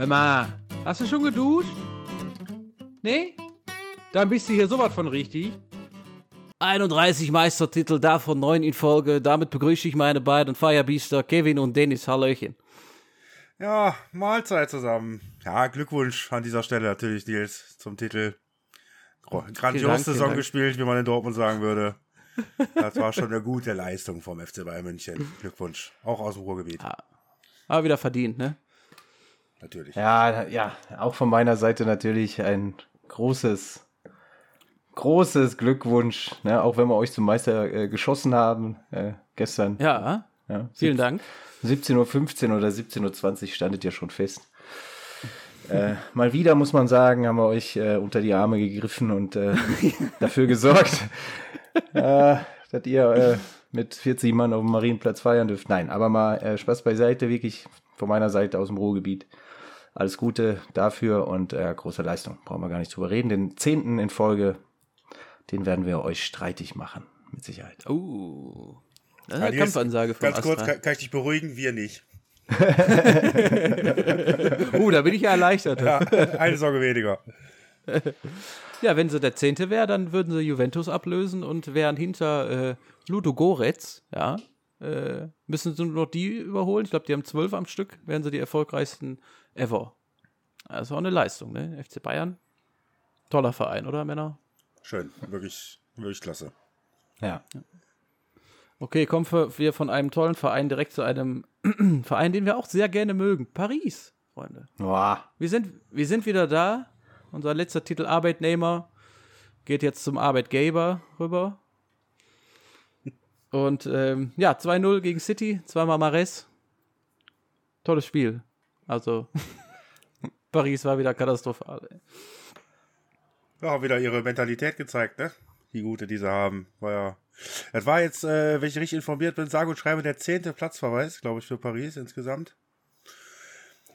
Hör mal, hast du schon geduscht? Nee? Dann bist du hier sowas von richtig. 31 Meistertitel, davon 9 in Folge. Damit begrüße ich meine beiden Firebeaster, Kevin und Dennis. Hallöchen. Ja, Mahlzeit zusammen. Ja, Glückwunsch an dieser Stelle natürlich, Nils, zum Titel. Grandios Saison gespielt, wie man in Dortmund sagen würde. Das war schon eine gute Leistung vom FC Bayern München. Glückwunsch. Auch aus dem Ruhrgebiet. Ja. Aber wieder verdient, ne? Natürlich. Ja, ja, auch von meiner Seite natürlich ein großes, großes Glückwunsch. Ne? Auch wenn wir euch zum Meister äh, geschossen haben äh, gestern. Ja, ja vielen Dank. 17.15 Uhr oder 17.20 Uhr standet ja schon fest. Äh, mal wieder muss man sagen, haben wir euch äh, unter die Arme gegriffen und äh, dafür gesorgt, äh, dass ihr äh, mit 40 Mann auf dem Marienplatz feiern dürft. Nein, aber mal äh, Spaß beiseite, wirklich von meiner Seite aus dem Ruhrgebiet. Alles Gute dafür und große Leistung. Brauchen wir gar nicht drüber reden. Den zehnten in Folge, den werden wir euch streitig machen, mit Sicherheit. Oh. Das ist eine Kampfansage von Ganz Astra. kurz, kann, kann ich dich beruhigen? Wir nicht. uh, da bin ich ja erleichtert. Ja, eine Sorge weniger. Ja, wenn sie der Zehnte wäre, dann würden sie Juventus ablösen und wären hinter äh, Ludo Goretz, ja, äh, müssen sie nur noch die überholen. Ich glaube, die haben zwölf am Stück, wären sie die erfolgreichsten ever. Das ist auch eine Leistung, ne? FC Bayern. Toller Verein, oder, Männer? Schön, wirklich, wirklich klasse. Ja. ja. Okay, kommen wir von einem tollen Verein direkt zu einem Verein, den wir auch sehr gerne mögen. Paris, Freunde. Boah. Wir sind, wir sind wieder da. Unser letzter Titel Arbeitnehmer geht jetzt zum Arbeitgeber rüber. Und ähm, ja, 2-0 gegen City, zweimal Mares. Tolles Spiel. Also, Paris war wieder katastrophal. Ey. Ja, wieder ihre Mentalität gezeigt, ne? Die gute, die sie haben. War ja das war jetzt, äh, wenn ich richtig informiert bin, sage und schreibe der zehnte Platzverweis, glaube ich, für Paris insgesamt.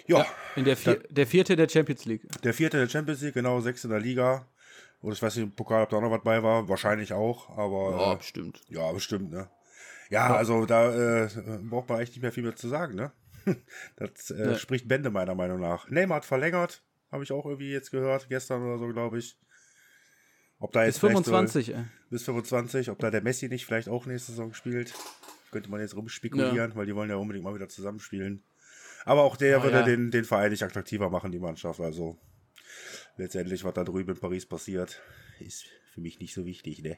Ja. ja in der, vier, der vierte der Champions League. Der vierte der Champions League, genau, sechs in der Liga. Und ich weiß nicht, im Pokal, ob da auch noch was bei war. Wahrscheinlich auch, aber. Ja, äh, bestimmt. Ja, bestimmt, ne? Ja, ja. also da äh, braucht man eigentlich nicht mehr viel mehr zu sagen, ne? das äh, ja. spricht Bände meiner Meinung nach. Neymar hat verlängert, habe ich auch irgendwie jetzt gehört, gestern oder so, glaube ich. Ob da jetzt bis 25, so, Bis 25, ob da der Messi nicht vielleicht auch nächste Saison spielt. Könnte man jetzt rumspekulieren, ja. weil die wollen ja unbedingt mal wieder zusammenspielen. Aber auch der oh, würde ja. den, den Verein nicht attraktiver machen, die Mannschaft. Also letztendlich, was da drüben in Paris passiert, ist für mich nicht so wichtig, ne?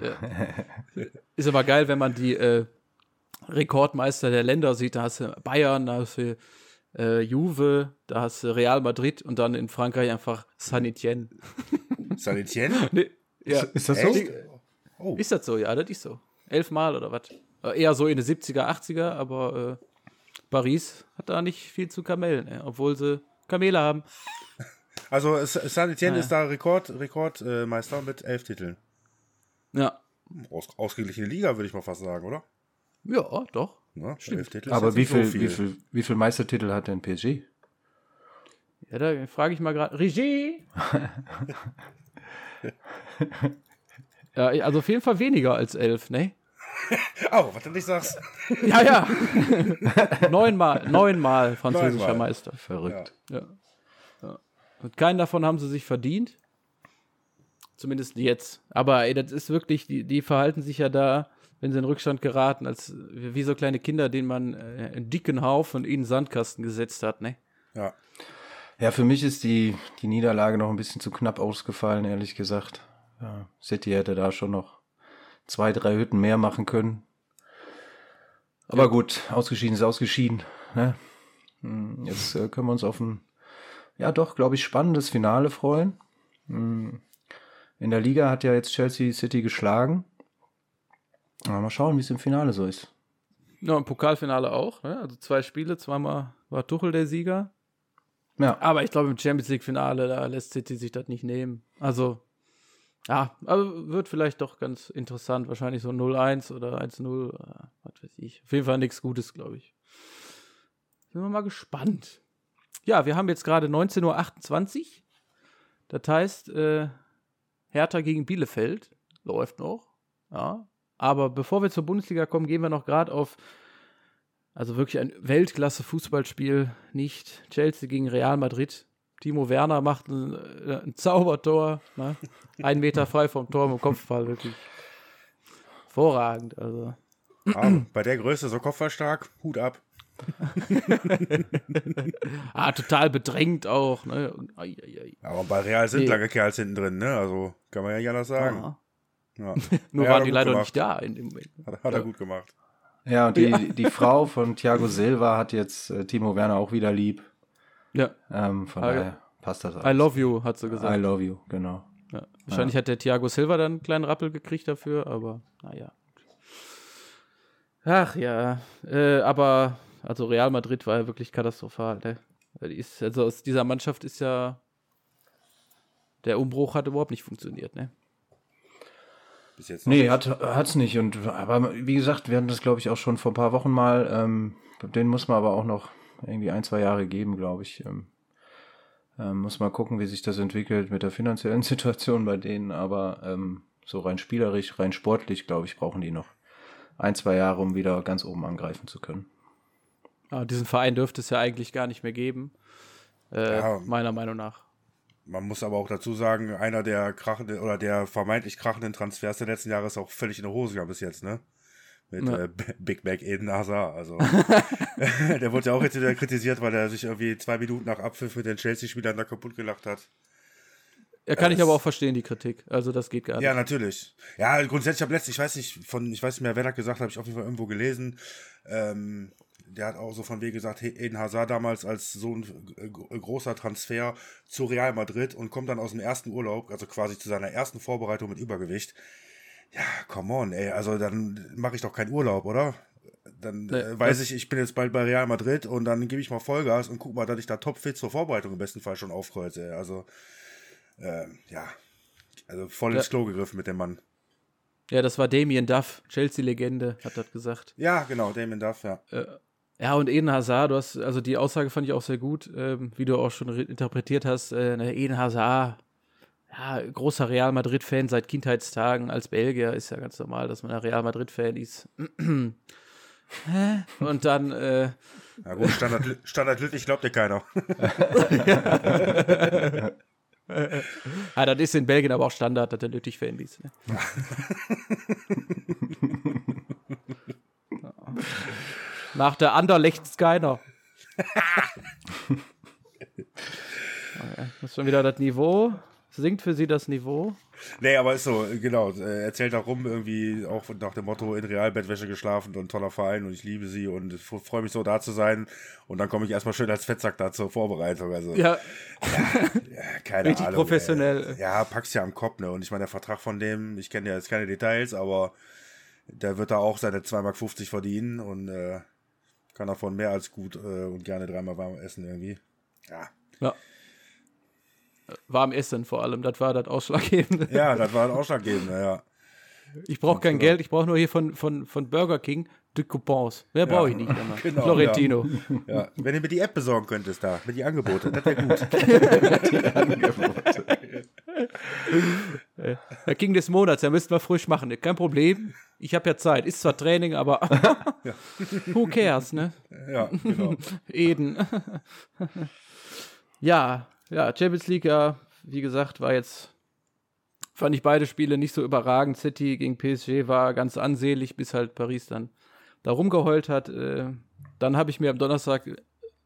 Ja. ist aber geil, wenn man die äh, Rekordmeister der Länder sieht. Da hast du Bayern, da hast du äh, Juve, da hast du Real Madrid und dann in Frankreich einfach Saint Etienne. Saint Etienne? Nee, ja. Ist, ist das so? Oh. Ist das so? Ja, das ist so. Elfmal oder was? Äh, eher so in den 70er, 80er, aber äh, Paris hat da nicht viel zu Kamellen, ey, obwohl sie Kamele haben. Also Saint Etienne ah, ja. ist da Rekord, Rekordmeister äh, mit elf Titeln. Ja. Aus, ausgeglichene Liga, würde ich mal fast sagen, oder? Ja, doch. Ja, Aber wie viel, so viel. Wie, viel, wie viel Meistertitel hat denn PSG? Ja, da frage ich mal gerade. Regie! ja, also auf jeden Fall weniger als elf, ne? oh, was du nicht sagst. ja, ja. neunmal, neunmal französischer neunmal. Meister. Verrückt. Ja. ja. Und keinen davon haben sie sich verdient. Zumindest jetzt. Aber ey, das ist wirklich, die, die verhalten sich ja da, wenn sie in Rückstand geraten, als wie so kleine Kinder, denen man äh, einen dicken Haufen in den Sandkasten gesetzt hat, ne? Ja. Ja, für mich ist die, die Niederlage noch ein bisschen zu knapp ausgefallen, ehrlich gesagt. Ja, City hätte da schon noch zwei, drei Hütten mehr machen können. Aber ja. gut, ausgeschieden ist ausgeschieden. Ne? Hm, jetzt äh, können wir uns auf ein, ja doch, glaube ich, spannendes Finale freuen. Hm, in der Liga hat ja jetzt Chelsea City geschlagen. Mal schauen, wie es im Finale so ist. Ja, im Pokalfinale auch. Ne? Also zwei Spiele, zweimal war Tuchel der Sieger. Ja. Aber ich glaube, im Champions League-Finale, da lässt City sich das nicht nehmen. Also, ja, aber wird vielleicht doch ganz interessant. Wahrscheinlich so 0-1 oder 1-0, äh, was weiß ich. Auf jeden Fall nichts Gutes, glaube ich. Sind wir mal gespannt. Ja, wir haben jetzt gerade 19.28 Uhr. Das heißt, äh, Hertha gegen Bielefeld läuft noch. Ja. Aber bevor wir zur Bundesliga kommen, gehen wir noch gerade auf Also wirklich ein Weltklasse-Fußballspiel, nicht Chelsea gegen Real Madrid. Timo Werner macht ein, äh, ein Zaubertor, ne? ein Meter frei vom Tor im Kopfball, wirklich hervorragend. Also. Ah, bei der Größe so kopfballstark, Hut ab. ah, total bedrängt auch. Ne? Ai, ai, ai. Aber bei Real sind nee. lange Kerls hinten drin, ne? Also kann man ja nicht anders sagen. Ja. Nur ja, waren die leider gemacht. nicht da in dem Moment. Hat, hat er gut gemacht. Ja, und die, ja. die Frau von Thiago Silva hat jetzt äh, Timo Werner auch wieder lieb. Ja. Ähm, von I, daher passt das alles. I love you, hat sie gesagt. I love you, genau. Ja. Wahrscheinlich hat der Thiago Silva dann einen kleinen Rappel gekriegt dafür, aber naja. Ach ja, äh, aber also Real Madrid war ja wirklich katastrophal. Ne? Ist, also aus dieser Mannschaft ist ja der Umbruch hat überhaupt nicht funktioniert, ne? Bis jetzt nee, nicht. hat hat's nicht. Und aber wie gesagt, wir hatten das glaube ich auch schon vor ein paar Wochen mal. Ähm, den muss man aber auch noch irgendwie ein zwei Jahre geben, glaube ich. Ähm, ähm, muss mal gucken, wie sich das entwickelt mit der finanziellen Situation bei denen. Aber ähm, so rein spielerisch, rein sportlich, glaube ich, brauchen die noch ein zwei Jahre, um wieder ganz oben angreifen zu können. Ja, diesen Verein dürfte es ja eigentlich gar nicht mehr geben, äh, ja, meiner Meinung nach. Man muss aber auch dazu sagen, einer der krachenden oder der vermeintlich krachenden Transfers der letzten Jahre ist auch völlig in der Hose gegangen bis jetzt, ne? Mit ja. äh, Big Mac Eden Hazard. Also, der wurde ja auch jetzt wieder kritisiert, weil er sich irgendwie zwei Minuten nach Abpfiff mit den Chelsea-Spielern da kaputt gelacht hat. Ja, kann ich aber auch verstehen, die Kritik. Also das geht gar nicht. Ja, natürlich. Ja, grundsätzlich habe letztlich, ich weiß nicht, von, ich weiß nicht mehr, wer das gesagt hat, habe ich auf jeden Fall irgendwo gelesen. Ähm, der hat auch so von wegen gesagt, Eden Hazard damals als so ein äh, großer Transfer zu Real Madrid und kommt dann aus dem ersten Urlaub, also quasi zu seiner ersten Vorbereitung mit Übergewicht. Ja, come on, ey, also dann mache ich doch keinen Urlaub, oder? Dann nee, äh, weiß ich, ich bin jetzt bald bei Real Madrid und dann gebe ich mal Vollgas und guck mal, dass ich da topfit zur Vorbereitung im besten Fall schon aufkreuze. Ey. Also, äh, ja, also voll ins ja. Klo gegriffen mit dem Mann. Ja, das war Damien Duff, Chelsea-Legende, hat das gesagt. Ja, genau, Damien Duff, ja. Äh, ja, und Eden Hazard, du hast, also die Aussage fand ich auch sehr gut, ähm, wie du auch schon interpretiert hast. Äh, ne, Eden Hazard, ja, großer Real Madrid-Fan seit Kindheitstagen. Als Belgier ist ja ganz normal, dass man ein Real Madrid-Fan ist. und dann. Äh, ja, gut, Standard, Standard Lüttich glaubt dir keiner. ah, das ist in Belgien aber auch Standard, dass der Lüttich-Fan ist. Ne? Nach der Anderlecht keiner. okay. Das ist schon wieder das Niveau. Sinkt für sie das Niveau? Nee, aber ist so, genau. Erzählt auch rum, irgendwie auch nach dem Motto in Realbettwäsche geschlafen und toller Verein und ich liebe sie und freue mich so da zu sein. Und dann komme ich erstmal schön als Fettsack da zur Vorbereitung. Also, ja. ja, ja keine Richtig Ahnung. professionell. Ey. Ja, packst ja am Kopf, ne? Und ich meine, der Vertrag von dem, ich kenne ja jetzt keine Details, aber der wird da auch seine 2,50 Mark verdienen und äh, kann davon mehr als gut äh, und gerne dreimal warm essen irgendwie. Ja. Ja warm essen vor allem. Das war das Ausschlaggebende. Ja, das war das Ausschlaggebende, ja. Ich brauche kein Geld, ich brauche nur hier von, von, von Burger King die Coupons. Mehr ja. brauche ich nicht. Genau, Florentino. Ja. ja. Wenn du mir die App besorgen könntest da, mit die Angebote, das wäre gut. die Angebote. Der King des Monats, der müssten wir frisch machen. Kein Problem. Ich habe ja Zeit. Ist zwar Training, aber who cares, ne? Ja, genau. Eden. ja, ja, Champions League, ja, wie gesagt, war jetzt, fand ich beide Spiele nicht so überragend. City gegen PSG war ganz ansehlich, bis halt Paris dann da rumgeheult hat. Äh, dann habe ich mir am Donnerstag,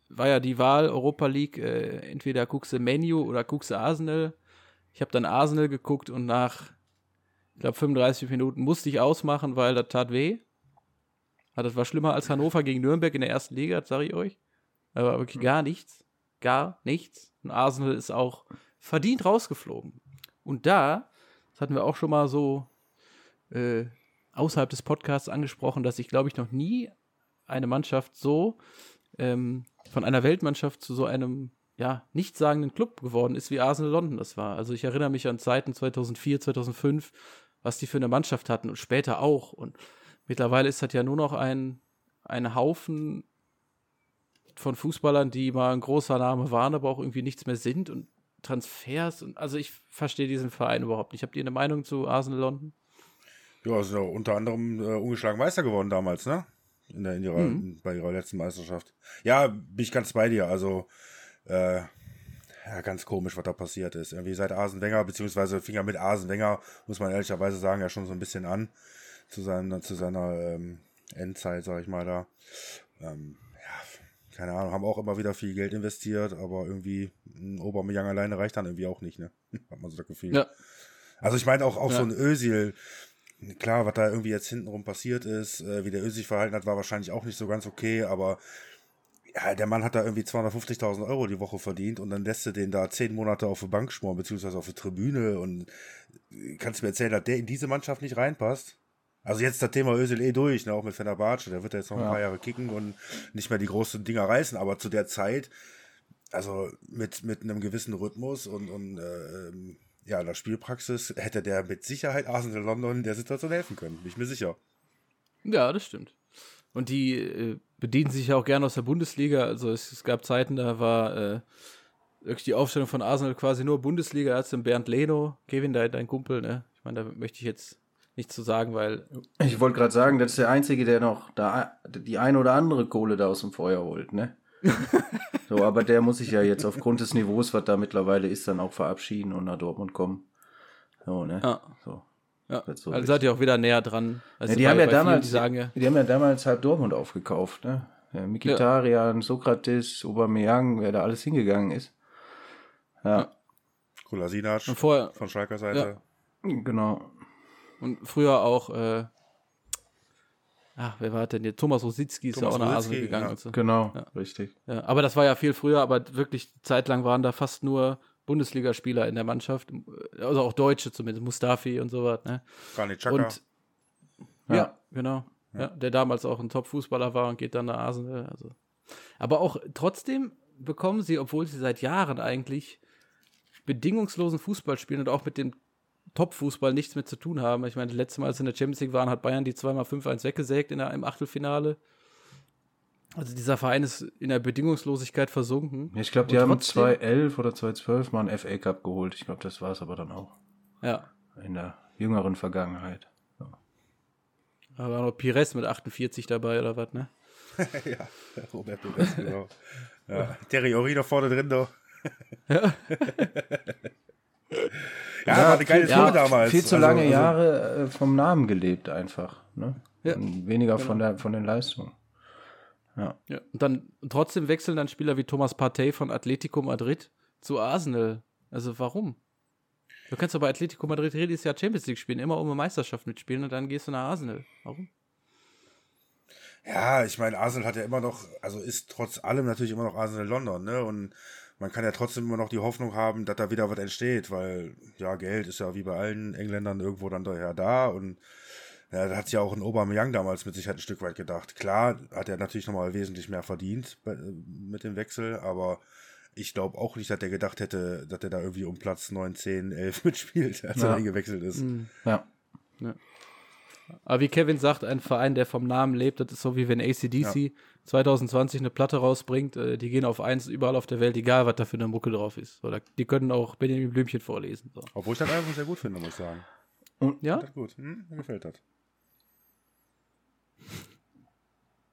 war ja die Wahl Europa League, äh, entweder guckst du Menu oder guckst du Arsenal. Ich habe dann Arsenal geguckt und nach, ich glaube, 35 Minuten musste ich ausmachen, weil das tat weh. Das war schlimmer als Hannover gegen Nürnberg in der ersten Liga, das sage ich euch. Aber wirklich gar nichts. Gar nichts. Und Arsenal ist auch verdient rausgeflogen. Und da, das hatten wir auch schon mal so äh, außerhalb des Podcasts angesprochen, dass ich, glaube ich, noch nie eine Mannschaft so ähm, von einer Weltmannschaft zu so einem ja, nichtssagenden Club geworden ist, wie Arsenal London das war. Also ich erinnere mich an Zeiten 2004, 2005, was die für eine Mannschaft hatten und später auch. Und mittlerweile ist das ja nur noch ein, ein Haufen von Fußballern, die mal ein großer Name waren, aber auch irgendwie nichts mehr sind und Transfers. Und, also ich verstehe diesen Verein überhaupt nicht. Habt ihr eine Meinung zu Arsenal London? Ja, also unter anderem äh, ungeschlagen Meister geworden damals, ne? in, der, in ihrer, mhm. bei ihrer letzten Meisterschaft. Ja, bin ich ganz bei dir. Also, äh, ja, ganz komisch, was da passiert ist. Irgendwie seit Arsene Wenger, beziehungsweise fing er mit Arsene Wenger, muss man ehrlicherweise sagen, ja schon so ein bisschen an zu seiner, zu seiner ähm, Endzeit, sag ich mal da. Ähm, ja, keine Ahnung, haben auch immer wieder viel Geld investiert, aber irgendwie ein Aubameyang alleine reicht dann irgendwie auch nicht, ne? Hat man so das Gefühl. Ja. Also ich meine auch, auch ja. so ein Özil, klar, was da irgendwie jetzt hintenrum passiert ist, äh, wie der Özil verhalten hat, war wahrscheinlich auch nicht so ganz okay, aber ja, der Mann hat da irgendwie 250.000 Euro die Woche verdient und dann lässt du den da zehn Monate auf der Bank schmoren, beziehungsweise auf der Tribüne und kannst mir erzählen, dass der in diese Mannschaft nicht reinpasst? Also jetzt das Thema Özil eh durch, ne, auch mit Fenerbahce, der wird ja jetzt noch ein paar Jahre kicken und nicht mehr die großen Dinger reißen, aber zu der Zeit, also mit, mit einem gewissen Rhythmus und, und äh, ja, in der Spielpraxis hätte der mit Sicherheit Arsenal London in der Situation helfen können, bin ich mir sicher. Ja, das stimmt. Und die äh, bedienen sich ja auch gerne aus der Bundesliga. Also es, es gab Zeiten, da war äh, wirklich die Aufstellung von Arsenal quasi nur Bundesliga. Den Bernd Leno, Kevin, dein, dein Kumpel, ne? Ich meine, da möchte ich jetzt nichts zu sagen, weil. Ich wollte gerade sagen, das ist der Einzige, der noch da die eine oder andere Kohle da aus dem Feuer holt, ne? so, aber der muss sich ja jetzt aufgrund des Niveaus, was da mittlerweile ist, dann auch verabschieden und nach Dortmund kommen. So, ne? Ja. So. Ja, so also seid ihr auch wieder näher dran. Also ja, die, bei, haben ja damals, vielen, die, ja. die haben ja damals halb Dortmund aufgekauft, ne? Ja, Mikitarian, ja. Sokrates, Aubameyang, wer da alles hingegangen ist. Ja. Kolasinac vorher, von Schalker Seite. Ja. Genau. Und früher auch, äh, ach, wer war denn hier? Thomas Rositzky ist Thomas ja auch nach Asien gegangen. Ja. So. Genau, richtig. Ja, aber das war ja viel früher, aber wirklich zeitlang waren da fast nur Bundesligaspieler in der Mannschaft, also auch Deutsche zumindest, Mustafi und so was. Ne? Und ja, ja genau. Ja. ja. der damals auch ein Top-Fußballer war und geht dann nach Arsenal. Also. Aber auch trotzdem bekommen sie, obwohl sie seit Jahren eigentlich bedingungslosen Fußball spielen und auch mit dem Top-Fußball nichts mehr zu tun haben. Ich meine, das letzte Mal, als sie in der Champions League waren, hat Bayern die zweimal 5-1 weggesägt in der, im Achtelfinale. Also dieser Verein ist in der Bedingungslosigkeit versunken. Ich glaube, die haben 2011 oder 2012 mal einen FA Cup geholt. Ich glaube, das war es aber dann auch. Ja. In der jüngeren Vergangenheit. Ja. Da war noch Pires mit 48 dabei oder was, ne? ja, Robert Pires, genau. Ja. Terry Ori noch vorne drin, doch. ja. ja, war eine geile ja, damals. Viel zu lange also, also, Jahre äh, vom Namen gelebt einfach. Ne? Ja. weniger genau. von, der, von den Leistungen. Ja. ja. Und dann trotzdem wechseln dann Spieler wie Thomas Partey von Atletico Madrid zu Arsenal. Also warum? Du kannst doch bei Atletico Madrid jedes Jahr Champions League spielen, immer um eine Meisterschaft mitspielen und dann gehst du nach Arsenal. Warum? Ja, ich meine, Arsenal hat ja immer noch, also ist trotz allem natürlich immer noch Arsenal London, ne? Und man kann ja trotzdem immer noch die Hoffnung haben, dass da wieder was entsteht, weil ja, Geld ist ja wie bei allen Engländern irgendwo dann daher da und ja, da hat sich ja auch ein Aubameyang damals mit Sicherheit ein Stück weit gedacht. Klar hat er natürlich nochmal wesentlich mehr verdient bei, mit dem Wechsel, aber ich glaube auch nicht, dass er gedacht hätte, dass er da irgendwie um Platz 9, 10, 11 mitspielt, als ja. er eingewechselt ist. Mhm. Ja. ja. Aber wie Kevin sagt, ein Verein, der vom Namen lebt, das ist so wie wenn ACDC ja. 2020 eine Platte rausbringt, äh, die gehen auf eins überall auf der Welt, egal was da für eine Mucke drauf ist. Oder die können auch Benjamin Blümchen vorlesen. So. Obwohl ich das einfach sehr gut finde, muss ich sagen. Und, ja? Das gut. Hm, mir gefällt das.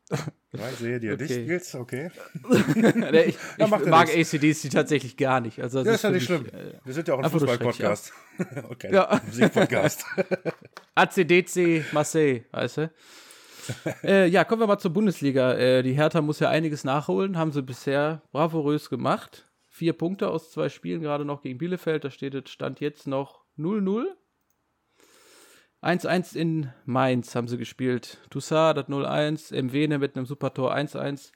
Ich sehe dir okay. nicht, Nils, okay. nee, ich, ich mag ACDC tatsächlich gar nicht. Also, ja, ist ja nicht schlimm. Äh, Wir sind ja auch ein Fußball-Podcast. Ja. okay, ja. Musik-Podcast. ACDC Marseille, weißt du? äh, ja, kommen wir mal zur Bundesliga. Äh, die Hertha muss ja einiges nachholen, haben sie bisher bravourös gemacht. Vier Punkte aus zwei Spielen, gerade noch gegen Bielefeld. Da steht Stand jetzt noch 0-0. 1-1 in Mainz haben sie gespielt. Toussaint hat 0-1, Mwene mit einem Supertor 1-1.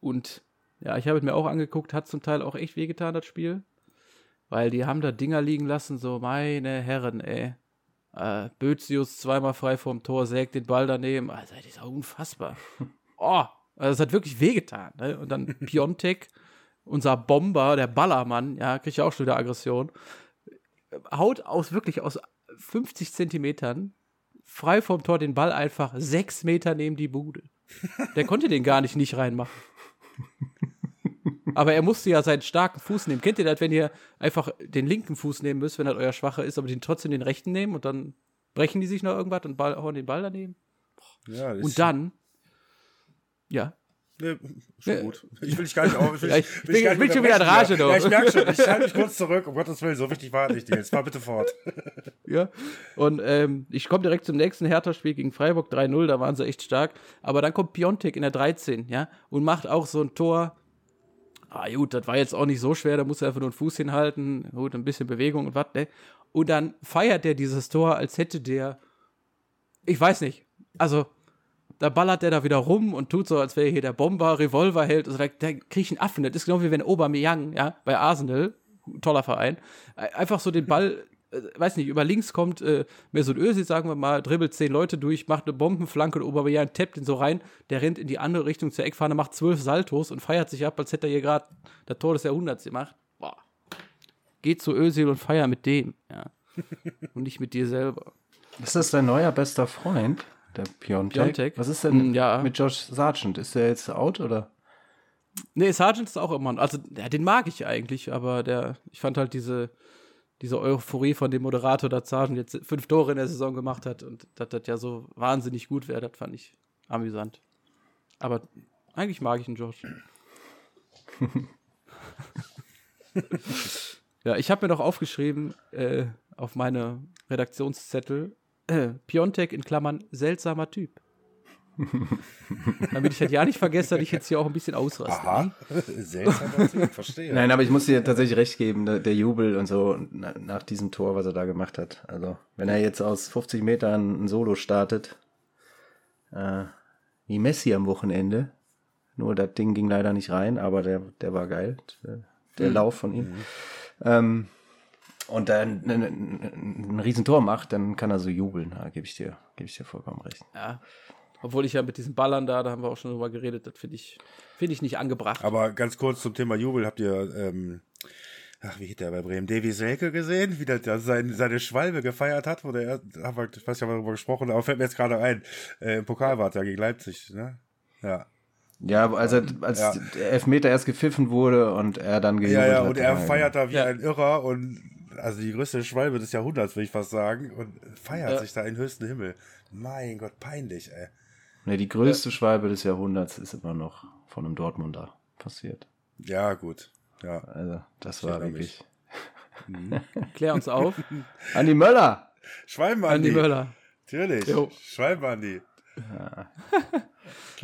Und ja, ich habe es mir auch angeguckt, hat zum Teil auch echt wehgetan, das Spiel. Weil die haben da Dinger liegen lassen, so meine Herren, ey. Äh, Bözius zweimal frei vorm Tor, sägt den Ball daneben. Also, das ist auch unfassbar. Oh, also, das hat wirklich wehgetan. Ne? Und dann Piontek, unser Bomber, der Ballermann, ja, kriegt ja auch schon wieder Aggression. Haut aus wirklich aus 50 Zentimetern frei vom Tor den Ball einfach sechs Meter neben die Bude. Der konnte den gar nicht nicht reinmachen. Aber er musste ja seinen starken Fuß nehmen. Kennt ihr das, wenn ihr einfach den linken Fuß nehmen müsst, wenn das euer schwacher ist, aber den trotzdem den rechten nehmen und dann brechen die sich noch irgendwas und Ball, hauen den Ball daneben? Ja, und dann Ja. Nee, schon gut. Ich will dich gar nicht auf. Ich will, ja, ich, will, ich, will, will schon wieder in Rage, doch. Ja, ich merke schon. Ich halte mich kurz zurück. Um Gottes Willen, so wichtig war nicht, Jetzt Fahr bitte fort. ja. Und ähm, ich komme direkt zum nächsten Hertha-Spiel gegen Freiburg 3-0. Da waren sie echt stark. Aber dann kommt Piontek in der 13, ja, und macht auch so ein Tor. Ah, gut, das war jetzt auch nicht so schwer. Da muss er einfach nur einen Fuß hinhalten. Gut, ein bisschen Bewegung und was, ne? Und dann feiert er dieses Tor, als hätte der. Ich weiß nicht. Also da ballert der da wieder rum und tut so, als wäre hier der Bomber, Revolver hält. Also da, da kriege ich einen Affen. Das ist genau wie wenn Aubameyang, ja, bei Arsenal, toller Verein, einfach so den Ball, äh, weiß nicht, über links kommt äh, Mesut Özil, sagen wir mal, dribbelt zehn Leute durch, macht eine Bombenflanke und Aubameyang tappt ihn so rein. Der rennt in die andere Richtung zur Eckfahne, macht zwölf Saltos und feiert sich ab, als hätte er hier gerade das Tor des Jahrhunderts gemacht. Boah. Geht zu Özil und feier mit dem, ja. und nicht mit dir selber. Ist das dein neuer bester Freund? Der Piontek. Piontek. Was ist denn mm, ja. mit Josh Sargent? Ist der jetzt out oder? Nee, Sargent ist auch immer. Also, ja, den mag ich eigentlich, aber der, ich fand halt diese, diese Euphorie von dem Moderator, dass Sargent jetzt fünf Tore in der Saison gemacht hat und dass das ja so wahnsinnig gut wäre, das fand ich amüsant. Aber eigentlich mag ich ihn, Josh. ja, ich habe mir noch aufgeschrieben äh, auf meine Redaktionszettel, äh, Piontek in Klammern seltsamer Typ. Damit ich das ja nicht vergesse, dass ich jetzt hier auch ein bisschen ausraste. Aha, seltsamer Typ, verstehe. Nein, aber ich muss dir tatsächlich recht geben, der, der Jubel und so nach diesem Tor, was er da gemacht hat. Also, wenn er jetzt aus 50 Metern ein Solo startet, äh, wie Messi am Wochenende, nur das Ding ging leider nicht rein, aber der, der war geil, der, der mhm. Lauf von ihm. Mhm. Ähm, und dann ein, ein, Riesentor macht, dann kann er so jubeln. Da gebe ich dir, gebe ich dir vollkommen recht. Ja. Obwohl ich ja mit diesen Ballern da, da haben wir auch schon drüber geredet, das finde ich, finde ich nicht angebracht. Aber ganz kurz zum Thema Jubel, habt ihr, ähm, ach, wie hieß der bei Bremen? Davy Selke gesehen, wie der da sein, seine Schwalbe gefeiert hat, wo der, haben wir, ich weiß nicht, haben wir darüber gesprochen, aber fällt mir jetzt gerade ein, äh, im Pokal war er gegen Leipzig, ne? Ja. Ja, als, er, als ja. der Elfmeter erst gepfiffen wurde und er dann gejubelt Ja, ja, und er feiert da wie ja. ein Irrer und also die größte Schwalbe des Jahrhunderts, würde ich fast sagen, und feiert ja. sich da in höchsten Himmel. Mein Gott, peinlich, ey. Ne, die größte ja. Schwalbe des Jahrhunderts ist immer noch von einem Dortmunder passiert. Ja, gut. Ja. Also, das war wirklich. Mhm. Klär uns auf. Andi Möller. Schwalben-Andi. Andi Möller. Natürlich. Schwalben-Andi. Ja.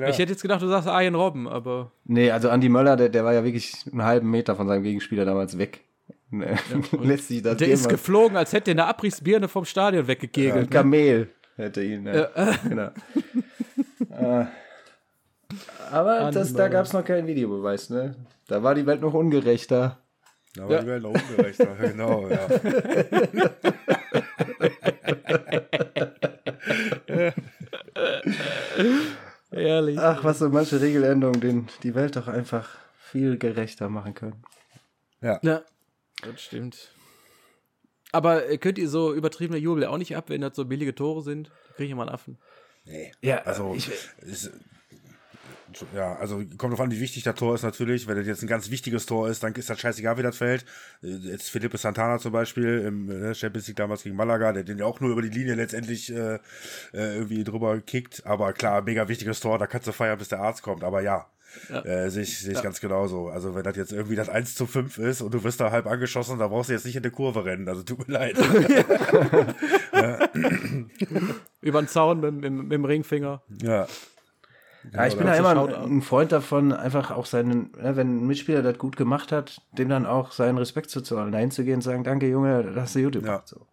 ich hätte jetzt gedacht, du sagst Arjen Robben, aber. Nee, also Andi Möller, der, der war ja wirklich einen halben Meter von seinem Gegenspieler damals weg. Nee, ja, lässt sich das der ist geflogen, als hätte er eine Abrissbirne vom Stadion weggekegelt. Ja, ein Kamel hätte ihn. Ne? Ja. genau. äh, aber das, da gab es noch keinen Videobeweis, ne? Da war die Welt noch ungerechter. Da war ja. die Welt noch ungerechter, genau, ja. Ehrlich. Ach, was so manche Regeländerungen den, die Welt doch einfach viel gerechter machen können. Ja. ja. Das stimmt. Aber äh, könnt ihr so übertriebene Jubel auch nicht ab, wenn das so billige Tore sind? Da kriege ich immer einen Affen. Nee. Ja, also. Ich, ist, ja, also kommt drauf an, wie wichtig das Tor ist natürlich. Wenn das jetzt ein ganz wichtiges Tor ist, dann ist das scheißegal, wie das fällt. Äh, jetzt Felipe Santana zum Beispiel im ne, Champions League damals gegen Malaga, der den ja auch nur über die Linie letztendlich äh, äh, irgendwie drüber kickt. Aber klar, mega wichtiges Tor, da kannst du feiern, bis der Arzt kommt. Aber ja, ja. Äh, sehe ich, seh ich ja. ganz genauso. Also wenn das jetzt irgendwie das 1 zu 5 ist und du wirst da halb angeschossen, da brauchst du jetzt nicht in die Kurve rennen. Also tut mir leid. Über den Zaun mit, mit, mit dem Ringfinger. Ja. Ja, ich bin da immer ein Freund davon, einfach auch seinen, ne, wenn ein Mitspieler das gut gemacht hat, dem dann auch seinen Respekt zu zollen, dahin zu gehen und sagen, danke Junge, das hast du gut gemacht. So.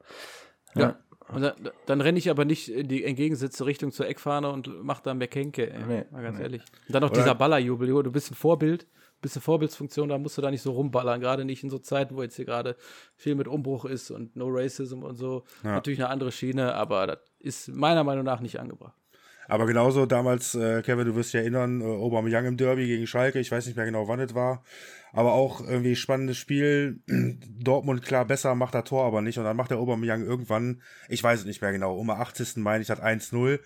Ja. ja. Und dann, dann renne ich aber nicht in die entgegengesetzte Richtung zur Eckfahne und mache da Mekenke, ey. Nee, mal ganz nee. ehrlich. Und dann noch Oder dieser Ballerjubel, du bist ein Vorbild, bist eine Vorbildsfunktion, da musst du da nicht so rumballern, gerade nicht in so Zeiten, wo jetzt hier gerade viel mit Umbruch ist und No Racism und so. Ja. Natürlich eine andere Schiene, aber das ist meiner Meinung nach nicht angebracht. Aber genauso damals, äh, Kevin, du wirst dich erinnern, äh, Aubameyang im Derby gegen Schalke, ich weiß nicht mehr genau, wann es war, aber auch irgendwie spannendes Spiel. Dortmund klar besser, macht er Tor aber nicht und dann macht der Aubameyang irgendwann, ich weiß es nicht mehr genau, um 80. meine ich, hat 1-0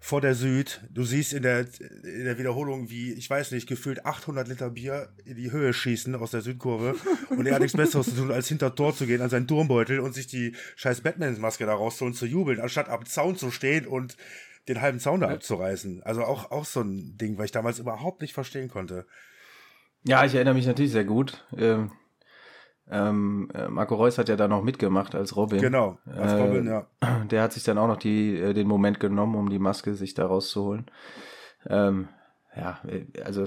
vor der Süd. Du siehst in der, in der Wiederholung, wie, ich weiß nicht, gefühlt 800 Liter Bier in die Höhe schießen aus der Südkurve. Und er hat nichts Besseres zu tun, als hinter Tor zu gehen an seinen Turmbeutel und sich die scheiß Batman-Maske da rauszuholen, zu jubeln, anstatt am Zaun zu stehen und den halben Zaun da abzureißen. Also auch, auch so ein Ding, weil ich damals überhaupt nicht verstehen konnte. Ja, ich erinnere mich natürlich sehr gut. Ähm, ähm, äh, Marco Reus hat ja da noch mitgemacht als Robin. Genau, als äh, Robin, ja. Der hat sich dann auch noch die, äh, den Moment genommen, um die Maske sich da rauszuholen. Ähm, ja, äh, also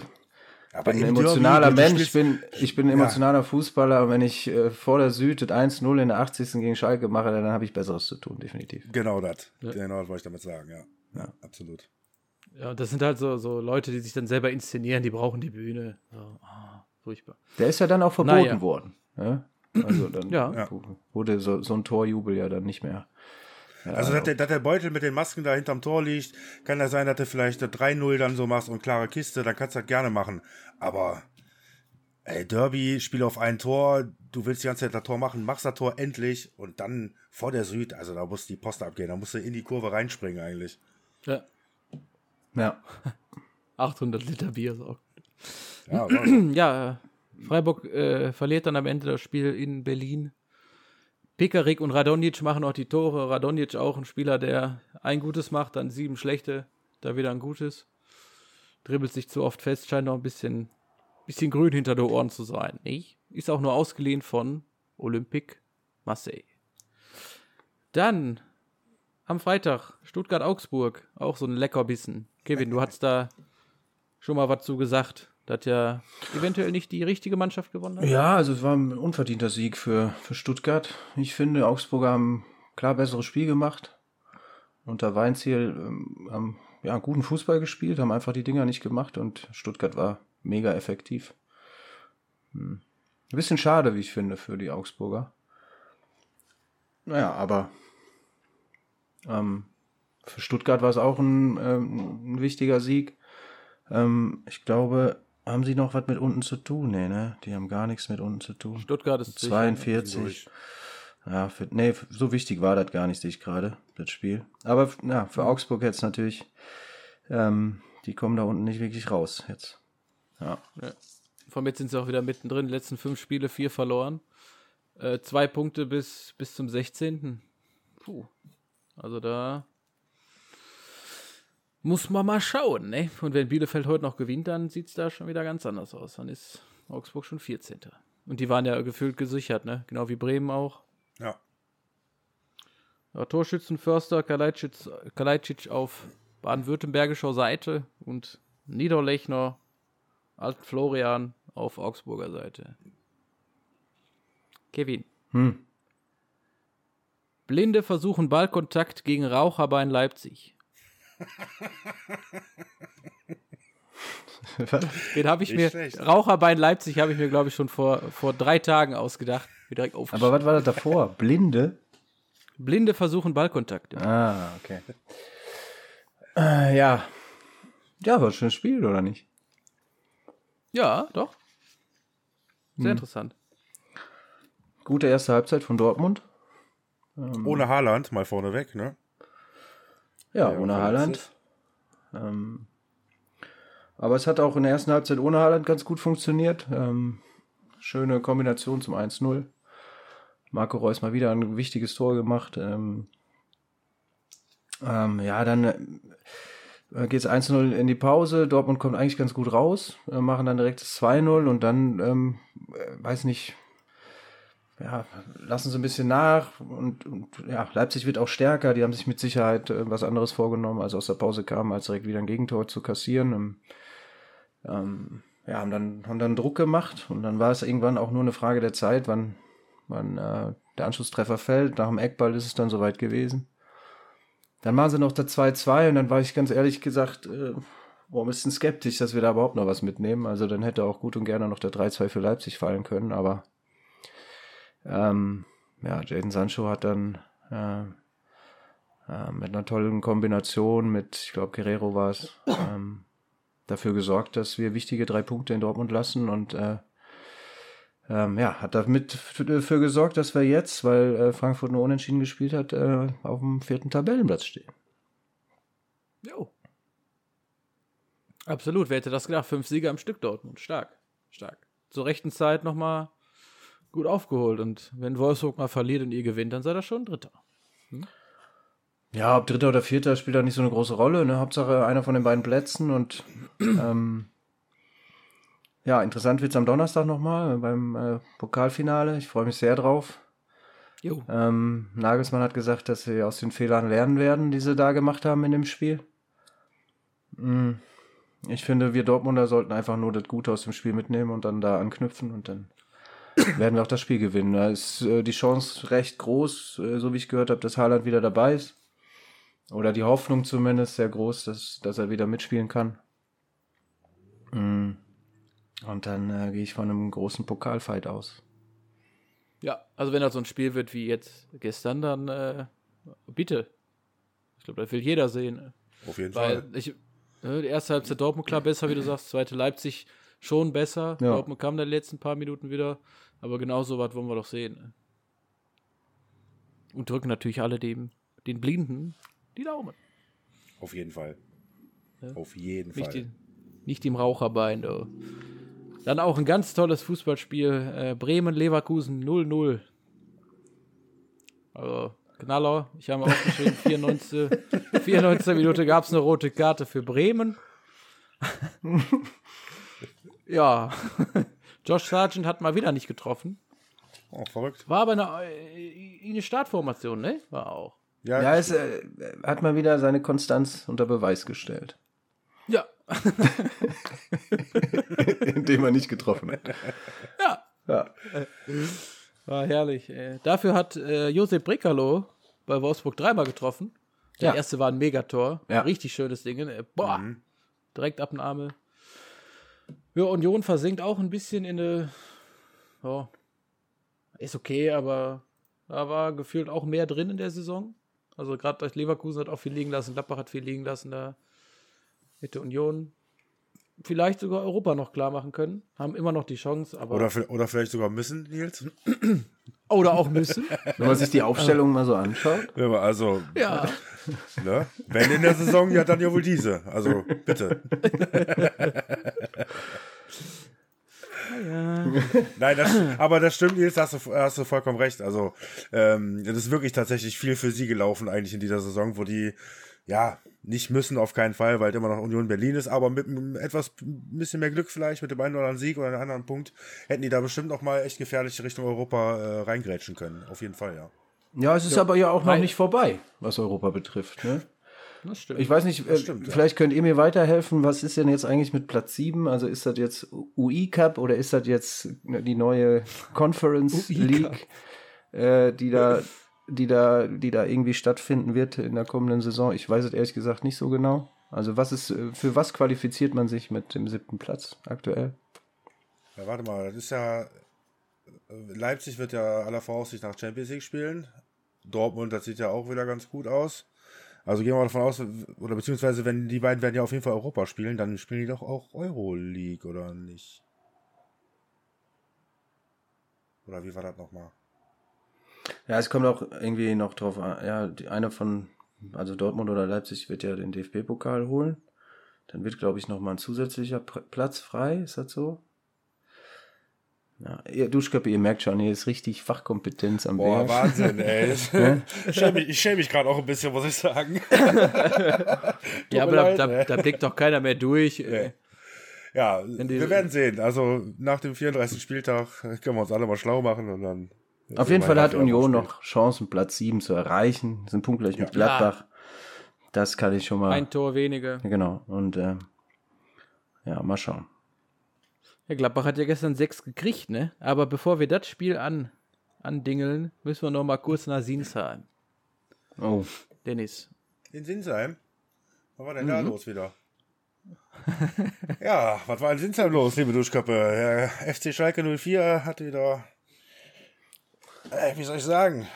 aber ich bin ein emotionaler Derby, Mensch, ich bin, ich bin ein emotionaler ja. Fußballer. Wenn ich äh, vor der Süd 1-0 in der 80. gegen Schalke mache, dann habe ich Besseres zu tun, definitiv. Genau das. Ja. Genau das wollte ich damit sagen, ja. Ja, absolut. Ja, das sind halt so, so Leute, die sich dann selber inszenieren, die brauchen die Bühne. So, oh, furchtbar. Der ist ja dann auch verboten naja. worden. Ja? Also dann ja. wurde so, so ein Torjubel ja dann nicht mehr ja, also, dass der, dass der Beutel mit den Masken da hinterm Tor liegt, kann ja sein, dass du vielleicht 3-0 dann so machst und klare Kiste, dann kannst du das gerne machen. Aber, ey, Derby, Spiel auf ein Tor, du willst die ganze Zeit das Tor machen, machst das Tor endlich und dann vor der Süd, also da muss die Post abgehen, da musst du in die Kurve reinspringen eigentlich. Ja. Ja. 800 Liter Bier ist auch Ja, ja Freiburg äh, verliert dann am Ende das Spiel in Berlin Pekarik und Radonjic machen auch die Tore. Radonjic auch ein Spieler, der ein gutes macht, dann sieben schlechte, da wieder ein gutes. Dribbelt sich zu oft fest, scheint noch ein bisschen, bisschen grün hinter den Ohren zu sein. Nicht? Ist auch nur ausgeliehen von Olympique Marseille. Dann am Freitag Stuttgart-Augsburg, auch so ein Leckerbissen. Kevin, du hast da schon mal was zu gesagt dass ja eventuell nicht die richtige Mannschaft gewonnen hat. Ja, also es war ein unverdienter Sieg für, für Stuttgart. Ich finde, Augsburger haben klar besseres Spiel gemacht. Unter Weinziel ähm, haben ja, guten Fußball gespielt, haben einfach die Dinger nicht gemacht und Stuttgart war mega effektiv. Hm. Ein bisschen schade, wie ich finde, für die Augsburger. Naja, aber ähm, für Stuttgart war es auch ein, ähm, ein wichtiger Sieg. Ähm, ich glaube, haben sie noch was mit unten zu tun? Nee, ne? Die haben gar nichts mit unten zu tun. Stuttgart ist 42. Ja, für, nee, so wichtig war das gar nicht, sehe ich gerade, das Spiel. Aber ja, für Augsburg jetzt natürlich, ähm, die kommen da unten nicht wirklich raus jetzt. Ja. ja. Von jetzt sind sie auch wieder mittendrin. Die letzten fünf Spiele, vier verloren. Äh, zwei Punkte bis, bis zum 16. Puh. Also da muss man mal schauen, ne? Und wenn Bielefeld heute noch gewinnt, dann sieht es da schon wieder ganz anders aus. Dann ist Augsburg schon 14. Und die waren ja gefühlt gesichert, ne? Genau wie Bremen auch. Ja. ja Torschützen Förster, Kalajdzic auf baden-württembergischer Seite und Niederlechner, Alt Florian auf Augsburger Seite. Kevin. Hm. Blinde versuchen Ballkontakt gegen Raucherbein Leipzig. Den habe ich, ich, mir, schlecht. Raucherbein Leipzig habe ich mir, glaube ich, schon vor, vor drei Tagen ausgedacht. direkt Aber was war das davor? Blinde? Blinde versuchen Ballkontakt. Ja. Ah, okay. Äh, ja. Ja, war ein schönes Spiel, oder nicht? Ja, doch. Sehr hm. interessant. Gute erste Halbzeit von Dortmund. Ähm, Ohne Haaland, mal vorneweg, ne? Ja, ohne Haaland. Ähm, aber es hat auch in der ersten Halbzeit ohne Haaland ganz gut funktioniert. Ähm, schöne Kombination zum 1-0. Marco Reus mal wieder ein wichtiges Tor gemacht. Ähm, ähm ja, dann äh, geht es 1-0 in die Pause. Dortmund kommt eigentlich ganz gut raus, äh, machen dann direkt das 2-0 und dann, ähm, äh, weiß nicht, ja, lassen sie ein bisschen nach und, und, ja, Leipzig wird auch stärker. Die haben sich mit Sicherheit äh, was anderes vorgenommen, als aus der Pause kamen, als direkt wieder ein Gegentor zu kassieren. Ähm, ja, haben dann, haben dann Druck gemacht und dann war es irgendwann auch nur eine Frage der Zeit, wann, wann äh, der Anschlusstreffer fällt. Nach dem Eckball ist es dann soweit gewesen. Dann machen sie noch der 2-2 und dann war ich ganz ehrlich gesagt, äh, boah, ein bisschen skeptisch, dass wir da überhaupt noch was mitnehmen. Also dann hätte auch gut und gerne noch der 3-2 für Leipzig fallen können, aber ähm, ja, Jaden Sancho hat dann äh, äh, mit einer tollen Kombination mit, ich glaube, Guerrero war es, ähm, dafür gesorgt, dass wir wichtige drei Punkte in Dortmund lassen und äh, ähm, ja, hat damit dafür gesorgt, dass wir jetzt, weil äh, Frankfurt nur unentschieden gespielt hat, äh, auf dem vierten Tabellenplatz stehen. Jo. Absolut, wer hätte das gedacht? Fünf Siege am Stück Dortmund. Stark, stark. Zur rechten Zeit nochmal gut aufgeholt. Und wenn Wolfsburg mal verliert und ihr gewinnt, dann seid ihr schon Dritter. Hm? Ja, ob Dritter oder Vierter spielt da nicht so eine große Rolle. Ne? Hauptsache einer von den beiden Plätzen und ähm, ja, interessant wird es am Donnerstag nochmal beim äh, Pokalfinale. Ich freue mich sehr drauf. Ähm, Nagelsmann hat gesagt, dass sie aus den Fehlern lernen werden, die sie da gemacht haben in dem Spiel. Mm, ich finde, wir Dortmunder sollten einfach nur das Gute aus dem Spiel mitnehmen und dann da anknüpfen und dann werden wir auch das Spiel gewinnen. Da ist äh, die Chance recht groß, äh, so wie ich gehört habe, dass Haaland wieder dabei ist. Oder die Hoffnung zumindest sehr groß, dass, dass er wieder mitspielen kann. Mm. Und dann äh, gehe ich von einem großen Pokalfight aus. Ja, also wenn das so ein Spiel wird wie jetzt gestern, dann äh, bitte. Ich glaube, das will jeder sehen. Auf jeden Weil Fall. Ich, ne, die erste Halbzeit Dortmund klar besser, wie du sagst, zweite Leipzig schon besser. Ja. Dortmund kam in den letzten paar Minuten wieder, aber genau so was wollen wir doch sehen. Und drücken natürlich alle dem, den Blinden die Daumen. Auf jeden Fall. Ja? Auf jeden nicht Fall. Die, nicht im Raucherbein. Du. Dann auch ein ganz tolles Fußballspiel. Äh, Bremen-Leverkusen 0-0. Also, Knaller. Ich habe auch aufgeschrieben, 94. 94. Minute gab es eine rote Karte für Bremen. ja. Josh Sargent hat mal wieder nicht getroffen. Oh, verrückt. War aber eine, äh, eine Startformation, ne? War auch. Ja, ja es äh, hat mal wieder seine Konstanz unter Beweis gestellt. Ja. Indem er nicht getroffen hat. Ja. ja. War herrlich. Ey. Dafür hat äh, Josep Brekalo bei Wolfsburg dreimal getroffen. Der ja. erste war ein Megator. Ja. Richtig schönes Ding. Äh, boah. Mhm. Direkt ab den Arme. Ja, Union versinkt auch ein bisschen in eine. Oh, ist okay, aber da war gefühlt auch mehr drin in der Saison. Also gerade durch Leverkusen hat auch viel liegen lassen, Gladbach hat viel liegen lassen. Da hätte Union vielleicht sogar Europa noch klar machen können. Haben immer noch die Chance, aber. Oder, oder vielleicht sogar müssen, Nils. Oder auch müssen. Wenn man sich die Aufstellung mal so anschaut. Also, ja. Ne? Wenn in der Saison, ja, dann ja wohl diese. Also, bitte. Ja. Nein, das, aber das stimmt, Nils, hast du, hast du vollkommen recht. Also, ähm, das ist wirklich tatsächlich viel für sie gelaufen, eigentlich in dieser Saison, wo die, ja, nicht müssen auf keinen Fall, weil immer noch Union Berlin ist, aber mit etwas ein bisschen mehr Glück vielleicht, mit dem einen oder anderen Sieg oder einem anderen Punkt, hätten die da bestimmt noch mal echt gefährlich Richtung Europa äh, reingrätschen können. Auf jeden Fall, ja. Ja, es ist ja. aber ja auch noch nicht vorbei, was Europa betrifft. Ne? Das stimmt. Ich weiß nicht, äh, stimmt, vielleicht ja. könnt ihr mir weiterhelfen. Was ist denn jetzt eigentlich mit Platz 7? Also ist das jetzt UI Cup oder ist das jetzt die neue Conference League, äh, die da die da, die da irgendwie stattfinden wird in der kommenden Saison. Ich weiß es ehrlich gesagt nicht so genau. Also was ist, für was qualifiziert man sich mit dem siebten Platz aktuell? Ja, warte mal, das ist ja, Leipzig wird ja aller Voraussicht nach Champions League spielen. Dortmund, das sieht ja auch wieder ganz gut aus. Also gehen wir davon aus, oder beziehungsweise, wenn die beiden werden ja auf jeden Fall Europa spielen, dann spielen die doch auch Euroleague, oder nicht? Oder wie war das nochmal? Ja, es kommt auch irgendwie noch drauf an. Ja, die, eine von, also Dortmund oder Leipzig wird ja den DFB-Pokal holen. Dann wird, glaube ich, nochmal ein zusätzlicher Platz frei. Ist das so? Ja, ihr Duschköppe, ihr merkt schon, hier ist richtig Fachkompetenz am Boah, Berg. Wahnsinn, ey. ich schäme mich, schäm mich gerade auch ein bisschen, muss ich sagen. ja, aber leid, da, da, da, blickt doch keiner mehr durch. Ja, ja wir werden sehen. Also nach dem 34. Spieltag können wir uns alle mal schlau machen und dann auf jeden Fall hat Union noch Chancen, Platz 7 zu erreichen. Sind punktgleich ja. mit Gladbach. Das kann ich schon mal. Ein Tor weniger. Genau. Und äh, ja, mal schauen. Ja, Gladbach hat ja gestern sechs gekriegt, ne? Aber bevor wir das Spiel an, andingeln, müssen wir noch mal kurz nach Sinsheim. Oh. Dennis. In Sinsheim? Was war denn mhm. da los wieder? ja, was war in Sinsheim los, liebe Duschkappe? Der FC Schalke 04 hat wieder äh, wie soll ich sagen,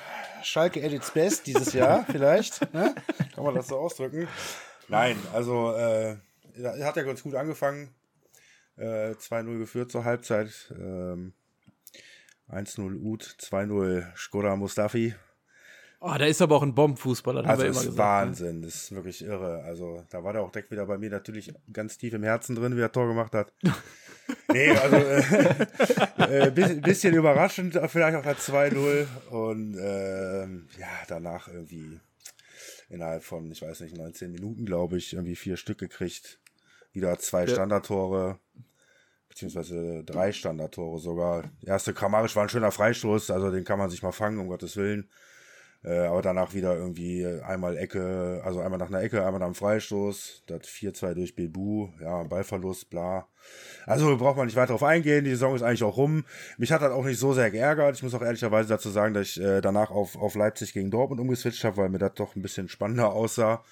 Schalke at its best dieses Jahr vielleicht. Ne? Kann man das so ausdrücken? Nein, also äh, hat ja ganz gut angefangen. Äh, 2-0 geführt zur Halbzeit. Ähm, 1-0 Ud, 2-0 Skoda Mustafi. Oh, da ist aber auch ein Bombenfußballer, das also haben wir immer gesagt. Ne? Wahnsinn, das ist wirklich irre. Also da war der auch direkt wieder bei mir natürlich ganz tief im Herzen drin, wie er Tor gemacht hat. nee, also äh, äh, bisschen überraschend, vielleicht auch das 2-0 und äh, ja, danach irgendwie innerhalb von, ich weiß nicht, 19 Minuten, glaube ich, irgendwie vier Stück gekriegt. Wieder zwei ja. Standardtore, beziehungsweise drei Standardtore sogar. erste Kramarisch war ein schöner Freistoß, also den kann man sich mal fangen, um Gottes Willen. Äh, aber danach wieder irgendwie einmal Ecke, also einmal nach einer Ecke, einmal nach einem Freistoß, das 4-2 durch Bebu, ja, Ballverlust, bla. Also braucht man nicht weiter darauf eingehen, die Saison ist eigentlich auch rum. Mich hat das auch nicht so sehr geärgert. Ich muss auch ehrlicherweise dazu sagen, dass ich äh, danach auf, auf Leipzig gegen Dortmund umgeswitcht habe, weil mir das doch ein bisschen spannender aussah.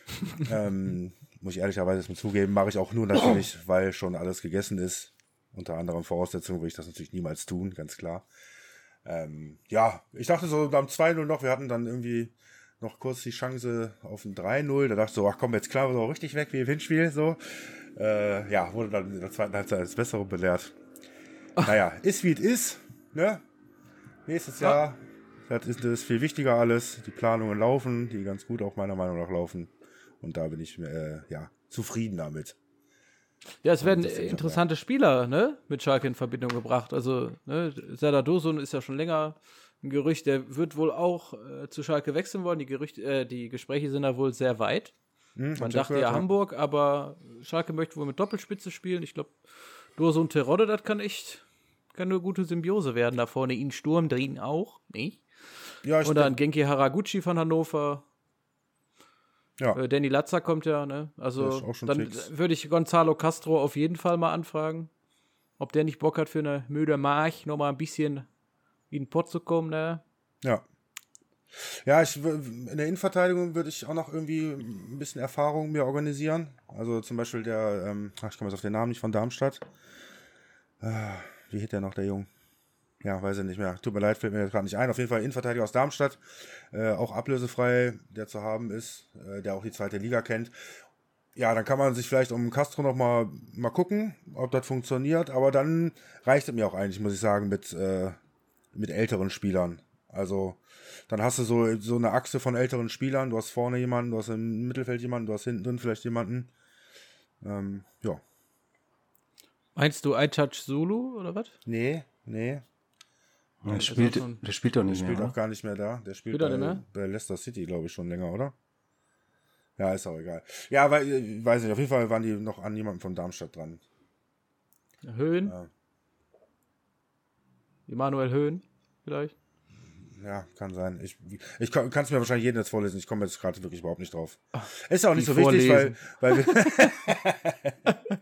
ähm, muss ich ehrlicherweise mit zugeben, mache ich auch nur natürlich, weil schon alles gegessen ist. Unter anderen Voraussetzungen würde ich das natürlich niemals tun, ganz klar. Ähm, ja, ich dachte so beim 2-0 noch, wir hatten dann irgendwie noch kurz die Chance auf ein 3-0. Da dachte ich so, ach komm, jetzt klar, wir so richtig weg wie im Hinspiel. So. Äh, ja, wurde dann in der zweiten Halbzeit als Bessere belehrt. Ach. Naja, ist wie es ist. Ne? Nächstes Jahr, das ist, das ist viel wichtiger alles. Die Planungen laufen, die ganz gut auch meiner Meinung nach laufen. Und da bin ich äh, ja zufrieden damit. Ja, es werden interessante Spieler ne, mit Schalke in Verbindung gebracht. Also, ne, Serdar Dosun ist ja schon länger ein Gerücht, der wird wohl auch äh, zu Schalke wechseln wollen. Die, Gerüchte, äh, die Gespräche sind da wohl sehr weit. Hm, Man dachte ja Hamburg, aber Schalke möchte wohl mit Doppelspitze spielen. Ich glaube, Dosun Terodde, das kann echt kann nur gute Symbiose werden. Da vorne ihn Sturm, Drin auch, nicht? Ja, ich Und dann Genki Haraguchi von Hannover. Ja. Äh, Danny Latzer kommt ja, ne? Also dann würde ich Gonzalo Castro auf jeden Fall mal anfragen, ob der nicht Bock hat für eine müde March nochmal ein bisschen in den Pott zu kommen, ne? Ja. Ja, ich, in der Innenverteidigung würde ich auch noch irgendwie ein bisschen Erfahrung mir organisieren. Also zum Beispiel der, ähm, ach, ich komme jetzt auf den Namen nicht von Darmstadt. Äh, wie hieß der noch, der Junge? Ja, weiß ich nicht mehr. Tut mir leid, fällt mir gerade nicht ein. Auf jeden Fall Innenverteidiger aus Darmstadt, äh, auch ablösefrei, der zu haben ist, äh, der auch die zweite Liga kennt. Ja, dann kann man sich vielleicht um Castro noch mal, mal gucken, ob das funktioniert. Aber dann reicht es mir auch eigentlich, muss ich sagen, mit, äh, mit älteren Spielern. Also dann hast du so, so eine Achse von älteren Spielern. Du hast vorne jemanden, du hast im Mittelfeld jemanden, du hast hinten drin vielleicht jemanden. Ähm, ja. Meinst du iTouch Zulu oder was? Nee, nee. Der, spielt, der spielt doch nicht der mehr. Der spielt auch gar nicht mehr da. Der spielt, spielt bei, bei, Leicester City, glaube ich, schon länger, oder? Ja, ist auch egal. Ja, weil, äh, weiß nicht, auf jeden Fall waren die noch an jemanden von Darmstadt dran. Höhen? Ja. Emanuel Höhen, vielleicht? Ja, kann sein. Ich, ich kann es mir wahrscheinlich jeden jetzt vorlesen. Ich komme jetzt gerade wirklich überhaupt nicht drauf. Ist auch nicht so wichtig, weil, weil wir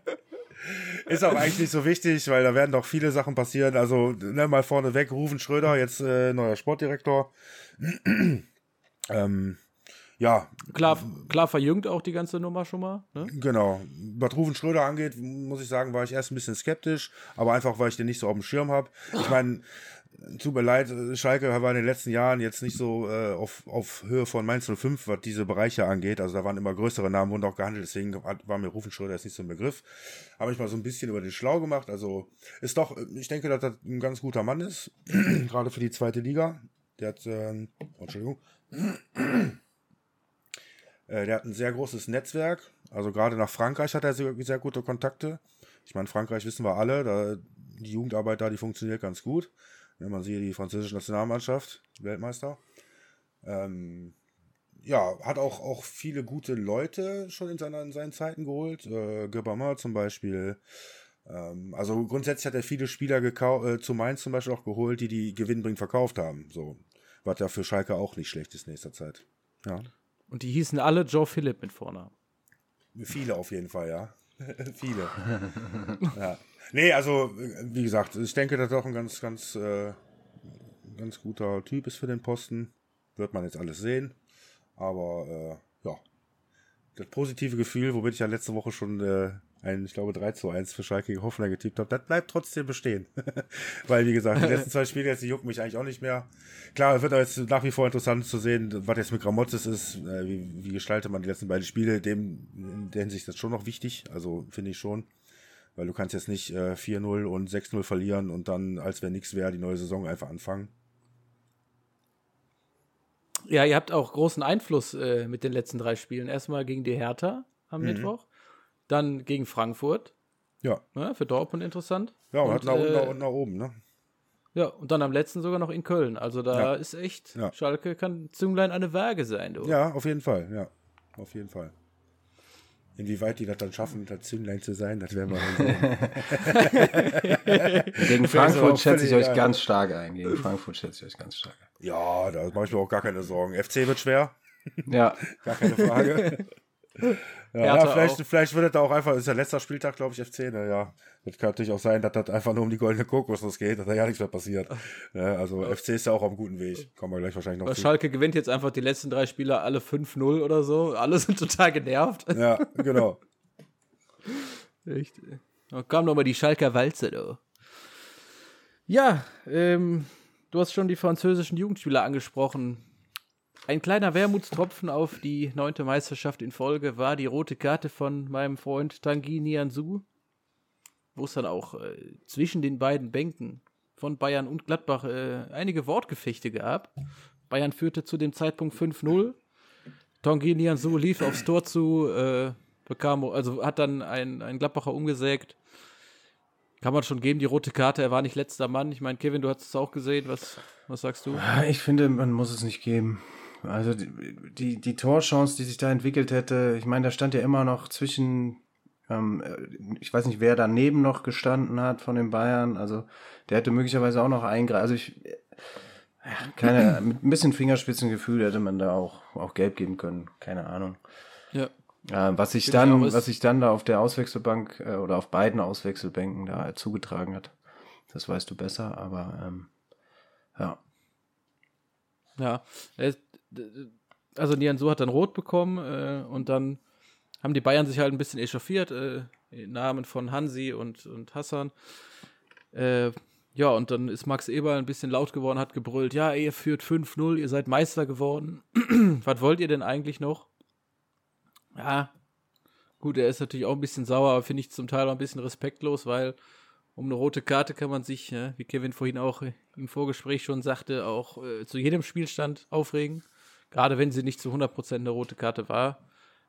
Ist auch eigentlich nicht so wichtig, weil da werden doch viele Sachen passieren. Also, ne, mal vorneweg, Rufen Schröder, jetzt äh, neuer Sportdirektor. ähm, ja. Klar, klar verjüngt auch die ganze Nummer schon mal. Ne? Genau. Was Rufen Schröder angeht, muss ich sagen, war ich erst ein bisschen skeptisch, aber einfach, weil ich den nicht so auf dem Schirm habe. Ich meine, tut mir leid, Schalke war in den letzten Jahren jetzt nicht so äh, auf, auf Höhe von Mainz 05, was diese Bereiche angeht. Also da waren immer größere Namen, wurden auch gehandelt, deswegen war mir Rufen Schröder jetzt nicht so ein Begriff. Habe ich mal so ein bisschen über den Schlau gemacht. Also ist doch, ich denke, dass das ein ganz guter Mann ist, gerade für die zweite Liga. Der hat, äh, oh, Entschuldigung, äh, der hat ein sehr großes Netzwerk. Also gerade nach Frankreich hat er sehr, sehr gute Kontakte. Ich meine, Frankreich wissen wir alle, da, die Jugendarbeit da, die funktioniert ganz gut. Wenn man sieht, die französische Nationalmannschaft, Weltmeister. Ähm, ja, hat auch, auch viele gute Leute schon in, seiner, in seinen Zeiten geholt. Äh, Gebama zum Beispiel. Ähm, also grundsätzlich hat er viele Spieler äh, zu Mainz zum Beispiel auch geholt, die die gewinnbringend verkauft haben. So, was ja für Schalke auch nicht schlecht ist nächster Zeit. Ja. Und die hießen alle Joe Philipp mit Vornamen. Viele auf jeden Fall, ja. Viele. ja. Nee, also, wie gesagt, ich denke, dass er doch ein ganz, ganz, äh, ganz guter Typ ist für den Posten. Wird man jetzt alles sehen. Aber, äh, ja. Das positive Gefühl, womit ich ja letzte Woche schon äh, ein, ich glaube, 3 zu 1 für Schalke Hoffenheim getippt habe, das bleibt trotzdem bestehen. Weil, wie gesagt, die letzten zwei Spiele jetzt, die jucken mich eigentlich auch nicht mehr. Klar, wird jetzt nach wie vor interessant zu sehen, was jetzt mit Gramotzes ist, äh, wie, wie gestaltet man die letzten beiden Spiele. Dem, in der Hinsicht ist das schon noch wichtig, also finde ich schon. Weil du kannst jetzt nicht äh, 4-0 und 6-0 verlieren und dann, als wenn nichts wäre, die neue Saison einfach anfangen. Ja, ihr habt auch großen Einfluss äh, mit den letzten drei Spielen. Erstmal gegen die Hertha am mhm. Mittwoch, dann gegen Frankfurt. Ja. Ne, für Dortmund interessant. Ja, und, und hat nach, äh, nach, nach oben, ne? Ja, und dann am letzten sogar noch in Köln. Also da ja. ist echt, ja. Schalke kann Zünglein eine Waage sein. Du. Ja, auf jeden Fall, ja. Auf jeden Fall. Inwieweit die das dann schaffen, das Zünglein zu sein, das werden wir dann sehen. Gegen Frankfurt schätze ich euch ganz stark ein. Gegen Frankfurt schätze ich euch ganz stark ein. Ja, da mache ich mir auch gar keine Sorgen. FC wird schwer. Ja. gar keine Frage. Ja, ja vielleicht, vielleicht wird es auch einfach, ist ja letzter Spieltag, glaube ich, F10, ne? ja. Das kann natürlich auch sein, dass das einfach nur um die goldene Kokosnuss geht, dass da ja nichts mehr passiert. Ja, also FC ist ja auch auf einem guten Weg. Kommen wir gleich wahrscheinlich noch zu. Schalke gewinnt jetzt einfach die letzten drei Spieler alle 5-0 oder so. Alle sind total genervt. Ja, genau. Echt. Da kam nochmal die Schalker Walze, du. Ja, ähm, du hast schon die französischen Jugendspieler angesprochen. Ein kleiner Wermutstropfen auf die neunte Meisterschaft in Folge war die rote Karte von meinem Freund Tanguy Nianzou, wo es dann auch äh, zwischen den beiden Bänken von Bayern und Gladbach äh, einige Wortgefechte gab. Bayern führte zu dem Zeitpunkt 5-0. Tanguy Nianzou lief aufs Tor zu, äh, bekam, also hat dann einen, Gladbacher umgesägt. Kann man schon geben, die rote Karte, er war nicht letzter Mann. Ich meine, Kevin, du hast es auch gesehen. Was, was sagst du? Ich finde, man muss es nicht geben. Also die, die, die Torchance, die sich da entwickelt hätte, ich meine, da stand ja immer noch zwischen, ähm, ich weiß nicht, wer daneben noch gestanden hat von den Bayern. Also der hätte möglicherweise auch noch eingreifen. Also ich, keine, mit ein bisschen Fingerspitzengefühl hätte man da auch, auch gelb geben können. Keine Ahnung. Ja. Äh, was sich dann, was sich dann da auf der Auswechselbank äh, oder auf beiden Auswechselbänken da zugetragen hat, das weißt du besser, aber ähm, ja. Ja, also Nianzu hat dann rot bekommen äh, und dann haben die Bayern sich halt ein bisschen echauffiert, äh, im Namen von Hansi und, und Hassan. Äh, ja, und dann ist Max Eber ein bisschen laut geworden, hat gebrüllt, ja, ihr führt 5-0, ihr seid Meister geworden. Was wollt ihr denn eigentlich noch? Ja, gut, er ist natürlich auch ein bisschen sauer, aber finde ich zum Teil auch ein bisschen respektlos, weil um eine rote Karte kann man sich, wie Kevin vorhin auch im Vorgespräch schon sagte, auch äh, zu jedem Spielstand aufregen. Gerade wenn sie nicht zu 100% eine rote Karte war.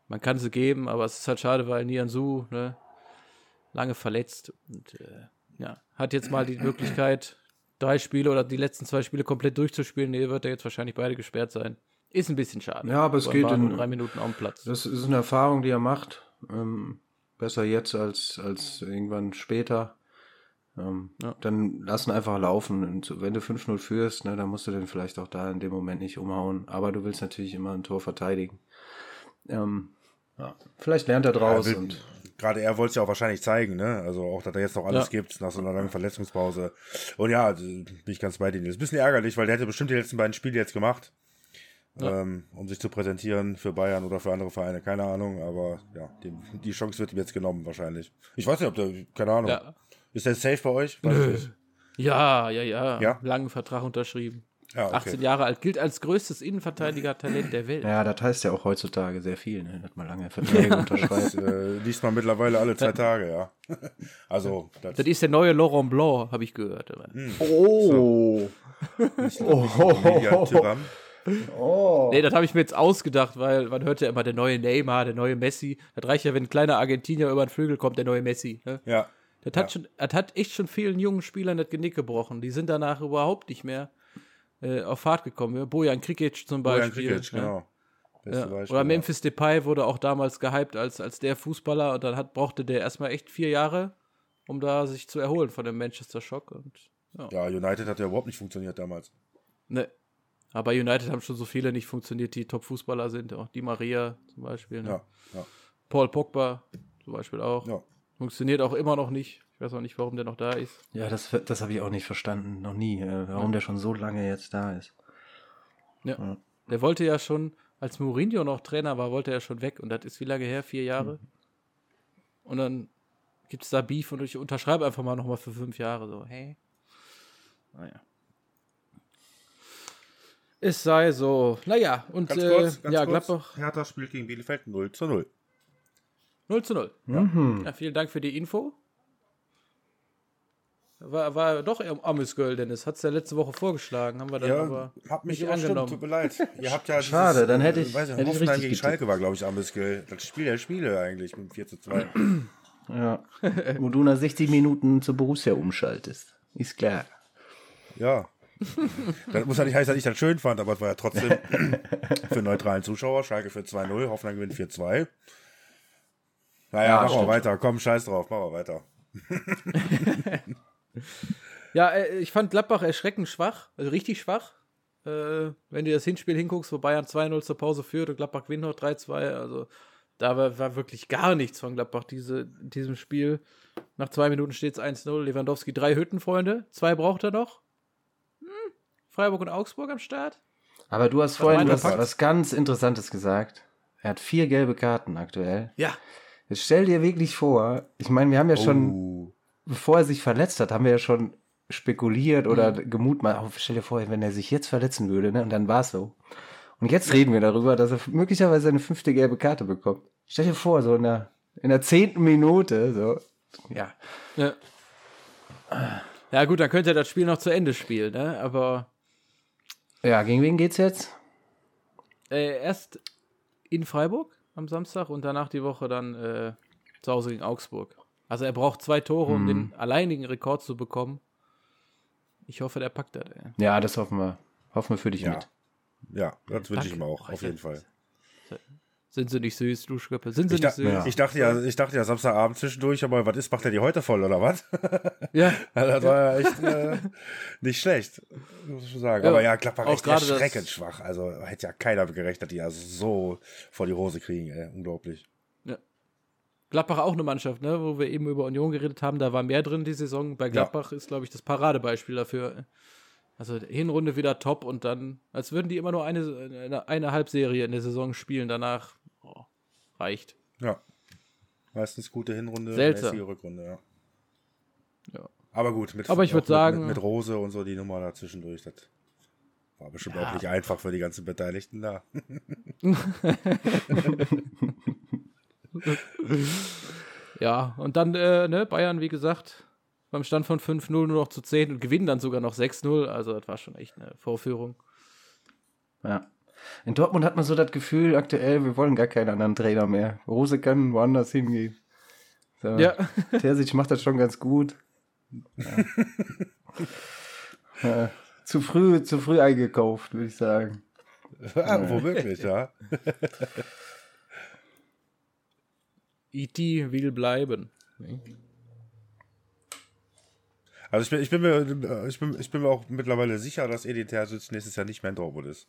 Man kann sie geben, aber es ist halt schade, weil Nian Su ne, lange verletzt und äh, ja, hat jetzt mal die Möglichkeit, drei Spiele oder die letzten zwei Spiele komplett durchzuspielen. Nee, wird er jetzt wahrscheinlich beide gesperrt sein. Ist ein bisschen schade. Ja, aber es geht in drei Minuten auf dem Platz. Das ist eine Erfahrung, die er macht. Ähm, besser jetzt als, als irgendwann später. Ähm, ja. Dann lassen einfach laufen. Und wenn du 5-0 führst, ne, dann musst du den vielleicht auch da in dem Moment nicht umhauen. Aber du willst natürlich immer ein Tor verteidigen. Ähm, ja. Vielleicht lernt er draus. Ja, und gerade er wollte es ja auch wahrscheinlich zeigen, ne? Also auch, dass er jetzt noch alles ja. gibt nach so einer langen Verletzungspause. Und ja, bin ich ganz bei dir. Das ist ein bisschen ärgerlich, weil der hätte bestimmt die letzten beiden Spiele jetzt gemacht. Ja. Ähm, um sich zu präsentieren für Bayern oder für andere Vereine, keine Ahnung, aber ja, die, die Chance wird ihm jetzt genommen wahrscheinlich. Ich weiß nicht, ob der, keine Ahnung. Ja. Ist der safe bei euch? Ja, ja, ja, ja. Langen Vertrag unterschrieben. Ja, okay. 18 Jahre alt, gilt als größtes Innenverteidiger-Talent der Welt. Ja, das heißt ja auch heutzutage sehr viel, ne? dass man lange Verträge unterschreibt. äh, liest man mittlerweile alle zwei Tage, ja. also, das, das, ist der neue Laurent Blanc, habe ich gehört. Hm. Oh. So. oh. oh. Oh. Nee, das habe ich mir jetzt ausgedacht, weil man hört ja immer der neue Neymar, der neue Messi. Das reicht ja, wenn ein kleiner Argentinier über den Vögel kommt, der neue Messi. Ne? Ja. Das hat, ja. schon, das hat echt schon vielen jungen Spielern das Genick gebrochen. Die sind danach überhaupt nicht mehr äh, auf Fahrt gekommen. Ja? Bojan Krikic zum Beispiel. Bojan Krikic, genau. Ja. Beispiel, Oder Memphis Depay wurde auch damals gehypt als, als der Fußballer und dann hat, brauchte der erstmal echt vier Jahre, um da sich zu erholen von dem Manchester Schock. Und, ja. United hat ja überhaupt nicht funktioniert damals. Ne. Aber United haben schon so viele nicht funktioniert, die Top-Fußballer sind. Auch die Maria zum Beispiel. Ne? Ja, ja. Paul Pogba zum Beispiel auch. Ja. Funktioniert auch immer noch nicht. Ich weiß auch nicht, warum der noch da ist. Ja, das, das habe ich auch nicht verstanden. Noch nie. Äh, warum ja. der schon so lange jetzt da ist. Ja. ja. Der wollte ja schon, als Mourinho noch Trainer war, wollte er schon weg. Und das ist wie lange her? Vier Jahre. Mhm. Und dann gibt es da Beef und ich unterschreibe einfach mal nochmal für fünf Jahre. So, hey. Naja. Es sei so. Naja, und ganz kurz, äh, ganz ja, kurz. Gladbach. Hertha spielt gegen Bielefeld 0 zu 0. 0 zu 0. Mhm. Ja, vielen Dank für die Info. War, war doch Amis Girl, Dennis. Hat es ja letzte Woche vorgeschlagen. Haben wir dann ja, aber hab mich nicht angenommen. Tut mir leid. Ihr habt ja Schade, dieses, dann hätte ich. Weiß nicht, hätte Hoffenheim gegen Schalke war, glaube ich, Amis Girl. Das Spiel der Spiele eigentlich mit 4 zu 2. ja. Wo du nach 60 Minuten zur Borussia umschaltest. Ist klar. Ja. Das muss ja nicht heißen, dass ich das schön fand, aber es war ja trotzdem für neutralen Zuschauer. Schalke für 2-0, Hoffenheim gewinnt 4-2. Naja, ja, machen wir weiter. Komm, scheiß drauf, machen wir weiter. ja, äh, ich fand Gladbach erschreckend schwach, also richtig schwach. Äh, wenn du das Hinspiel hinguckst, wo Bayern 2-0 zur Pause führt und Gladbach gewinnt noch 3-2, also da war, war, wirklich gar nichts von Gladbach diese, in diesem Spiel. Nach zwei Minuten steht es 1-0. Lewandowski drei Hüttenfreunde, zwei braucht er noch. Hm. Freiburg und Augsburg am Start. Aber du hast vorhin was, was ganz Interessantes gesagt. Er hat vier gelbe Karten aktuell. Ja. Jetzt stell dir wirklich vor, ich meine, wir haben ja schon, oh. bevor er sich verletzt hat, haben wir ja schon spekuliert oder mhm. gemutmaßt. Oh, stell dir vor, wenn er sich jetzt verletzen würde, ne? Und dann war es so. Und jetzt reden wir darüber, dass er möglicherweise eine fünfte gelbe Karte bekommt. Stell dir vor, so in der, in der zehnten Minute, so. Ja. ja. Ja, gut, dann könnte er das Spiel noch zu Ende spielen, ne? Aber. Ja, gegen wen geht's jetzt? Äh, erst in Freiburg am Samstag und danach die Woche dann äh, zu Hause gegen Augsburg. Also er braucht zwei Tore, um hm. den alleinigen Rekord zu bekommen. Ich hoffe, der packt das. Ey. Ja, das hoffen wir. Hoffen wir für dich ja. mit. Ja, das wünsche ich ihm auch, auf jeden Fall. Sind sie nicht süß, du Schrippe? Sind sie ich nicht süß? Ja. Ich dachte ja, ich dachte ja Samstagabend zwischendurch, aber was ist, macht er die heute voll, oder was? Ja. das war ja echt äh, nicht schlecht, muss ich schon sagen. Ja, aber ja, Gladbach echt erschreckend schwach. Also hätte ja keiner gerechnet, dass die also so vor die Hose kriegen, ey. Unglaublich. Ja. Gladbach auch eine Mannschaft, ne, wo wir eben über Union geredet haben, da war mehr drin die Saison. Bei Gladbach ja. ist, glaube ich, das Paradebeispiel dafür. Also Hinrunde wieder top und dann, als würden die immer nur eine, eine, eine Halbserie in der Saison spielen, danach oh, reicht. Ja. Meistens gute Hinrunde, Seltsam. Rückrunde, ja. ja. Aber gut, mit, Aber ich würde sagen, mit, mit, Rose und so die Nummer dazwischendurch, das war bestimmt ja. auch nicht einfach für die ganzen Beteiligten da. ja, und dann, äh, ne, Bayern, wie gesagt, beim Stand von 5-0 nur noch zu 10 und gewinnen dann sogar noch 6-0. Also das war schon echt eine Vorführung. Ja. In Dortmund hat man so das Gefühl aktuell, wir wollen gar keinen anderen Trainer mehr. Rose kann woanders hingehen. So. Ja. Terzic macht das schon ganz gut. Ja. ja. Zu früh, zu früh eingekauft, würde ich sagen. Ja, womöglich, ja. E.T. will bleiben. Also ich bin, ich bin mir, ich bin, ich bin mir auch mittlerweile sicher, dass Edith Terzic nächstes Jahr nicht mehr in Dortmund ist.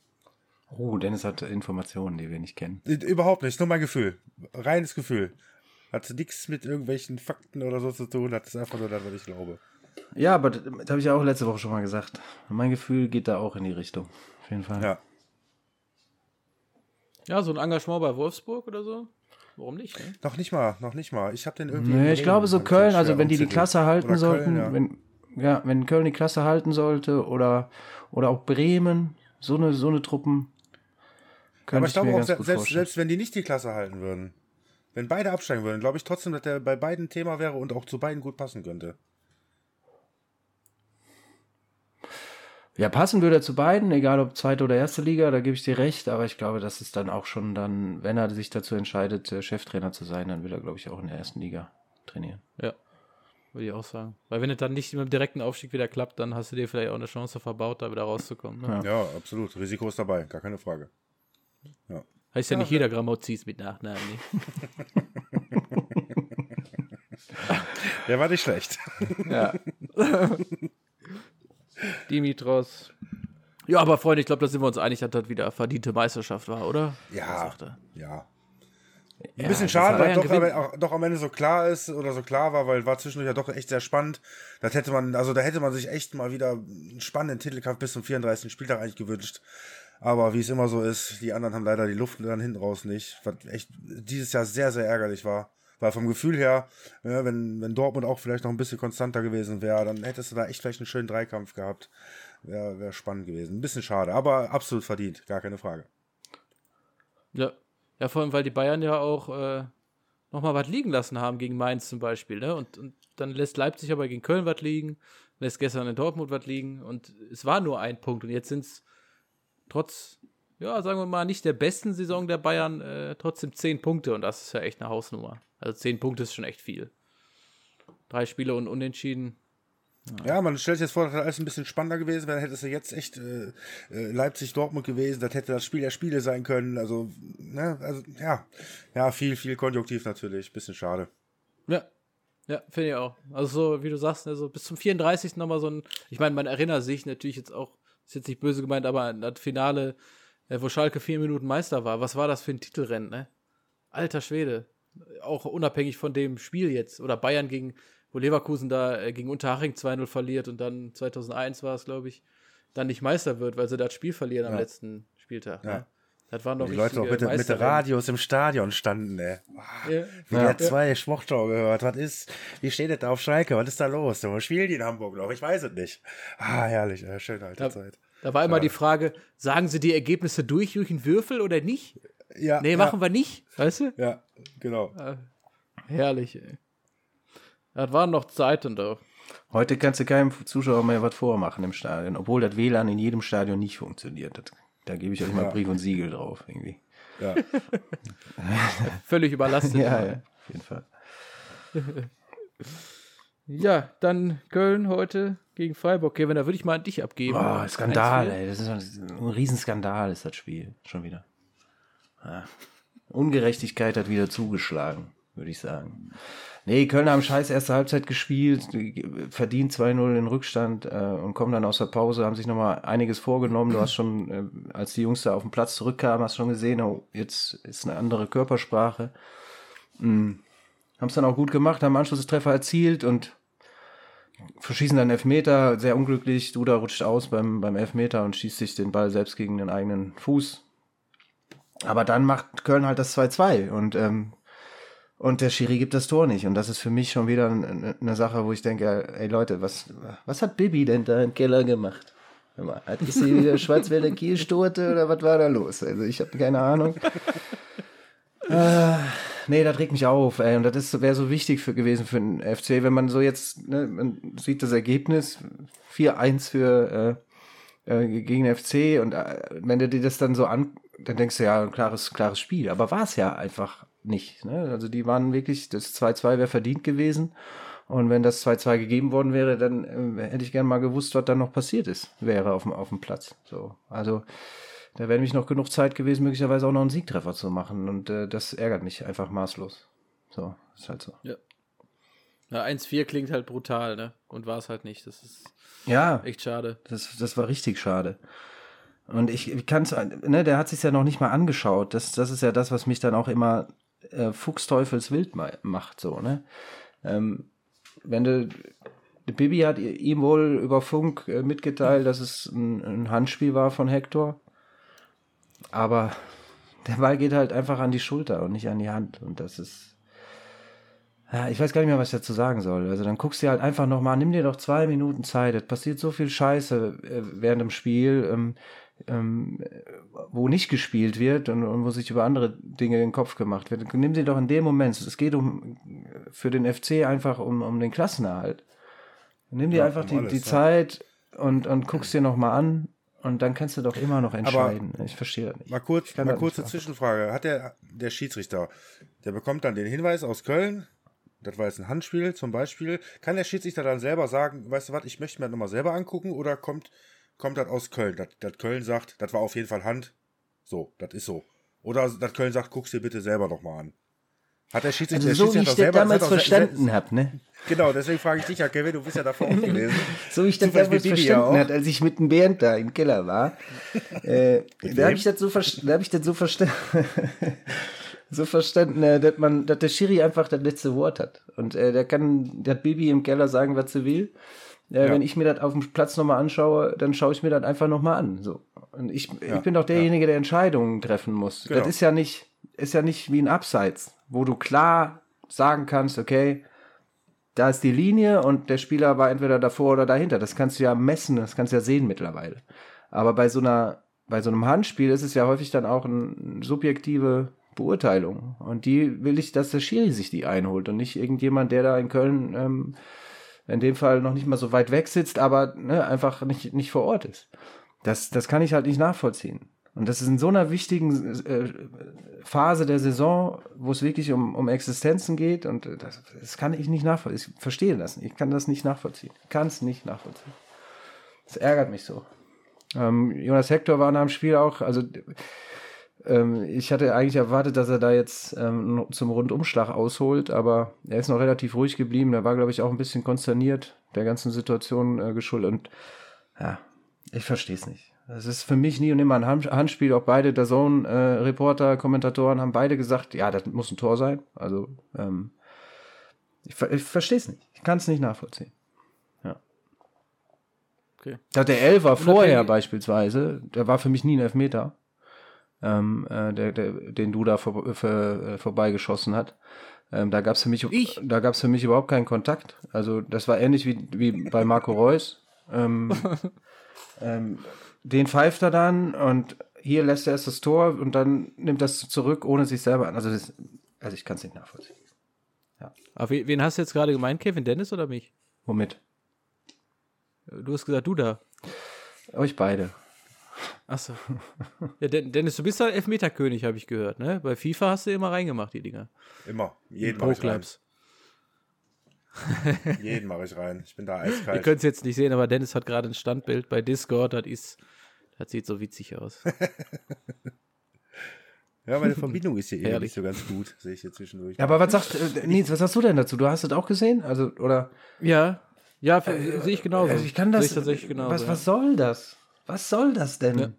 Oh, Dennis hat Informationen, die wir nicht kennen. Überhaupt nicht, nur mein Gefühl. Reines Gefühl. Hat nichts mit irgendwelchen Fakten oder so zu tun, hat es einfach nur das, was ich glaube. Ja, aber das, das habe ich ja auch letzte Woche schon mal gesagt. Mein Gefühl geht da auch in die Richtung. Auf jeden Fall. Ja. Ja, so ein Engagement bei Wolfsburg oder so? Warum nicht? Ne? Noch nicht mal, noch nicht mal. Ich habe den irgendwie. Nee, ich glaube so Köln, also wenn die die Klasse halten sollten, Köln, ja. wenn, ja, wenn Köln die Klasse halten sollte oder, oder auch Bremen, so eine, so eine Truppen. Aber ich, glaube auch, selbst, selbst wenn die nicht die Klasse halten würden, wenn beide absteigen würden, glaube ich trotzdem, dass der bei beiden Thema wäre und auch zu beiden gut passen könnte. Ja, passen würde er zu beiden, egal ob zweite oder erste Liga, da gebe ich dir recht, aber ich glaube, das ist dann auch schon dann, wenn er sich dazu entscheidet, Cheftrainer zu sein, dann will er, glaube ich, auch in der ersten Liga trainieren. Ja. Würde ich auch sagen. Weil wenn es dann nicht mit dem direkten Aufstieg wieder klappt, dann hast du dir vielleicht auch eine Chance verbaut, da wieder rauszukommen. Ne? Ja. ja. absolut. Risiko ist dabei, gar keine Frage. Ja. Heißt ja, ja nicht jeder Grammauzis mit Nachnamen. Ne? Der war nicht schlecht. Ja. Dimitros. Ja, aber Freunde, ich glaube, da sind wir uns einig, dass das wieder verdiente Meisterschaft war, oder? Ja. Ja. Ein bisschen schade, weil doch, aber, doch am Ende so klar ist oder so klar war, weil war zwischendurch ja doch echt sehr spannend. Das hätte man, also da hätte man sich echt mal wieder einen spannenden Titelkampf bis zum 34. Spieltag eigentlich gewünscht. Aber wie es immer so ist, die anderen haben leider die Luft dann hinten raus nicht. Was echt dieses Jahr sehr, sehr ärgerlich war. Weil vom Gefühl her, ja, wenn, wenn Dortmund auch vielleicht noch ein bisschen konstanter gewesen wäre, dann hättest du da echt vielleicht einen schönen Dreikampf gehabt. Wäre wär spannend gewesen. Ein bisschen schade, aber absolut verdient, gar keine Frage. Ja, ja, vor allem, weil die Bayern ja auch äh, nochmal was liegen lassen haben gegen Mainz zum Beispiel. Ne? Und, und dann lässt Leipzig aber gegen Köln was liegen, lässt gestern in Dortmund was liegen. Und es war nur ein Punkt. Und jetzt sind es trotz, ja, sagen wir mal, nicht der besten Saison der Bayern, äh, trotzdem zehn Punkte. Und das ist ja echt eine Hausnummer. Also zehn Punkte ist schon echt viel. Drei Spiele und unentschieden. Ja, man stellt sich jetzt vor, das hätte alles ein bisschen spannender gewesen wäre, hätte es ja jetzt echt äh, äh, Leipzig-Dortmund gewesen, das hätte das Spiel der Spiele sein können. Also, ne, also ja, ja, viel, viel Konjunktiv natürlich, bisschen schade. Ja, ja, finde ich auch. Also so, wie du sagst, ne, so bis zum 34. nochmal so ein, ich meine, man erinnert sich natürlich jetzt auch, ist jetzt nicht böse gemeint, aber an das Finale, äh, wo Schalke vier Minuten Meister war, was war das für ein Titelrennen, ne? Alter Schwede. Auch unabhängig von dem Spiel jetzt. Oder Bayern gegen, wo Leverkusen da äh, gegen Unterhaching 2-0 verliert und dann 2001 war es, glaube ich, dann nicht Meister wird, weil sie das Spiel verlieren ja. am letzten Spieltag. Ja. Ne? Das waren doch die Leute auch mit, mit Radios im Stadion standen, ey. Oh, ja. Wie ja. zwei ja. Gehört. Was ist, wie steht das da auf Schalke? Was ist da los? Wo spielen die in Hamburg noch? Ich weiß es nicht. Ah, herrlich, äh, schöne alte da, Zeit. Da war immer die Frage, sagen sie die Ergebnisse durch, durch einen Würfel oder nicht? Ja. Nee, machen wir nicht, weißt du? Ja, genau. Äh, herrlich, ey. Das waren noch Zeiten da. Heute kannst du keinem Zuschauer mehr was vormachen im Stadion, obwohl das WLAN in jedem Stadion nicht funktioniert. Das da gebe ich euch mal ja. Brief und Siegel drauf, irgendwie. Ja. Völlig überlastet. ja, ja, auf jeden Fall. ja, dann Köln heute gegen Freiburg. Kevin, da würde ich mal an dich abgeben. Oh, Skandal, ey. Das ist ein Riesenskandal, ist das Spiel. Schon wieder. Ja. Ungerechtigkeit hat wieder zugeschlagen, würde ich sagen. Nee, Köln haben scheiß erste Halbzeit gespielt, verdient 2-0 in Rückstand äh, und kommen dann aus der Pause, haben sich nochmal einiges vorgenommen. Du hast schon, äh, als die Jungs da auf den Platz zurückkamen, hast schon gesehen, oh, jetzt ist eine andere Körpersprache. Mhm. Haben es dann auch gut gemacht, haben Anschlusstreffer erzielt und verschießen dann Elfmeter, sehr unglücklich. Duda rutscht aus beim, beim Elfmeter und schießt sich den Ball selbst gegen den eigenen Fuß. Aber dann macht Köln halt das 2-2 und ähm, und der Schiri gibt das Tor nicht. Und das ist für mich schon wieder eine Sache, wo ich denke, ey Leute, was, was hat Bibi denn da im Keller gemacht? Hat ich sie wieder Schwarzwälder Kielstorte oder was war da los? Also ich habe keine Ahnung. äh, nee, das regt mich auf, ey. Und das wäre so wichtig für, gewesen für den FC, wenn man so jetzt, ne, man sieht das Ergebnis, 4-1 für äh, äh, gegen den FC und äh, wenn du dir das dann so an, dann denkst du ja, ein klares, klares Spiel. Aber war es ja einfach nicht. Ne? Also die waren wirklich, das 2-2 wäre verdient gewesen. Und wenn das 2-2 gegeben worden wäre, dann äh, hätte ich gerne mal gewusst, was da noch passiert ist, wäre auf dem, auf dem Platz. So, also da wäre nämlich noch genug Zeit gewesen, möglicherweise auch noch einen Siegtreffer zu machen. Und äh, das ärgert mich einfach maßlos. So, ist halt so. Ja. Ja, 1-4 klingt halt brutal, ne? Und war es halt nicht. Das ist ja, echt schade. Das, das war richtig schade. Und ich, ich kann es, ne, der hat sich ja noch nicht mal angeschaut. Das, das ist ja das, was mich dann auch immer äh, Fuchsteufelswild macht, so, ne? Ähm, wenn du, Bibi hat ihm wohl über Funk äh, mitgeteilt, dass es ein, ein, Handspiel war von Hector. Aber der Ball geht halt einfach an die Schulter und nicht an die Hand. Und das ist. Ja, ich weiß gar nicht mehr, was ich dazu sagen soll. Also dann guckst du halt einfach nochmal, nimm dir doch zwei Minuten Zeit. Es passiert so viel Scheiße äh, während dem Spiel. Ähm, ähm, wo nicht gespielt wird und, und, wo sich über andere Dinge den Kopf gemacht wird. Nimm sie doch in dem Moment. Es geht um für den FC einfach um, um den Klassenerhalt. Nimm dir ja, einfach die, alles, die ja. Zeit und, und guckst dir nochmal an und dann kannst du doch immer noch entscheiden. Aber ich verstehe das nicht. Mal kurz, mal kurze Zwischenfrage. Hat der, der Schiedsrichter, der bekommt dann den Hinweis aus Köln, das war jetzt ein Handspiel zum Beispiel, kann der Schiedsrichter dann selber sagen, weißt du was, ich möchte mir das nochmal selber angucken oder kommt kommt das aus Köln. Das Köln sagt, das war auf jeden Fall Hand. So, das ist so. Oder das Köln sagt, guck's dir bitte selber noch mal an. Hat der Schiedsrichter, also so wie ich das damals verstanden habe, ne? Genau, deswegen frage ich dich ja, Kevin, du bist ja davor auch gewesen. so wie ich das damals verstanden habe, als ich mit dem Bernd da im Keller war. äh, da habe ich das so, da hab ich das so verstanden. so verstanden, äh, dass man, dass der Schiri einfach das letzte Wort hat. Und äh, der kann, der hat Bibi im Keller sagen, was sie will. Äh, ja. Wenn ich mir das auf dem Platz nochmal anschaue, dann schaue ich mir das einfach nochmal an. So. Und ich, ja. ich bin doch derjenige, der Entscheidungen treffen muss. Genau. Das ist ja nicht, ist ja nicht wie ein Abseits, wo du klar sagen kannst, okay, da ist die Linie und der Spieler war entweder davor oder dahinter. Das kannst du ja messen, das kannst du ja sehen mittlerweile. Aber bei so einer, bei so einem Handspiel ist es ja häufig dann auch eine subjektive Beurteilung. Und die will ich, dass der Schiri sich die einholt und nicht irgendjemand, der da in Köln ähm, in dem Fall noch nicht mal so weit weg sitzt, aber ne, einfach nicht, nicht vor Ort ist. Das, das kann ich halt nicht nachvollziehen. Und das ist in so einer wichtigen äh, Phase der Saison, wo es wirklich um, um Existenzen geht. Und das, das kann ich nicht nachvollziehen. Ich verstehe das nicht. Ich kann das nicht nachvollziehen. Kann es nicht nachvollziehen. Das ärgert mich so. Ähm, Jonas Hector war nach dem Spiel auch, also ähm, ich hatte eigentlich erwartet, dass er da jetzt ähm, zum Rundumschlag ausholt, aber er ist noch relativ ruhig geblieben. Er war, glaube ich, auch ein bisschen konsterniert der ganzen Situation äh, geschuldet. Und ja, ich verstehe es nicht. Es ist für mich nie und immer ein Handspiel. Auch beide der Zone-Reporter, äh, Kommentatoren haben beide gesagt, ja, das muss ein Tor sein. Also ähm, ich, ich verstehe es nicht. Ich kann es nicht nachvollziehen. Ja. Okay. Der Elfer vorher beispielsweise, der war für mich nie ein Elfmeter ähm, äh, der, der, den du da vor, für, äh, vorbeigeschossen hat. Ähm, da gab es für mich, ich? da gab's für mich überhaupt keinen Kontakt. Also das war ähnlich wie, wie bei Marco Reus. Ähm, ähm, den pfeift er dann und hier lässt er erst das Tor und dann nimmt das zurück, ohne sich selber an. Also, das, also ich kann es nicht nachvollziehen. Ja. Aber wen hast du jetzt gerade gemeint, Kevin Dennis oder mich? Womit? Du hast gesagt, du da. Euch beide. Achso. Ja, Dennis, du bist ja Elfmeterkönig, habe ich gehört, ne? Bei FIFA hast du immer reingemacht, die Dinger. Immer. Jeden mache ich rein. Jeden mache ich rein. Ich bin da eiskalt. Ihr könnt es jetzt nicht sehen, aber Dennis hat gerade ein Standbild bei Discord. Das ist, das sieht so witzig aus. ja, meine Verbindung ist hier eh nicht so ganz gut, sehe ich hier zwischendurch. Ja, aber was sagst äh, Nils, was hast du denn dazu? Du hast es auch gesehen? Also, oder? Ja. Ja, äh, sehe ich genauso. Also ich kann das. tatsächlich genauso, was, ja. was soll das? Was soll das denn? Ja.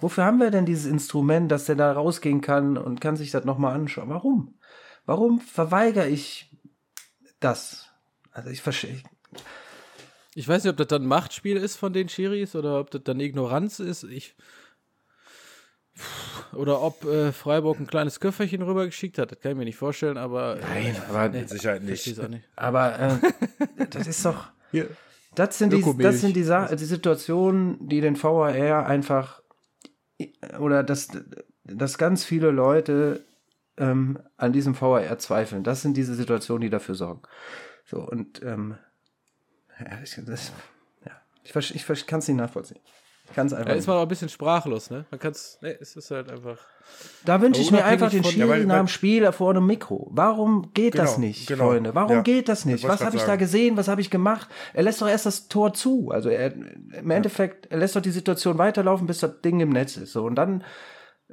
Wofür haben wir denn dieses Instrument, dass der da rausgehen kann und kann sich das nochmal anschauen? Warum? Warum verweigere ich das? Also ich verstehe. Ich weiß nicht, ob das dann ein Machtspiel ist von den Schiris oder ob das dann Ignoranz ist. Ich oder ob äh, Freiburg ein kleines Köfferchen rübergeschickt hat, das kann ich mir nicht vorstellen, aber. Nein, aber mit Sicherheit nicht. nicht. Aber äh, das ist doch. Hier. Das sind, die, das sind die, die Situationen, die den VAR einfach oder dass, dass ganz viele Leute ähm, an diesem VAR zweifeln. Das sind diese Situationen, die dafür sorgen. So, und ähm, ja, ich, das, ja, ich, ich kann es nicht nachvollziehen. Ganz einfach. Ja, ist man auch ein bisschen sprachlos, ne? Man kann es, ne, es ist halt einfach. Da wünsche ich mir einfach den Schiri nach dem Spiel vor einem Mikro. Warum geht genau, das nicht, genau. Freunde? Warum ja, geht das nicht? Was habe ich da gesehen? Was habe ich gemacht? Er lässt doch erst das Tor zu. Also er, im Endeffekt, er lässt doch die Situation weiterlaufen, bis das Ding im Netz ist. So, und dann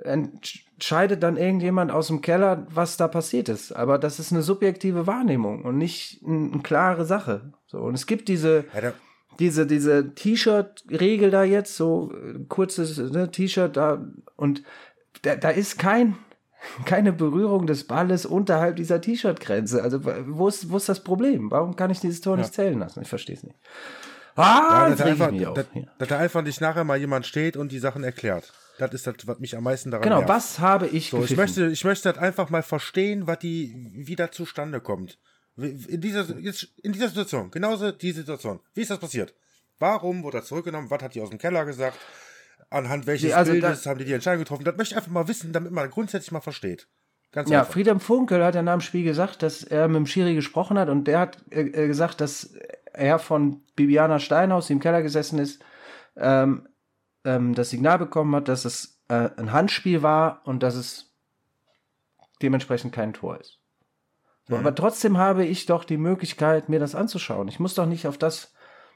entscheidet dann irgendjemand aus dem Keller, was da passiert ist. Aber das ist eine subjektive Wahrnehmung und nicht eine klare Sache. So, und es gibt diese, ja, diese, diese T-Shirt-Regel da jetzt, so äh, kurzes ne, T-Shirt da und da, da ist kein, keine Berührung des Balles unterhalb dieser T-Shirt-Grenze. Also wo ist, wo ist das Problem? Warum kann ich dieses Tor ja. nicht zählen lassen? Ich verstehe es nicht. Ah, ja, dass, einfach, dass, dass da einfach nicht nachher mal jemand steht und die Sachen erklärt. Das ist das, was mich am meisten daran Genau, nervt. was habe ich so, Ich möchte, ich möchte das einfach mal verstehen, was die, wie das zustande kommt. In dieser, jetzt, in dieser Situation, genauso die Situation. Wie ist das passiert? Warum wurde er zurückgenommen? Was hat die aus dem Keller gesagt? Anhand welches also Bildes haben die die Entscheidung getroffen? Das möchte ich einfach mal wissen, damit man grundsätzlich mal versteht. Ganz ja, einfach. Friedhelm Funkel hat ja nach dem Spiel gesagt, dass er mit dem Schiri gesprochen hat und der hat äh, äh gesagt, dass er von Bibiana Steinhaus, die im Keller gesessen ist, ähm, ähm, das Signal bekommen hat, dass es äh, ein Handspiel war und dass es dementsprechend kein Tor ist. So, mhm. Aber trotzdem habe ich doch die Möglichkeit, mir das anzuschauen. Ich muss doch nicht auf das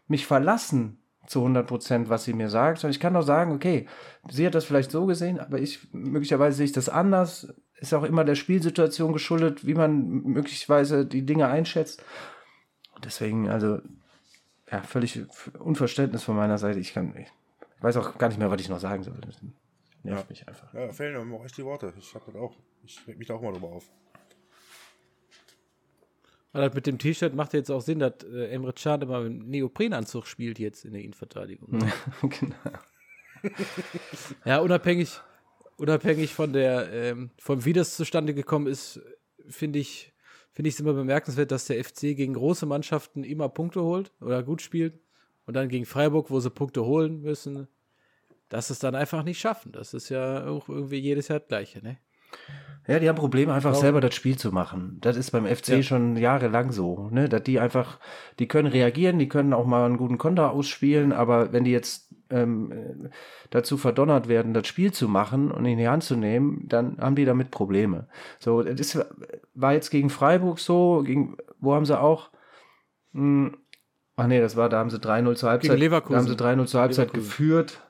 mich verlassen zu 100 Prozent, was sie mir sagt, sondern ich kann doch sagen, okay, sie hat das vielleicht so gesehen, aber ich, möglicherweise sehe ich das anders. Ist auch immer der Spielsituation geschuldet, wie man möglicherweise die Dinge einschätzt. Deswegen, also, ja, völlig Unverständnis von meiner Seite. Ich kann, ich weiß auch gar nicht mehr, was ich noch sagen soll. Das nervt ja. mich einfach. Ja, fehlen mir auch echt die Worte. Ich hab das auch. Ich reg mich da auch mal drüber auf. Weil halt mit dem T-Shirt macht jetzt auch Sinn, dass äh, Emre Can immer einen Neoprenanzug spielt jetzt in der Innenverteidigung. genau. ja, unabhängig, unabhängig von der, ähm, von wie das zustande gekommen ist, finde ich, finde ich es immer bemerkenswert, dass der FC gegen große Mannschaften immer Punkte holt oder gut spielt und dann gegen Freiburg, wo sie Punkte holen müssen, dass es dann einfach nicht schaffen. Das ist ja auch irgendwie jedes Jahr das Gleiche, ne? Ja, die haben Probleme, einfach Warum? selber das Spiel zu machen. Das ist beim FC ja. schon jahrelang so, ne? Dass die einfach, die können reagieren, die können auch mal einen guten Konter ausspielen, aber wenn die jetzt ähm, dazu verdonnert werden, das Spiel zu machen und in die Hand zu nehmen, dann haben die damit Probleme. So, das war jetzt gegen Freiburg so, gegen, wo haben sie auch, mh, hm, ach nee, das war, da haben sie 3-0 zur Halbzeit, gegen Leverkusen. da haben sie 3-0 zur Halbzeit Leverkusen. geführt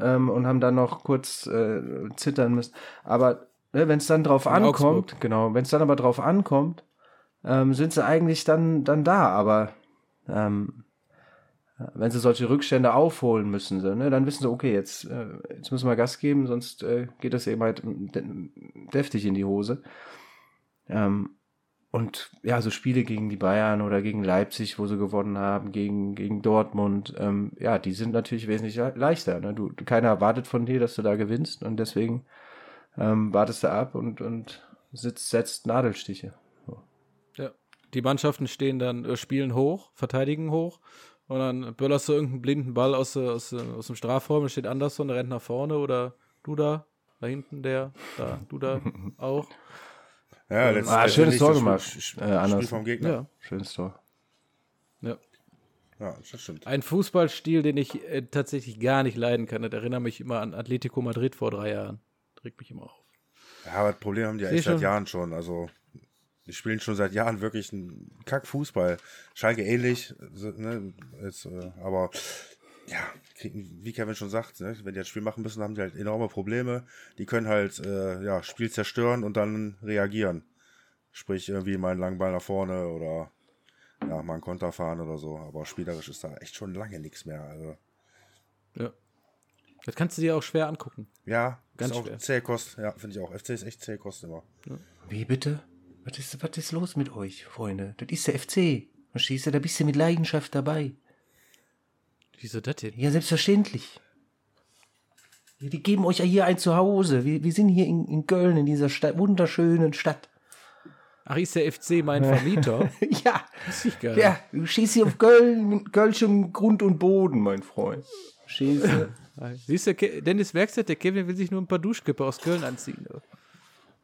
ähm, und haben dann noch kurz äh, zittern müssen. Aber wenn es dann drauf in ankommt, Augsburg. genau, wenn es dann aber drauf ankommt, ähm, sind sie eigentlich dann, dann da, aber ähm, wenn sie solche Rückstände aufholen müssen, sie, ne, dann wissen sie, okay, jetzt, äh, jetzt müssen wir Gas geben, sonst äh, geht das eben halt deftig in die Hose. Ähm, und ja, so Spiele gegen die Bayern oder gegen Leipzig, wo sie gewonnen haben, gegen, gegen Dortmund, ähm, ja, die sind natürlich wesentlich leichter. Ne? Du, keiner erwartet von dir, dass du da gewinnst und deswegen ähm, wartest du ab und, und sitzt, setzt Nadelstiche. So. Ja, die Mannschaften stehen dann, äh, spielen hoch, verteidigen hoch und dann böllerst du irgendeinen blinden Ball aus, aus, aus dem Strafraum, da steht Anderson, der rennt nach vorne oder du da, da hinten der, da, du da auch. Ja, letztes ah, schönes Tor gemacht. Spiel, äh, Spiel vom Gegner. Ja. Schönes Tor. Ja. Ja, das stimmt. Ein Fußballstil, den ich äh, tatsächlich gar nicht leiden kann. Das erinnert mich immer an Atletico Madrid vor drei Jahren. Regt mich immer auf. Ja, aber das Problem haben die ja echt seit Jahren schon. Also die spielen schon seit Jahren wirklich einen Kack-Fußball. Schalke ähnlich, ne, jetzt, äh, aber ja, wie Kevin schon sagt, ne, wenn die das Spiel machen müssen, haben die halt enorme Probleme. Die können halt äh, ja, Spiel zerstören und dann reagieren. Sprich, irgendwie mal einen langen Ball nach vorne oder ja, mal einen Konter fahren oder so. Aber spielerisch ist da echt schon lange nichts mehr. Also. Ja. Das kannst du dir auch schwer angucken. Ja, ganz ist auch schwer. Zählkost. Ja, finde ich auch. FC ist echt Zählkost immer. Ja. Wie bitte? Was ist, was ist los mit euch, Freunde? Das ist der FC. Verstehst du? Da bist du mit Leidenschaft dabei. Wieso das denn? Ja, selbstverständlich. Die geben euch ja hier ein Zuhause. Wir, wir sind hier in, in Köln, in dieser Stadt, wunderschönen Stadt. Ach, ist der FC mein Vermieter? ja. Das ist geil. Ja, du stehst hier auf Köln mit Kölschem Grund und Boden, mein Freund. Du? Siehst du, Dennis Werkstatt, der Kevin will sich nur ein paar Duschkippe aus Köln anziehen.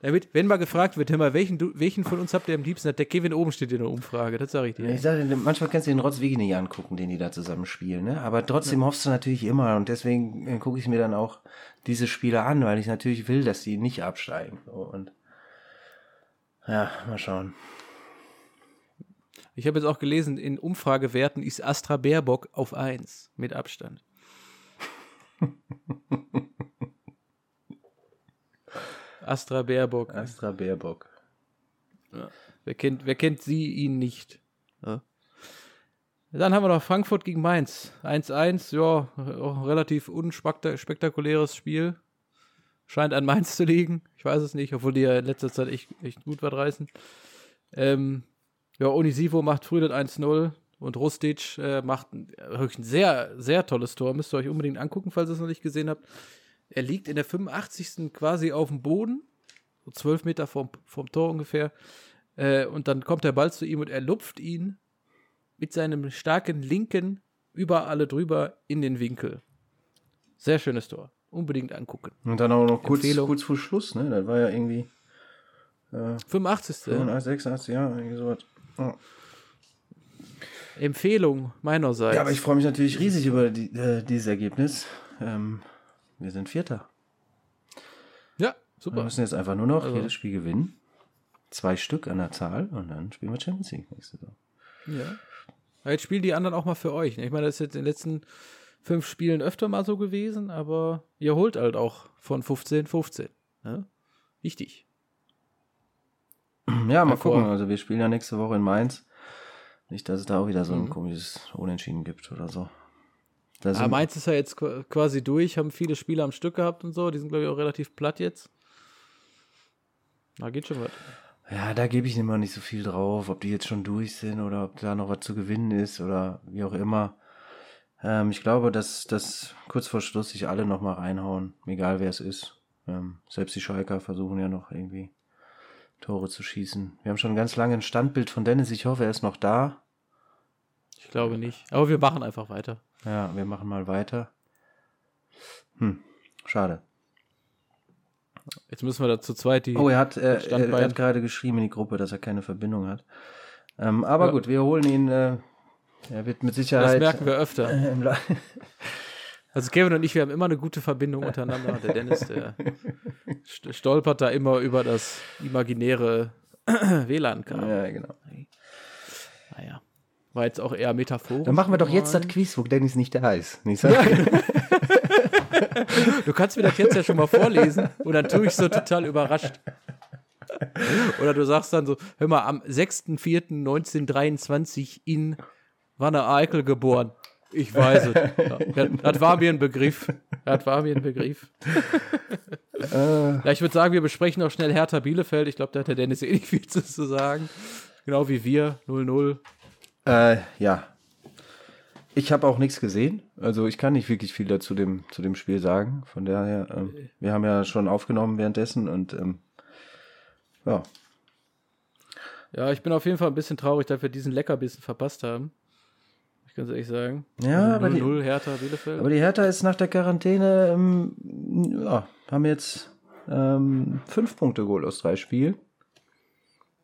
Damit, wenn mal gefragt wird, hör mal, welchen, welchen von uns habt ihr am liebsten? Hat der Kevin oben steht in der Umfrage, das sage ich dir. Ich sage, manchmal kannst du den Rotz wirklich nicht angucken, den die da zusammen spielen, ne? Aber trotzdem ja. hoffst du natürlich immer und deswegen äh, gucke ich mir dann auch diese Spiele an, weil ich natürlich will, dass die nicht absteigen. und ja, mal schauen. Ich habe jetzt auch gelesen, in Umfragewerten ist Astra Baerbock auf 1 mit Abstand. Astra Baerbock. Astra Baerbock. Ja. Wer, kennt, wer kennt sie ihn nicht? Ja. Dann haben wir noch Frankfurt gegen Mainz. 1-1, ja, auch relativ unspektakuläres Spiel. Scheint an Mainz zu liegen. Ich weiß es nicht, obwohl die ja in letzter Zeit echt, echt gut was reißen. Ähm, ja, Onisivo macht früh das 1-0 und Rustic äh, macht ein, ein sehr, sehr tolles Tor. Müsst ihr euch unbedingt angucken, falls ihr es noch nicht gesehen habt. Er liegt in der 85. quasi auf dem Boden, so zwölf Meter vom, vom Tor ungefähr. Äh, und dann kommt der Ball zu ihm und er lupft ihn mit seinem starken linken über alle drüber in den Winkel. Sehr schönes Tor. Unbedingt angucken. Und dann auch noch kurz, kurz vor Schluss, ne? Das war ja irgendwie. Äh, 85. 85, 86, ja, irgendwie sowas. Oh. Empfehlung meinerseits. Ja, aber ich freue mich natürlich riesig über die, äh, dieses Ergebnis. Ähm, wir sind Vierter. Ja, super. Wir müssen jetzt einfach nur noch also. jedes Spiel gewinnen. Zwei Stück an der Zahl und dann spielen wir Champions League nächste Saison. Ja. Jetzt spielen die anderen auch mal für euch. Ich meine, das ist jetzt in den letzten fünf Spielen öfter mal so gewesen, aber ihr holt halt auch von 15, 15. Ne? Wichtig. Ja, mal gucken. Also wir spielen ja nächste Woche in Mainz. Nicht, dass es da auch wieder so ein mhm. komisches Unentschieden gibt oder so. Das Aber Mainz ist ja jetzt quasi durch, haben viele Spiele am Stück gehabt und so. Die sind, glaube ich, auch relativ platt jetzt. Da geht schon was. Ja, da gebe ich immer nicht so viel drauf, ob die jetzt schon durch sind oder ob da noch was zu gewinnen ist oder wie auch immer. Ähm, ich glaube, dass, dass kurz vor Schluss sich alle nochmal reinhauen, egal wer es ist. Ähm, selbst die Schalker versuchen ja noch irgendwie Tore zu schießen. Wir haben schon ganz lange ein Standbild von Dennis. Ich hoffe, er ist noch da. Ich glaube nicht. Aber wir machen einfach weiter. Ja, wir machen mal weiter. Hm, schade. Jetzt müssen wir da zu zweit die. Oh, er hat, äh, er, er, hat gerade geschrieben in die Gruppe, dass er keine Verbindung hat. Ähm, aber ja. gut, wir holen ihn. Äh, er wird mit Sicherheit. Das merken wir öfter. Äh, Also Kevin und ich, wir haben immer eine gute Verbindung untereinander. Der Dennis, der stolpert da immer über das imaginäre WLAN-Kabel. Ja, genau. Naja. War jetzt auch eher metaphorisch. Dann machen wir doch jetzt das Quiz, wo Dennis nicht da ist. Nicht so? du kannst mir das jetzt ja schon mal vorlesen und dann tue ich so total überrascht. Oder du sagst dann so, hör mal, am 6.4.1923 in Wanne Eickel geboren. Ich weiß es. Ja, das war mir ein Begriff. Das war mir ein Begriff. Äh. ja, ich würde sagen, wir besprechen noch schnell Hertha Bielefeld. Ich glaube, da hat der Dennis eh nicht viel zu sagen. Genau wie wir. 0-0. Äh, ja. Ich habe auch nichts gesehen. Also ich kann nicht wirklich viel dazu dem, zu dem Spiel sagen. Von daher, ähm, wir haben ja schon aufgenommen währenddessen und ähm, ja. Ja, ich bin auf jeden Fall ein bisschen traurig, dass wir diesen Leckerbissen verpasst haben. Ich kann es ehrlich sagen. Ja, aber 0 die, Hertha Bielefeld. Aber die Hertha ist nach der Quarantäne, ähm, ja, haben jetzt ähm, fünf Punkte geholt aus drei Spielen.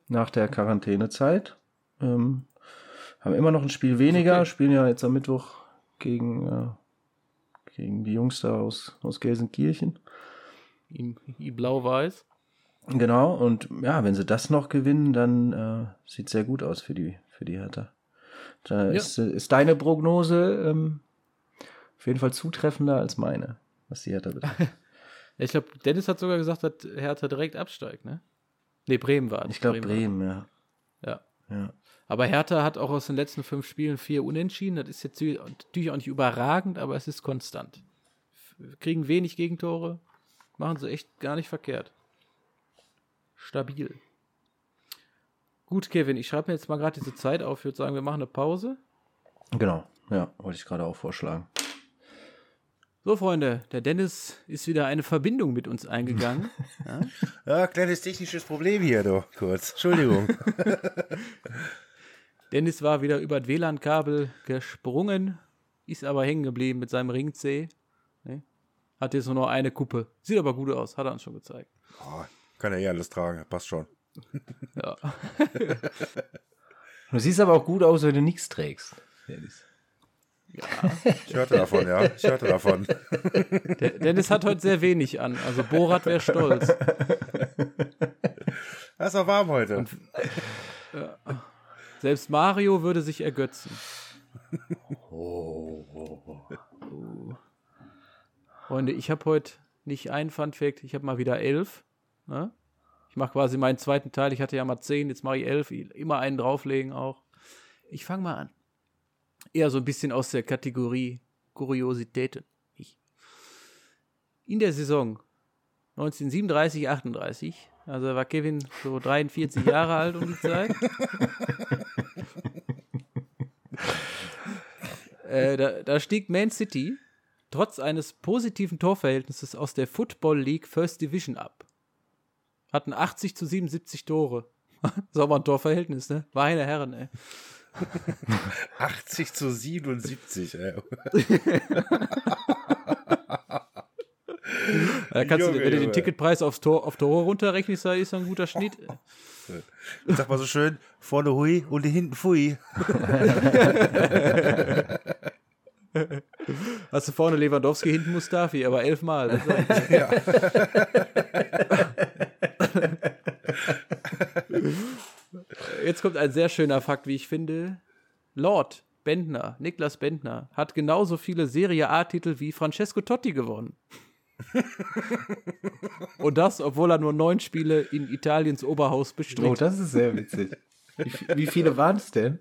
Nach der Quarantänezeit. Ähm, haben immer noch ein Spiel weniger, okay. spielen ja jetzt am Mittwoch gegen, äh, gegen die Jungs da aus, aus Gelsenkirchen. Blau-Weiß. Genau, und ja, wenn sie das noch gewinnen, dann äh, sieht sehr gut aus für die, für die Hertha. Da ja. ist, ist, deine Prognose ähm, auf jeden Fall zutreffender als meine, was die Hertha betrifft. ich glaube, Dennis hat sogar gesagt, dass Hertha direkt absteigt, ne? Ne, Bremen war. Ich glaube, Bremen, Bremen ja. ja. Ja. Aber Hertha hat auch aus den letzten fünf Spielen vier Unentschieden. Das ist jetzt natürlich auch nicht überragend, aber es ist konstant. Kriegen wenig Gegentore, machen sie echt gar nicht verkehrt. Stabil. Gut, Kevin, ich schreibe mir jetzt mal gerade diese Zeit auf. Ich würde sagen, wir machen eine Pause. Genau, ja, wollte ich gerade auch vorschlagen. So, Freunde, der Dennis ist wieder eine Verbindung mit uns eingegangen. ja? ja, kleines technisches Problem hier, doch, kurz. Entschuldigung. Dennis war wieder über das WLAN-Kabel gesprungen, ist aber hängen geblieben mit seinem Ring C. Ne? Hat jetzt nur noch eine Kuppe. Sieht aber gut aus, hat er uns schon gezeigt. Oh, kann er eh alles tragen, passt schon. Ja. du siehst aber auch gut aus, wenn du nichts trägst. Dennis. Ja. Ich hörte davon, ja. Ich hörte davon. Der, Dennis hat heute sehr wenig an. Also Borat wäre stolz. Es ist auch warm heute. Und, ja. Selbst Mario würde sich ergötzen. Oh. oh. Freunde, ich habe heute nicht einen Fun Fact, ich habe mal wieder elf. Ne? Ich mache quasi meinen zweiten Teil. Ich hatte ja mal zehn, jetzt mache ich elf. Immer einen drauflegen auch. Ich fange mal an. Eher so ein bisschen aus der Kategorie Kuriositäten. Ich. In der Saison 1937, 38 also war Kevin so 43 Jahre alt um die Zeit. äh, da, da stieg Man City trotz eines positiven Torverhältnisses aus der Football League First Division ab. Hatten 80 zu 77 Tore. Sauber ein Torverhältnis, ne? Meine Herren, ey. 80 zu 77, ey. Da kannst Junge, du, wenn du den Ticketpreis aufs Tor, auf Tore runterrechnest, ist ein guter Schnitt. Sag mal so schön, vorne hui und hinten fui. Hast du vorne Lewandowski, hinten Mustafi, aber elfmal. Ja. Jetzt kommt ein sehr schöner Fakt, wie ich finde. Lord Bendner, Niklas Bendner, hat genauso viele Serie A-Titel wie Francesco Totti gewonnen. Und das, obwohl er nur neun Spiele in Italiens Oberhaus bestritt. Oh, das ist sehr witzig. Wie, wie viele waren es denn?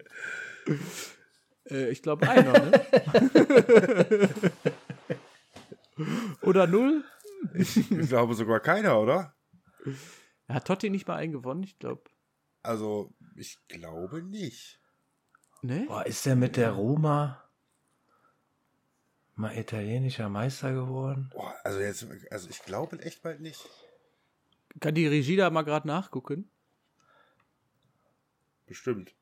Äh, ich glaube einer, ne? oder null? Ich, ich glaube sogar keiner, oder? Hat Totti nicht mal einen gewonnen, ich glaube. Also, ich glaube nicht. Ne? Boah, ist der mit der Roma mal italienischer Meister geworden? Boah, also jetzt, also ich glaube echt bald nicht. Kann die Regie da mal gerade nachgucken? Bestimmt.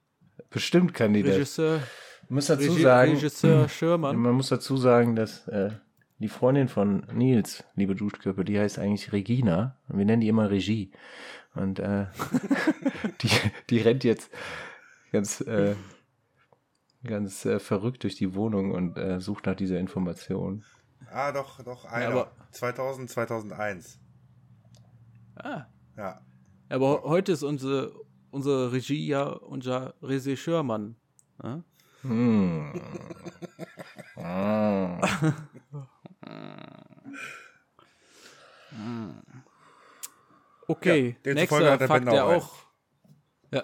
Bestimmt kann die Regisseur, das. muss dazu Regie, sagen, Regisseur Schirmann. Man muss dazu sagen, dass äh, die Freundin von Nils, liebe Duschköpfe, die heißt eigentlich Regina. Wir nennen die immer Regie. Und äh, die, die rennt jetzt ganz äh, ganz äh, verrückt durch die Wohnung und äh, sucht nach dieser Information. Ah, doch, doch, einer. Ja, 2000, 2001. Ah. Ja. Aber heute ist unsere, unsere Regie ja unser Regisseurmann. Ja? Hm. okay, ja, nächster Fakt, der auch, ja,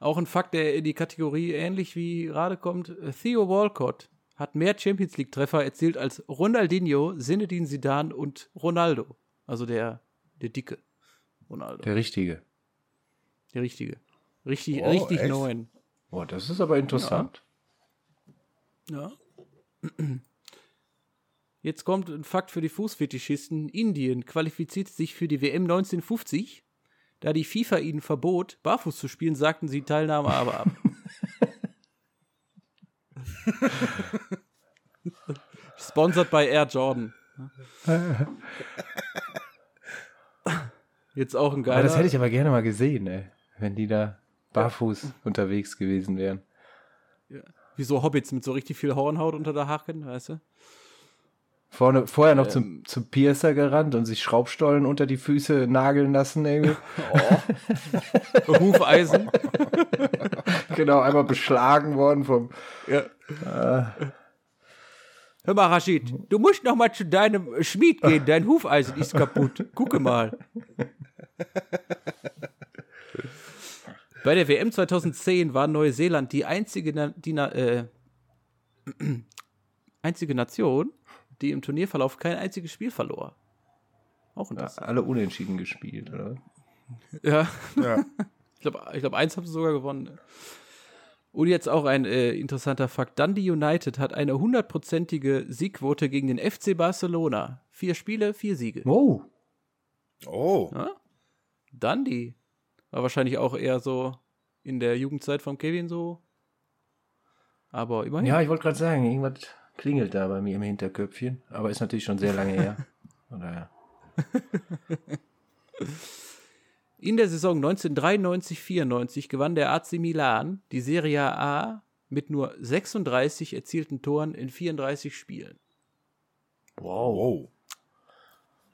auch ein Fakt, der in die Kategorie ähnlich wie gerade kommt. Theo Walcott hat mehr Champions League Treffer erzielt als Ronaldinho, Zinedine Zidane und Ronaldo. Also der, der dicke Ronaldo. Der richtige. Der richtige. Richtig, oh, richtig echt? neun. Boah, das ist aber interessant. Ja. ja. Jetzt kommt ein Fakt für die Fußfetischisten. Indien qualifizierte sich für die WM 1950. Da die FIFA ihnen verbot, barfuß zu spielen, sagten sie Teilnahme aber ab. Sponsored bei Air Jordan. Jetzt auch ein geiler. Aber das hätte ich aber gerne mal gesehen, ey. Wenn die da barfuß ja. unterwegs gewesen wären. Ja. Wie so Hobbits mit so richtig viel Hornhaut unter der Haken, weißt du? Vorne, vorher noch ähm. zum, zum Piercer gerannt und sich Schraubstollen unter die Füße nageln lassen, irgendwie. Oh. Hufeisen. genau, einmal beschlagen worden vom. Ja. Äh. Hör mal, Rashid, du musst noch mal zu deinem Schmied gehen. Dein Hufeisen ist kaputt. Gucke mal. Bei der WM 2010 war Neuseeland die einzige, die, äh, einzige Nation, die im Turnierverlauf kein einziges Spiel verlor. Auch interessant. Ja, alle unentschieden gespielt, oder? Ja. ja. ich glaube, ich glaub, eins haben sie sogar gewonnen. Und jetzt auch ein äh, interessanter Fakt. Dundee United hat eine hundertprozentige Siegquote gegen den FC Barcelona. Vier Spiele, vier Siege. Oh. Oh. Ja? Dundee. War wahrscheinlich auch eher so in der Jugendzeit von Kevin so. Aber immerhin. Ja, ich wollte gerade sagen, irgendwas klingelt da bei mir im Hinterköpfchen. Aber ist natürlich schon sehr lange her. Oder In der Saison 1993-94 gewann der AC Milan die Serie A mit nur 36 erzielten Toren in 34 Spielen. Wow.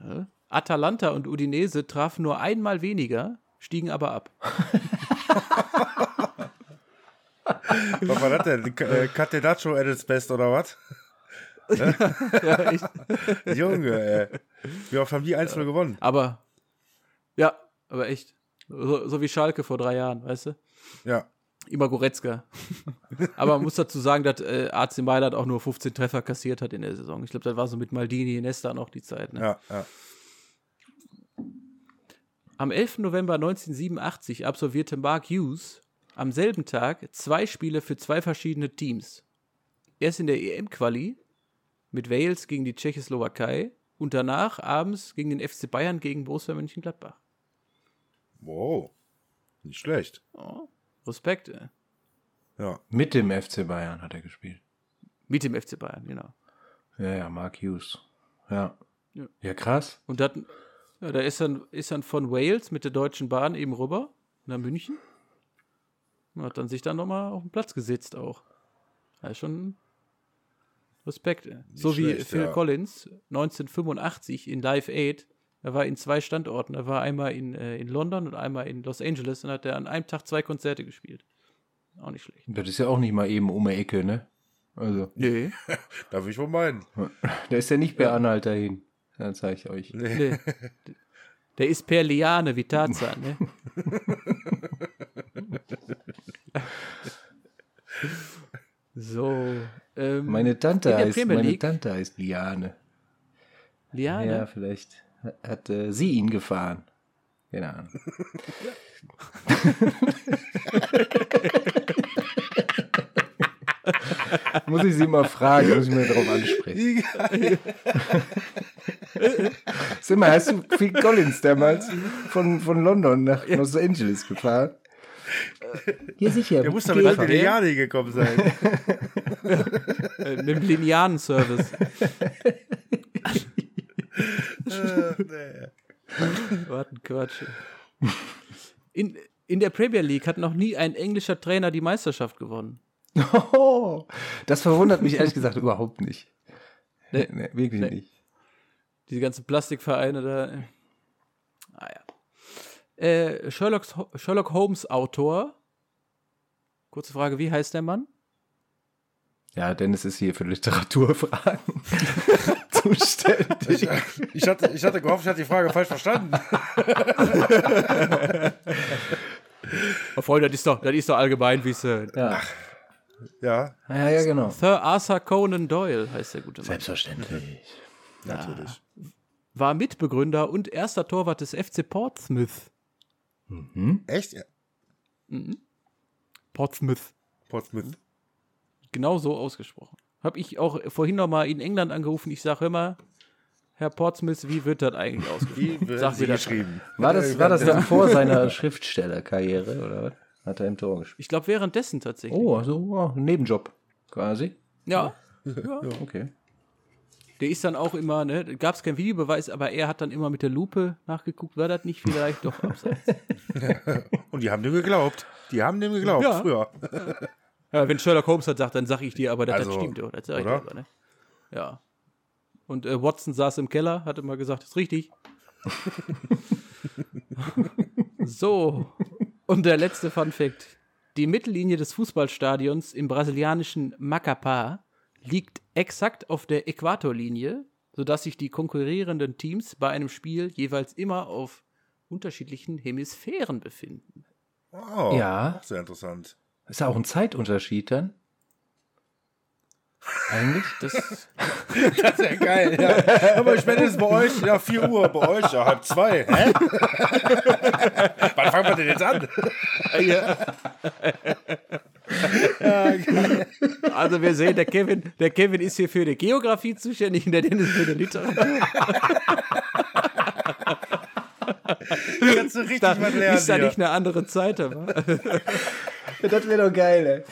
Ja. Atalanta und Udinese trafen nur einmal weniger, stiegen aber ab. was war das denn? Catenaccio at its best, oder was? ja, ja, Junge, ey. Wie oft haben die einzeln gewonnen? Aber, ja, aber echt. So, so, wie Schalke vor drei Jahren, weißt du? Ja. Immer Goretzka. aber man muss dazu sagen, dass äh, AC Mailand auch nur 15 Treffer kassiert hat in der Saison. Ich glaube, das war so mit Maldini, Nesta noch die Zeit. Ne? Ja, ja. Am 11. November 1987 absolvierte Mark Hughes am selben Tag zwei Spiele für zwei verschiedene Teams. Erst in der EM-Quali mit Wales gegen die Tschechoslowakei und danach abends gegen den FC Bayern gegen Borussia Mönchengladbach. Wow, nicht schlecht. Oh, Respekt. Ey. Ja. Mit dem FC Bayern hat er gespielt. Mit dem FC Bayern, genau. Ja, ja, Mark Hughes. Ja. Ja, ja krass. Und dat, ja, da ist dann, ist dann von Wales mit der Deutschen Bahn eben rüber nach München. Und hat dann sich dann nochmal auf den Platz gesetzt auch. Ja, schon Respekt. so schlecht, wie Phil ja. Collins 1985 in Live Aid. Er war in zwei Standorten. Er war einmal in, äh, in London und einmal in Los Angeles und hat er an einem Tag zwei Konzerte gespielt. Auch nicht schlecht. Das ist ja auch nicht mal eben um die Ecke, ne? Also. Nee. Darf ich wohl meinen. Da ist ja nicht per ja. Anhalt dahin. Dann zeige ich euch. Nee. Der ist per Liane wie Tarzan, ne? so. Ähm, meine Tante heißt, meine Tante heißt Liane. Liane? Ja, vielleicht hat äh, sie ihn gefahren. Keine Ahnung. muss ich sie mal fragen, muss ich mir darauf ansprechen. Sag mal, hast du Phil Collins damals von, von London nach. Los Angeles gefahren? Ja, sicher. Der muss doch mit dem Liane gekommen sein. Äh, mit dem Lianen-Service. Warten, Quatsch. In, in der Premier League hat noch nie ein englischer Trainer die Meisterschaft gewonnen. Oh, das verwundert mich ehrlich gesagt überhaupt nicht. Nee, nee wirklich nee. nicht. Diese ganzen Plastikvereine da. Ah ja. Äh, Sherlock, Sherlock Holmes Autor. Kurze Frage, wie heißt der Mann? Ja, Dennis ist hier für Literaturfragen zuständig. Ich, ich, hatte, ich hatte gehofft, ich hatte die Frage falsch verstanden. oh, Freunde, das ist doch, das ist doch allgemein Wissen. Ja. Ja. ja. Ja, genau. Sir Arthur Conan Doyle heißt der gute Mann. Selbstverständlich. Ja. Natürlich. War Mitbegründer und erster Torwart des FC Portsmouth. Mhm. Echt? Ja. Mhm. Portsmouth. Portsmouth genau so ausgesprochen. Habe ich auch vorhin noch mal in England angerufen. Ich sage immer, Herr Portsmouth, wie wird das eigentlich ausgesprochen? Wie wird Sag das geschrieben? War das, war das dann vor seiner Schriftstellerkarriere oder was? Hat er im Tor gespielt? Ich glaube, währenddessen tatsächlich. Oh, also oh, Nebenjob quasi. Ja. ja. Okay. Der ist dann auch immer, ne, gab es keinen Videobeweis, aber er hat dann immer mit der Lupe nachgeguckt, war das nicht vielleicht doch abseits. Und die haben dem geglaubt. Die haben dem geglaubt, ja. früher. Ja, wenn Sherlock Holmes das sagt, dann sage ich dir aber, dass also, das stimmt. Das sag ich oder? Aber, ne? Ja. Und äh, Watson saß im Keller, hat immer gesagt, das ist richtig. so. Und der letzte Fun Fact. Die Mittellinie des Fußballstadions im brasilianischen Macapá liegt exakt auf der Äquatorlinie, sodass sich die konkurrierenden Teams bei einem Spiel jeweils immer auf unterschiedlichen Hemisphären befinden. Oh, ja. Sehr interessant. Ist ja auch ein Zeitunterschied dann? Eigentlich? Das, das ist ja geil, ja. Aber ich meine, es bei euch, ja, 4 Uhr, bei euch, ja, halb zwei. Hä? Wann fangen wir denn jetzt an? Ja. Ja also wir sehen, der Kevin, der Kevin ist hier für die Geografie zuständig und der Dennis für die Literatur. Kannst du richtig da, was lernen. Ist da nicht eine andere Zeit, aber. das wäre doch geil, ey.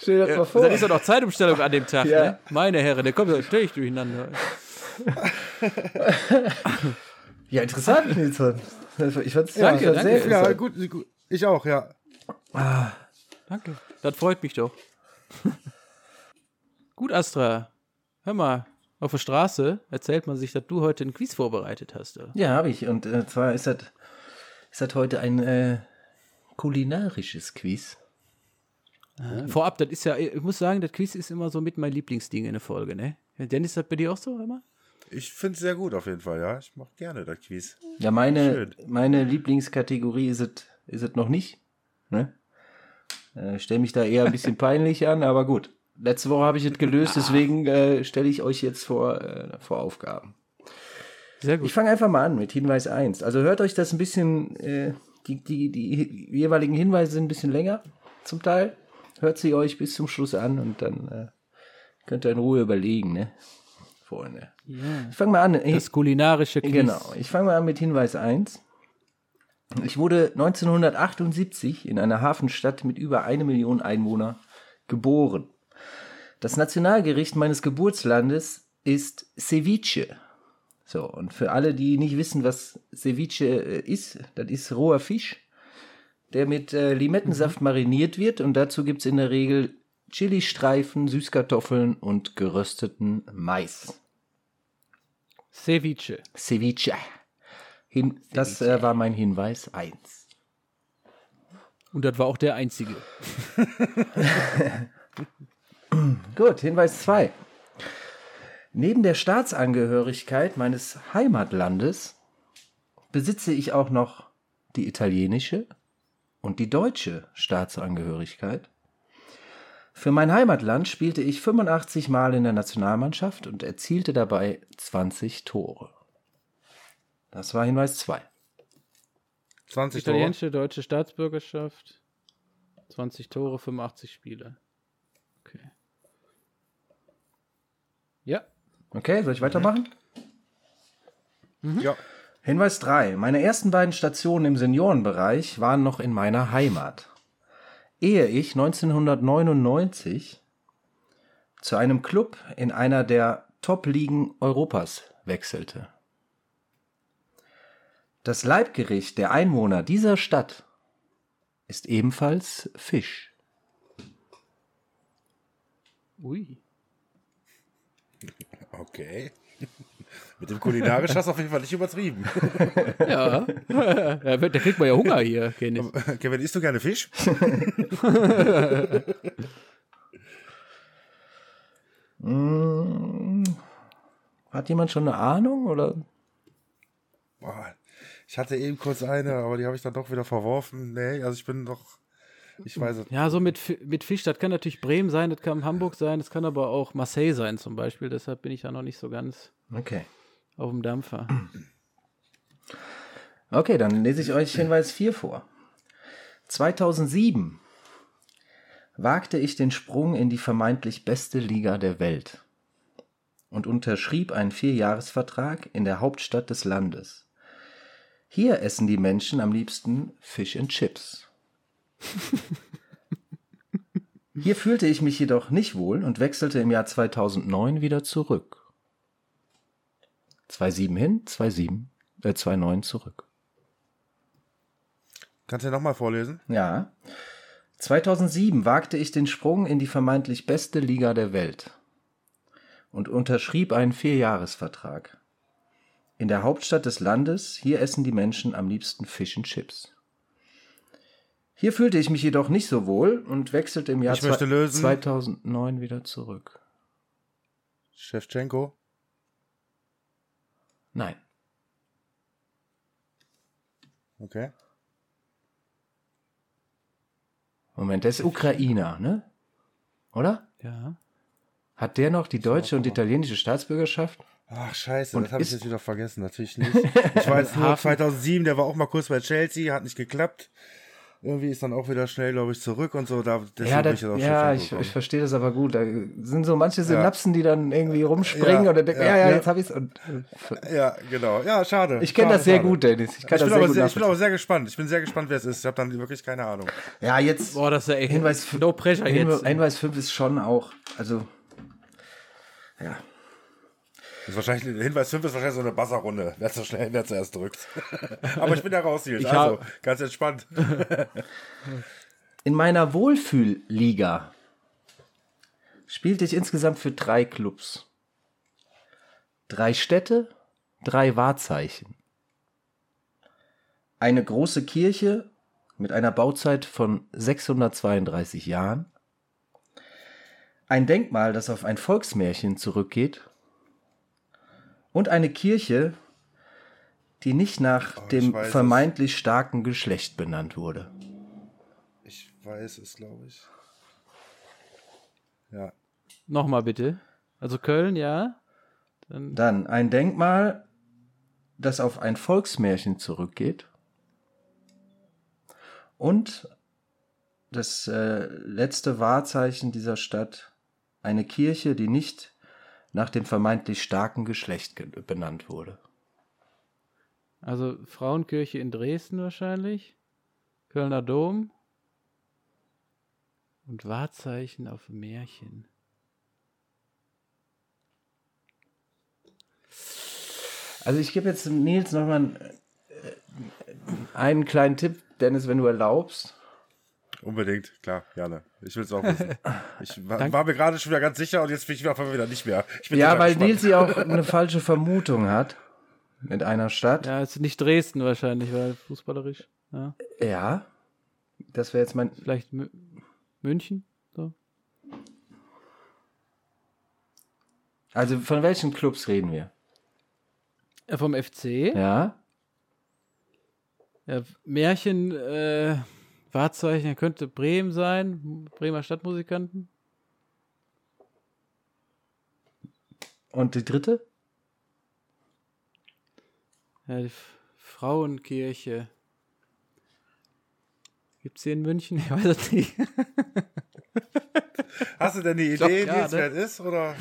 Stell dir das ja, mal vor. Dann ist doch noch Zeitumstellung an dem Tag, ja. ne? Meine Herren, der kommt ja ständig durcheinander. ja, interessant, Nilsson. Ich fand's ja, danke, danke. Sehr ja, gut, gut, ich auch, ja. Ah, danke. Das freut mich doch. gut, Astra. Hör mal, auf der Straße erzählt man sich, dass du heute ein Quiz vorbereitet hast. Oder? Ja, habe ich. Und äh, zwar ist das, ist das heute ein äh, kulinarisches Quiz. Ah, vorab, das ist ja, ich muss sagen, das Quiz ist immer so mit mein Lieblingsding in der Folge, ne? Dennis, ist das bei dir auch so, immer? Ich finde es sehr gut auf jeden Fall, ja. Ich mache gerne das Quiz. Ja, meine, meine Lieblingskategorie ist es ist noch nicht. Ne? Äh, Stelle mich da eher ein bisschen peinlich an, aber gut. Letzte Woche habe ich es gelöst, deswegen äh, stelle ich euch jetzt vor, äh, vor Aufgaben. Sehr gut. Ich fange einfach mal an mit Hinweis 1. Also hört euch das ein bisschen, äh, die, die, die jeweiligen Hinweise sind ein bisschen länger zum Teil. Hört sie euch bis zum Schluss an und dann äh, könnt ihr in Ruhe überlegen, ne? Freunde. Ja. Ich fange mal an. Das kulinarische Quiz. Genau. Ich fange mal an mit Hinweis 1. Ich wurde 1978 in einer Hafenstadt mit über eine Million Einwohnern geboren. Das Nationalgericht meines Geburtslandes ist Ceviche. So, und für alle, die nicht wissen, was Ceviche äh, ist, das ist roher Fisch, der mit äh, Limettensaft mhm. mariniert wird und dazu gibt es in der Regel Chili-Streifen, Süßkartoffeln und gerösteten Mais. Ceviche. Ceviche. Hin. Das äh, war mein Hinweis 1. Und das war auch der einzige. Gut, Hinweis 2. Neben der Staatsangehörigkeit meines Heimatlandes besitze ich auch noch die italienische und die deutsche Staatsangehörigkeit. Für mein Heimatland spielte ich 85 Mal in der Nationalmannschaft und erzielte dabei 20 Tore. Das war Hinweis 2. 20 Italienische, Tore. deutsche Staatsbürgerschaft, 20 Tore, 85 Spiele. Ja. Okay, soll ich weitermachen? Mhm. Ja. Hinweis 3. Meine ersten beiden Stationen im Seniorenbereich waren noch in meiner Heimat. Ehe ich 1999 zu einem Club in einer der Top-Ligen Europas wechselte. Das Leibgericht der Einwohner dieser Stadt ist ebenfalls Fisch. Ui. Okay. Mit dem kulinarisch hast du auf jeden Fall nicht übertrieben. ja. Da kriegt man ja Hunger hier, Kenny. Kevin, isst du gerne Fisch? Hm. Hat jemand schon eine Ahnung oder? Boah, ich hatte eben kurz eine, aber die habe ich dann doch wieder verworfen. Nee, also ich bin doch. Ich weiß es. Ja, so mit, mit Fisch, das kann natürlich Bremen sein, das kann Hamburg sein, das kann aber auch Marseille sein zum Beispiel. Deshalb bin ich da noch nicht so ganz okay. auf dem Dampfer. Okay, dann lese ich euch Hinweis 4 vor. 2007 wagte ich den Sprung in die vermeintlich beste Liga der Welt und unterschrieb einen Vierjahresvertrag in der Hauptstadt des Landes. Hier essen die Menschen am liebsten Fish and Chips. Hier fühlte ich mich jedoch nicht wohl und wechselte im Jahr 2009 wieder zurück. 2,7 hin, 2,7, äh 2,9 zurück. Kannst du nochmal vorlesen? Ja. 2007 wagte ich den Sprung in die vermeintlich beste Liga der Welt und unterschrieb einen Vierjahresvertrag. In der Hauptstadt des Landes, hier essen die Menschen am liebsten Fish and Chips. Hier fühlte ich mich jedoch nicht so wohl und wechselte im Jahr 2009 wieder zurück. Shevchenko? Nein. Okay. Moment, der ist Ukrainer, ne? Oder? Ja. Hat der noch die deutsche und italienische Staatsbürgerschaft? Ach scheiße, und das habe ich jetzt wieder vergessen. Natürlich nicht. Ich war jetzt nur 2007, der war auch mal kurz bei Chelsea, hat nicht geklappt. Irgendwie ist dann auch wieder schnell, glaube ich, zurück und so. Da, ja, das, ich ja ich, ich verstehe das aber gut. Da sind so manche Synapsen, ja. die dann irgendwie rumspringen ja, und dann denken, ja, ja, ja, jetzt habe ich es. Ja, genau. Ja, schade. Ich kenne das sehr schade. gut, Dennis. Ich, kann ich, das bin sehr, sehr ich bin aber sehr gespannt. Ich bin sehr gespannt, wer es ist. Ich habe dann wirklich keine Ahnung. Ja, jetzt. Boah, das ist ja echt Hinweis, no pressure jetzt. Hinweis 5 ist schon auch, also ja. Ist wahrscheinlich, Hinweis 5 ist wahrscheinlich so eine Buzzerrunde. Wer so schnell, wer zuerst drückt. Aber ich bin da raus, Nils. Also, ganz entspannt. In meiner Wohlfühlliga spielte ich insgesamt für drei Clubs. Drei Städte, drei Wahrzeichen. Eine große Kirche mit einer Bauzeit von 632 Jahren ein Denkmal, das auf ein Volksmärchen zurückgeht und eine Kirche, die nicht nach oh, dem vermeintlich es. starken Geschlecht benannt wurde. Ich weiß es, glaube ich. Ja. Nochmal bitte. Also Köln, ja. Dann, Dann ein Denkmal, das auf ein Volksmärchen zurückgeht. Und das äh, letzte Wahrzeichen dieser Stadt eine Kirche, die nicht nach dem vermeintlich starken Geschlecht benannt wurde. Also Frauenkirche in Dresden wahrscheinlich, Kölner Dom und Wahrzeichen auf Märchen. Also ich gebe jetzt Nils nochmal einen, äh, einen kleinen Tipp, Dennis, wenn du erlaubst. Unbedingt, klar, gerne. Ich will es auch wissen. Ich war, war mir gerade schon wieder ganz sicher und jetzt bin ich auf wieder nicht mehr. ja, weil gespannt. Nils ja auch eine falsche Vermutung hat mit einer Stadt. Ja, es ist nicht Dresden wahrscheinlich, weil fußballerisch. Ja, ja das wäre jetzt mein. Vielleicht M München? So. Also von welchen Clubs reden wir? Ja, vom FC. Ja. Ja, Märchen, äh, Wahrzeichen könnte Bremen sein, Bremer Stadtmusikanten. Und die dritte? Ja, die Frauenkirche. Gibt es hier in München? Ich weiß es nicht. Hast du denn die Idee, glaub, ja, wie es ne? ist? Oder?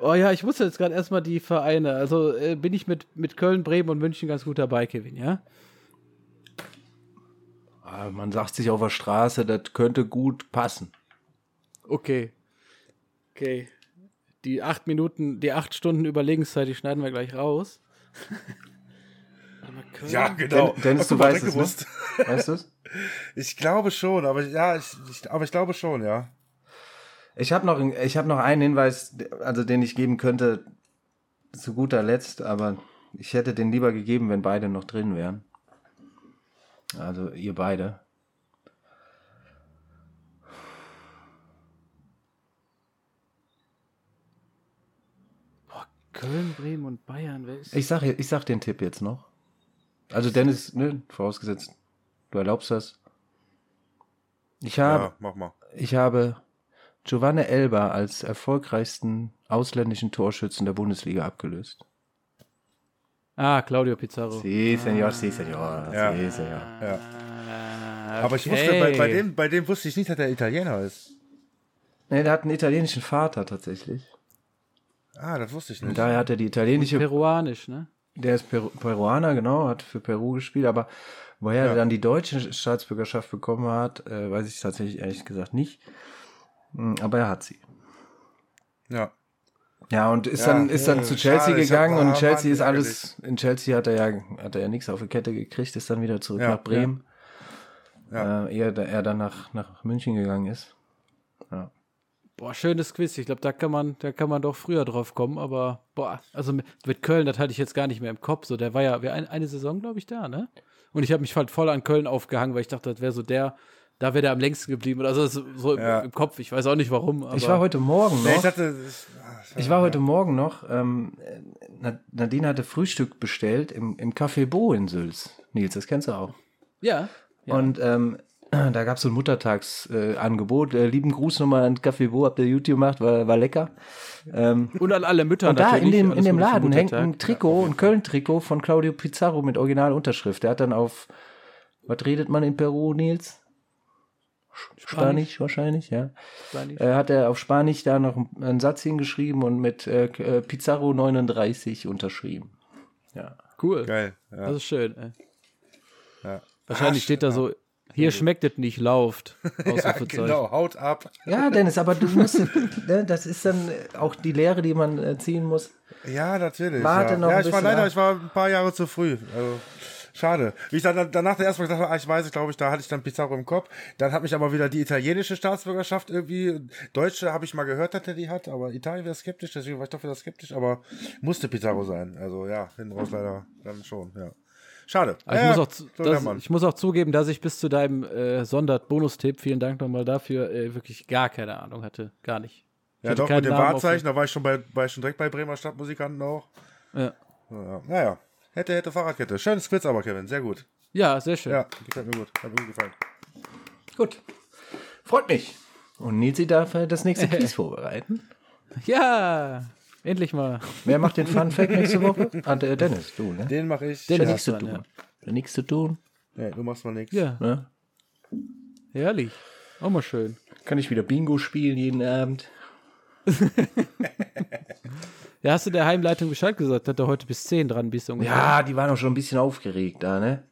Oh ja, ich wusste jetzt gerade erstmal die Vereine. Also äh, bin ich mit, mit Köln, Bremen und München ganz gut dabei, Kevin, ja? Ah, man sagt sich auf der Straße, das könnte gut passen. Okay. Okay. Die acht Minuten, die acht Stunden Überlegenszeit, die schneiden wir gleich raus. ja, genau. Den, Dennis, du weißt es, ne? Weißt du es? Ich glaube schon, aber ja, ich, ich, aber ich glaube schon, ja. Ich habe noch, ich habe noch einen Hinweis, also den ich geben könnte. zu guter Letzt, aber ich hätte den lieber gegeben, wenn beide noch drin wären. Also ihr beide. Köln, Bremen und Bayern. Wer ist ich, sag, ich sag den Tipp jetzt noch. Also Dennis, ne, vorausgesetzt, du erlaubst das. Ich habe, ja, mach mal. Ich habe Giovanni Elba als erfolgreichsten ausländischen Torschützen der Bundesliga abgelöst. Ah, Claudio Pizarro. Sí, señor, sí, señor. Ja. Sí, señor. Ja. Okay. Aber ich wusste, bei, bei, dem, bei dem wusste ich nicht, dass er Italiener ist. Nee, der hat einen italienischen Vater tatsächlich. Ah, das wusste ich nicht. Und daher hat er die italienische. Und peruanisch, ne? Der ist Peru Peruaner, genau, hat für Peru gespielt, aber woher ja. er dann die deutsche Staatsbürgerschaft bekommen hat, äh, weiß ich tatsächlich ehrlich gesagt nicht. Hm, aber er hat sie. Ja. Ja, und ist ja, dann, ist dann zu Chelsea schade, gegangen hab, und Chelsea ist alles, in Chelsea hat er ja, hat er ja nichts auf die Kette gekriegt, ist dann wieder zurück ja, nach Bremen. Ja. Äh, ehe er dann nach, nach München gegangen ist. Ja. Boah, schönes Quiz. Ich glaube, da kann man, da kann man doch früher drauf kommen, aber boah, also mit, mit Köln, das hatte ich jetzt gar nicht mehr im Kopf. So, der war ja eine, eine Saison, glaube ich, da, ne? Und ich habe mich halt voll an Köln aufgehangen, weil ich dachte, das wäre so der, da wäre der am längsten geblieben. Also so ja. im, Kopf, ich weiß auch nicht warum. ich war heute Morgen noch. ich, hatte, ich, ich, war heute Morgen noch. Ähm, Nadine hatte Frühstück bestellt im, im Café Bo in Sülz. Nils, das kennst du auch. Ja. ja. Und ähm, Da gab es so ein Muttertagsangebot. Äh, äh, lieben Gruß nochmal an Café Bo, habt ihr YouTube gemacht, war, war lecker. Ähm, und an alle Mütter Und da in dem, in dem Laden hängt ein Trikot, ein Köln-Trikot von Claudio Pizarro mit Originalunterschrift. Der hat dann auf, was redet man in Peru, Nils? Spanisch, Spanisch wahrscheinlich, ja. Spanisch. Äh, hat er auf Spanisch da noch einen Satz hingeschrieben und mit äh, äh Pizarro 39 unterschrieben. Ja. Cool. Geil. Ja. Das ist schön, ey. Ja. Wahrscheinlich Ach, steht da so hier schmeckt es nicht, lauft. ja, genau, haut ab. Ja, Dennis, aber du musst, ne, das ist dann auch die Lehre, die man äh, ziehen muss. Ja, natürlich. Warte ja. noch ja, ich war leider, ab. ich war ein paar Jahre zu früh. Also, schade. Wie ich dann danach der erste Mal gesagt habe, ah, ich weiß, glaube ich, da hatte ich dann Pizarro im Kopf. Dann hat mich aber wieder die italienische Staatsbürgerschaft irgendwie, deutsche habe ich mal gehört, dass er die hat, aber Italien wäre skeptisch, deswegen war ich doch wieder skeptisch, aber musste Pizarro sein. Also ja, hinten raus leider dann schon, ja. Schade. Ich, ja, muss auch, so das, ich, muss auch, zugeben, dass ich bis zu deinem äh, Sondert-Bonus-Tipp, vielen Dank nochmal dafür, äh, wirklich gar keine Ahnung hatte. Gar nicht. Ich ja, doch, mit dem Wahrzeichen, da war ich schon bei, bei schon direkt bei Bremer Stadtmusikanten auch. Ja. ja. Naja, hätte, hätte Fahrradkette. Schönes Quiz aber, Kevin, sehr gut. Ja, sehr schön. Ja, gefällt mir gut. Hat mir gut gefallen. Gut. Freut mich. Und Nilsi darf äh, das nächste Quiz vorbereiten. Ja. Endlich mal. Wer macht den Fun Fact nächste Woche? Ah, Dennis, du, ne? Den mache ich. Dennis, nichts zu tun. Ja. Nichts zu tun. Nee, du machst mal nichts. Ja. Ne? Herrlich. Auch mal schön. Kann ich wieder Bingo spielen jeden Abend? ja, hast du der Heimleitung Bescheid gesagt, dass du heute bis 10 dran bist? Ungefähr? Ja, die waren auch schon ein bisschen aufgeregt da, ne?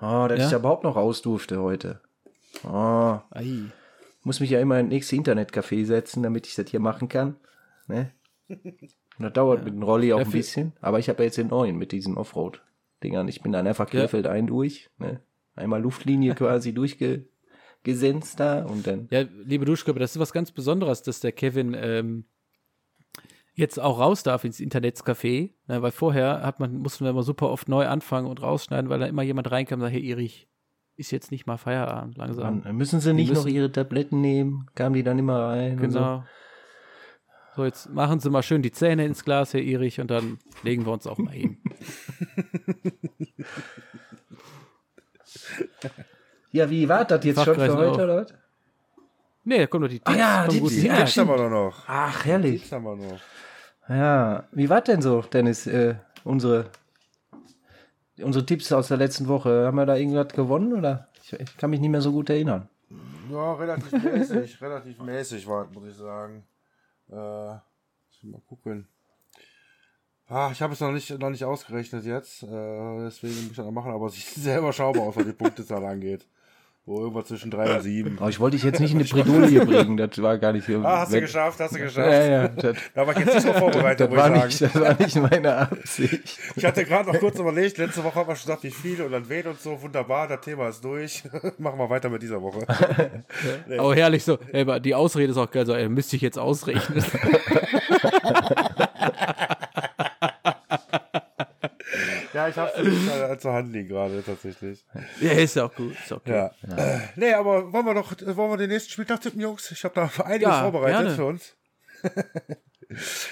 Oh, dass ja? ich da überhaupt noch raus durfte heute. Oh. Ei. Muss mich ja immer ins nächste Internetcafé setzen, damit ich das hier machen kann. Ne? Und das dauert ja. mit dem Rolli auch ja, ein bisschen. Aber ich habe ja jetzt den neuen mit diesen Offroad-Dingern. Ich bin dann einfach Querfeld ein durch. Ne? Einmal Luftlinie quasi durchgesenzt da und dann. Ja, liebe Duschkörper, das ist was ganz Besonderes, dass der Kevin ähm, jetzt auch raus darf ins Internetscafé. Ne? Weil vorher hat man, mussten wir immer super oft neu anfangen und rausschneiden, weil da immer jemand reinkam und sagt, hey Erich, ist jetzt nicht mal Feierabend langsam. Dann müssen sie nicht müssen, noch ihre Tabletten nehmen, kamen die dann immer rein. Genau. So, jetzt machen Sie mal schön die Zähne ins Glas, Herr Erich, und dann legen wir uns auch mal hin. ja, wie war das jetzt schon für heute, oder was? Nee, da kommt noch die Tipps. Ah ja, die, die, die Tipps haben wir noch. Ach, herrlich. Die haben wir noch. Ja, wie war denn so, Dennis, äh, unsere, unsere Tipps aus der letzten Woche? Haben wir da irgendwas gewonnen, oder? Ich, ich kann mich nicht mehr so gut erinnern. Ja, relativ mäßig, relativ mäßig war, muss ich sagen. Äh, mal gucken. Ah, ich habe es noch nicht, noch nicht ausgerechnet jetzt, äh, deswegen muss ich das machen, aber es sieht sehr überschaubar aus, was die Punktezahl angeht. Wo irgendwas zwischen 3 und 7. Aber ich wollte dich jetzt nicht in die Bredouille bringen, das war gar nicht so. Ah, hast du geschafft, hast du geschafft. Ja, ja, das, da war ich jetzt nicht so vorbereitet, das war nicht, Das war nicht meine Absicht. Ich hatte gerade noch kurz überlegt, letzte Woche haben wir schon gesagt, wie viel und dann wen und so, wunderbar, das Thema ist durch. Machen wir weiter mit dieser Woche. nee. Oh, herrlich so, ey, die Ausrede ist auch geil, so, ey, müsste ich jetzt ausrechnen. Ja, ich habe es zur Hand liegen gerade tatsächlich. Ja, ist ja auch gut. Ist okay. Ja. ja. Äh, nee, aber wollen wir doch, wollen wir den nächsten Spieltag tippen, Jungs? Ich habe da einiges ja, vorbereitet gerne. für uns.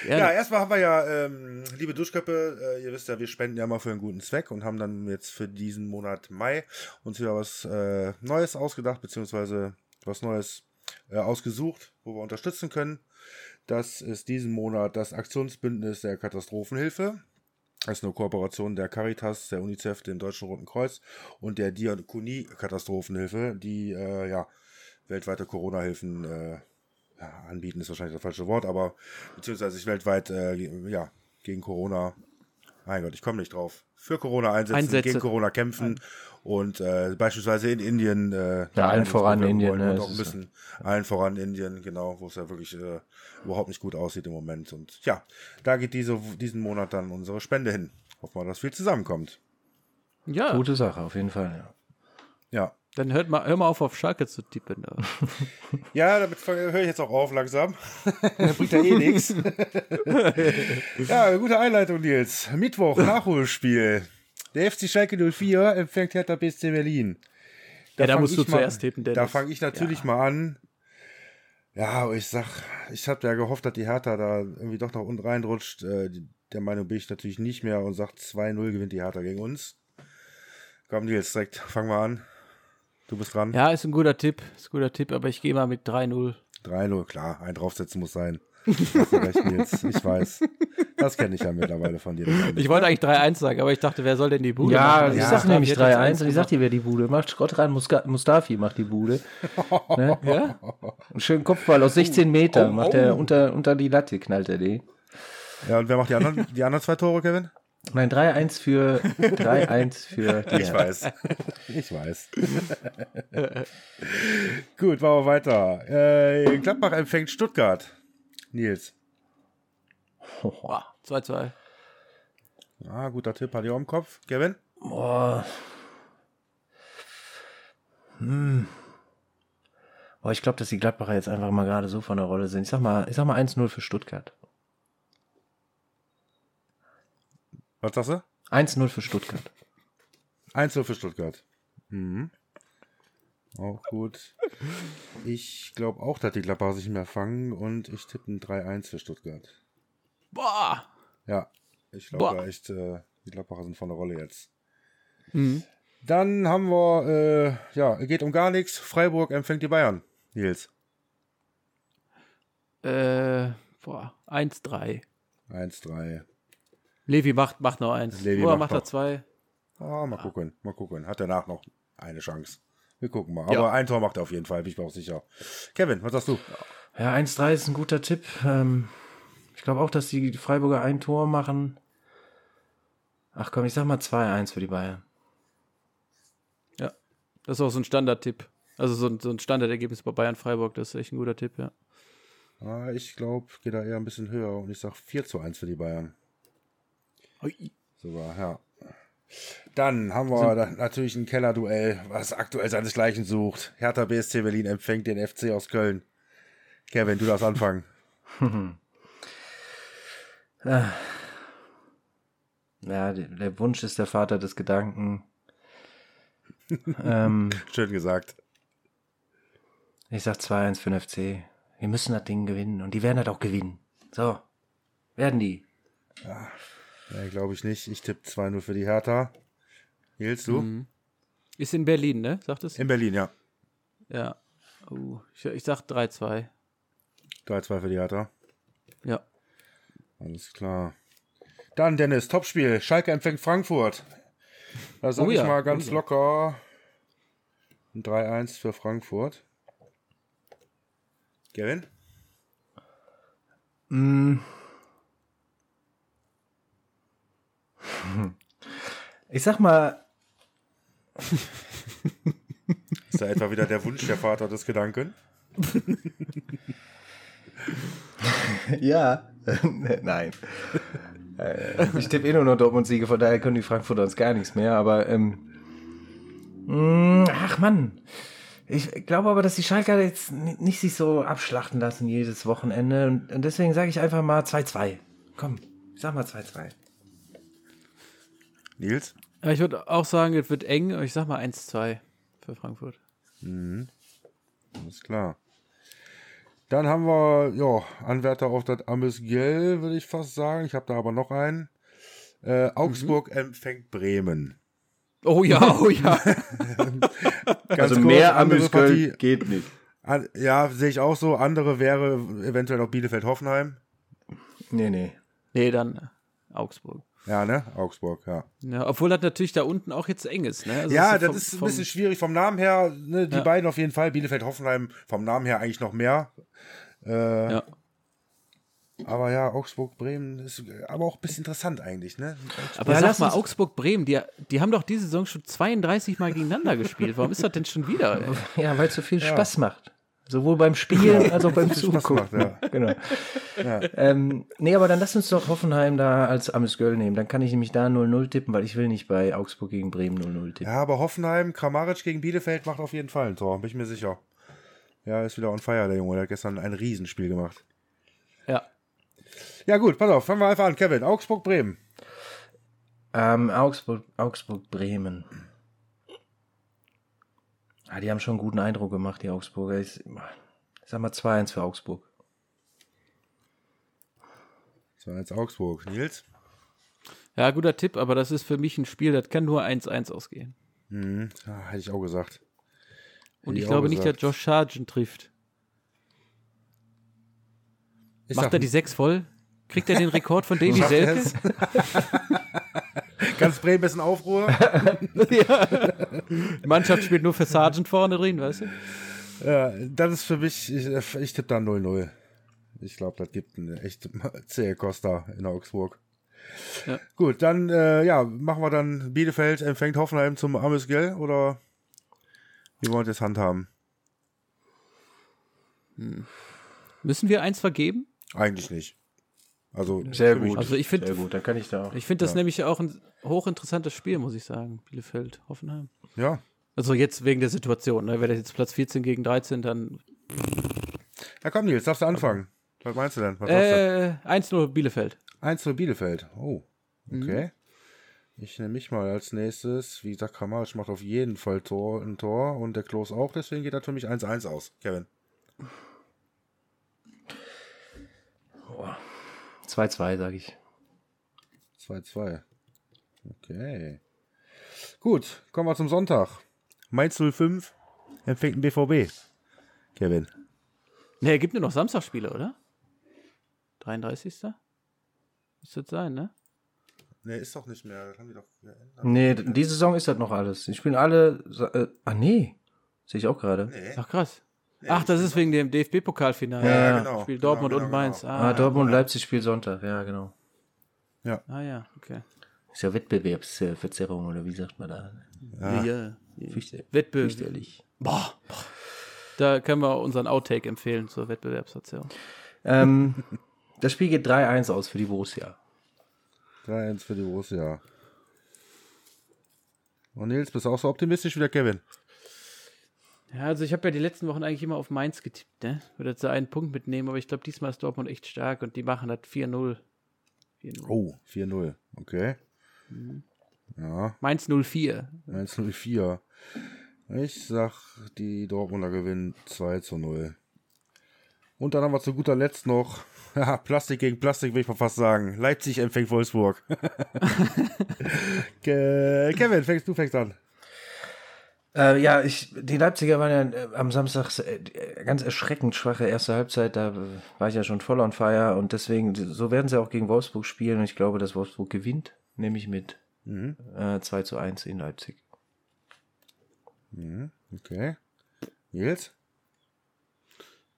ja, erstmal haben wir ja, ähm, liebe Duschköppe, äh, ihr wisst ja, wir spenden ja mal für einen guten Zweck und haben dann jetzt für diesen Monat Mai uns wieder was äh, Neues ausgedacht, beziehungsweise was Neues äh, ausgesucht, wo wir unterstützen können. Das ist diesen Monat das Aktionsbündnis der Katastrophenhilfe. Das ist eine Kooperation der Caritas, der UNICEF, dem Deutschen Roten Kreuz und der Diakonie Katastrophenhilfe, die äh, ja weltweite Corona-Hilfen äh, ja, anbieten, ist wahrscheinlich das falsche Wort, aber beziehungsweise sich weltweit äh, ja, gegen Corona, mein Gott, ich komme nicht drauf, für Corona einsetzen, Einsätze. gegen Corona kämpfen und äh, beispielsweise in Indien. Äh, ja, allen voran Indien. Ne, auch ein bisschen allen voran Indien, genau, wo es ja wirklich äh, überhaupt nicht gut aussieht im Moment. Und ja, da geht diese, diesen Monat dann unsere Spende hin. Hoffen wir, dass viel zusammenkommt. Ja. Gute Sache, auf jeden Fall, ja. Ja. Dann hört mal, hör mal auf, auf Schalke zu tippen. ja, damit höre ich jetzt auch auf langsam. bringt ja eh nichts. Ja, gute Einleitung, Nils. Mittwoch, Nachholspiel. Der FC Schalke 04 empfängt Hertha BSC Berlin. Da ja, da musst du zuerst tippen, Dennis. Da fange ich natürlich ja. mal an. Ja, ich sag, ich habe ja gehofft, dass die Hertha da irgendwie doch noch unten reinrutscht. Äh, der Meinung bin ich natürlich nicht mehr und sagt 2-0 gewinnt die Hertha gegen uns. Komm, Nils, direkt, fangen wir an. Du bist dran. Ja, ist ein guter Tipp, ist ein guter Tipp, aber ich gehe mal mit 3-0. 3-0, klar, ein draufsetzen muss sein. Recht, Nils. Ich weiß. Das kenne ich ja mittlerweile von dir. Ich wollte eigentlich 3-1 sagen, aber ich dachte, wer soll denn die Bude ja, machen? Ich ja, sag nämlich 3-1 und ich sag dir, wer die Bude macht. Gotran Mustafi macht die Bude. ne? ja? Einen schönen Kopfball aus 16 Metern. Oh, macht oh. er unter, unter die Latte, knallt er die. Ja, und wer macht die anderen, die anderen zwei Tore, Kevin? Nein, 3-1 für 3-1 für die Ich weiß. Ich weiß. Gut, machen wir weiter. Äh, Gladbach empfängt Stuttgart. Nils. 2-2. Ah, guter Tipp, hat ihr auch im Kopf. Kevin? Boah. Hm. Boah, ich glaube, dass die Gladbacher jetzt einfach mal gerade so von der Rolle sind. Ich sag mal, ich sag mal 1-0 für Stuttgart. Was sagst du? 1-0 für Stuttgart. 1-0 für Stuttgart. Mhm. Auch gut. Ich glaube auch, dass die Gladbacher sich mehr fangen und ich tippe ein 3-1 für Stuttgart. Boah! Ja, ich glaube echt, äh, die Gladbacher sind von der Rolle jetzt. Mhm. Dann haben wir, äh, ja, geht um gar nichts. Freiburg empfängt die Bayern. Nils. Äh, boah, 1-3. 1-3. Levi macht, macht noch eins. Levi Oder macht, macht er zwei. Ah, mal gucken, mal gucken. Hat danach noch eine Chance. Wir gucken mal. Aber ja. ein Tor macht er auf jeden Fall, bin ich mir auch sicher. Kevin, was sagst du? Ja, 1-3 ist ein guter Tipp. Ähm, ich glaube auch, dass die Freiburger ein Tor machen. Ach komm, ich sag mal 2-1 für die Bayern. Ja, das ist auch so ein Standardtipp. Also so ein, so ein Standardergebnis bei Bayern-Freiburg, das ist echt ein guter Tipp, ja. Ah, ich glaube, gehe da eher ein bisschen höher und ich sag 4 zu 1 für die Bayern. Ui. Sogar, ja. Dann haben wir da natürlich ein Kellerduell, was aktuell seinesgleichen sucht. Hertha BSC Berlin empfängt den FC aus Köln. Kevin, du darfst anfangen. ja, der Wunsch ist der Vater des Gedanken. ähm, Schön gesagt. Ich sag 2-1 für den FC. Wir müssen das Ding gewinnen und die werden das auch gewinnen. So, werden die. Ja. Nee, glaube ich nicht. Ich tippe 2-0 für die Hertha. Nils, du? Mhm. Ist in Berlin, ne? Sagt es? In Berlin, ja. Ja. Uh, ich, ich sag 3-2. 3-2 für die Hertha. Ja. Alles klar. Dann, Dennis, Topspiel. Schalke empfängt Frankfurt. Da sage oh, ich ja. mal ganz oh, locker ein 3-1 für Frankfurt. Gavin? Mm, Ich sag mal. Ist da etwa wieder der Wunsch der Vater des Gedanken? ja, nein. Äh, ich tippe eh nur noch Dortmund-Siege, von daher können die Frankfurter uns gar nichts mehr, aber ähm, mm, ach Mann. Ich glaube aber, dass die Schalker jetzt nicht sich so abschlachten lassen jedes Wochenende und deswegen sage ich einfach mal 2-2. Komm, ich sag mal 2-2. Nils? Ja, ich würde auch sagen, es wird eng. Ich sag mal 1-2 für Frankfurt. Mhm. Alles klar. Dann haben wir, ja, Anwärter auf das Amesgel, würde ich fast sagen. Ich habe da aber noch einen. Äh, Augsburg mhm. empfängt Bremen. Oh ja, oh ja. also mehr Amesgel geht nicht. An, ja, sehe ich auch so. Andere wäre eventuell auch Bielefeld-Hoffenheim. Nee, nee. Nee, dann Augsburg. Ja, ne? Augsburg, ja. ja. Obwohl das natürlich da unten auch jetzt eng ist, ne? Also ja, das vom, ist ein bisschen schwierig vom Namen her. Ne? Die ja. beiden auf jeden Fall. Bielefeld, Hoffenheim vom Namen her eigentlich noch mehr. Äh, ja. Aber ja, Augsburg, Bremen ist aber auch ein bisschen interessant eigentlich, ne? Aber ja, sag mal, Augsburg, Bremen, die, die haben doch diese Saison schon 32 Mal gegeneinander gespielt. Warum ist das denn schon wieder? Ey? Ja, weil es so viel ja. Spaß macht. Sowohl beim Spielen als auch beim Zugucken. Ja. Genau. Ja. Ähm, nee, aber dann lass uns doch Hoffenheim da als Amis Girl nehmen. Dann kann ich nämlich da 0-0 tippen, weil ich will nicht bei Augsburg gegen Bremen 0-0 tippen. Ja, aber Hoffenheim, Kramaric gegen Bielefeld macht auf jeden Fall ein Tor, bin ich mir sicher. Ja, ist wieder on fire, der Junge. Der hat gestern ein Riesenspiel gemacht. Ja. Ja, gut, pass auf, fangen wir einfach an. Kevin, Augsburg, Bremen. Ähm, Augsburg, Augsburg, Bremen. Ah, die haben schon einen guten Eindruck gemacht, die Augsburger. Ich, ich sag mal 2-1 für Augsburg. 2-1 Augsburg. Nils? Ja, guter Tipp, aber das ist für mich ein Spiel, das kann nur 1-1 ausgehen. Mhm, ja, hätte ich auch gesagt. Und ich, ich glaube nicht, dass Josh Sargent trifft. Ich Macht er die 6 voll? Kriegt er den Rekord von Davy Selke? Ganz Bremen ist in Aufruhr. ja. Die Mannschaft spielt nur für Sargent vorne drin, weißt du? Ja, das ist für mich, ich, ich tippe da 0-0. Ich glaube, das gibt eine echte zähe Costa in Augsburg. Ja. Gut, dann äh, ja, machen wir dann Bielefeld empfängt Hoffenheim zum Ames Gell oder wie wollen wir das handhaben? Hm. Müssen wir eins vergeben? Eigentlich nicht. Also sehr gut. Also ich finde, gut, dann kann ich da auch. Ich finde das ja. nämlich auch ein hochinteressantes Spiel, muss ich sagen. Bielefeld, Hoffenheim. Ja. Also jetzt wegen der Situation. Ne? Wäre das jetzt Platz 14 gegen 13, dann. Ja, komm, Nils, darfst du anfangen. Was meinst du denn? Was äh, 1-0 Bielefeld. 1-0 Bielefeld. Oh, okay. Mhm. Ich nehme mich mal als nächstes. Wie gesagt, Kramaric macht auf jeden Fall Tor, ein Tor und der Klos auch. Deswegen geht das für mich 1-1 aus. Kevin. 2-2, sage ich. 2-2. Okay. Gut, kommen wir zum Sonntag. Mainz 05 empfängt den BVB. Kevin. Ne, er gibt nur noch Samstagspiele, oder? 33. Müsste das sein, ne? Ne, ist doch nicht mehr. Das haben die doch geändert. Nee, diese Saison ist das noch alles. Die spielen alle. Äh, ah, nee. Sehe ich auch gerade. Nee. Ach, krass. Ach, das ist wegen dem DFB-Pokalfinale. Ja, ja, genau. Spielt Dortmund genau, genau, und Mainz. Genau. Ah, ah, Dortmund und Leipzig spielt Sonntag, ja, genau. Ja. Ah ja, okay. Ist ja Wettbewerbsverzerrung, oder wie sagt man da? Ja, ja. Wettbewerb. Boah, boah. Da können wir unseren Outtake empfehlen zur Wettbewerbsverzerrung. Ähm, das Spiel geht 3-1 aus für die Borussia. 3-1 für die Borussia. Und Nils, bist du auch so optimistisch wie der Kevin? Ja, also ich habe ja die letzten Wochen eigentlich immer auf Mainz getippt, ne? Würde jetzt einen Punkt mitnehmen, aber ich glaube, diesmal ist Dortmund echt stark und die machen das 4-0. Oh, 4-0, okay. Mhm. Ja. Mainz 04. Mainz 04. Ich sag, die Dortmunder gewinnen 2 zu 0. Und dann haben wir zu guter Letzt noch Plastik gegen Plastik, will ich mal fast sagen. Leipzig empfängt Wolfsburg. Kevin, fängst du fängst an. Äh, ja, ich, die Leipziger waren ja äh, am Samstag äh, ganz erschreckend schwache erste Halbzeit. Da war ich ja schon voll on fire und deswegen, so werden sie auch gegen Wolfsburg spielen und ich glaube, dass Wolfsburg gewinnt, nehme ich mit. Mhm. Äh, 2 zu 1 in Leipzig. Mhm. Okay. Nils?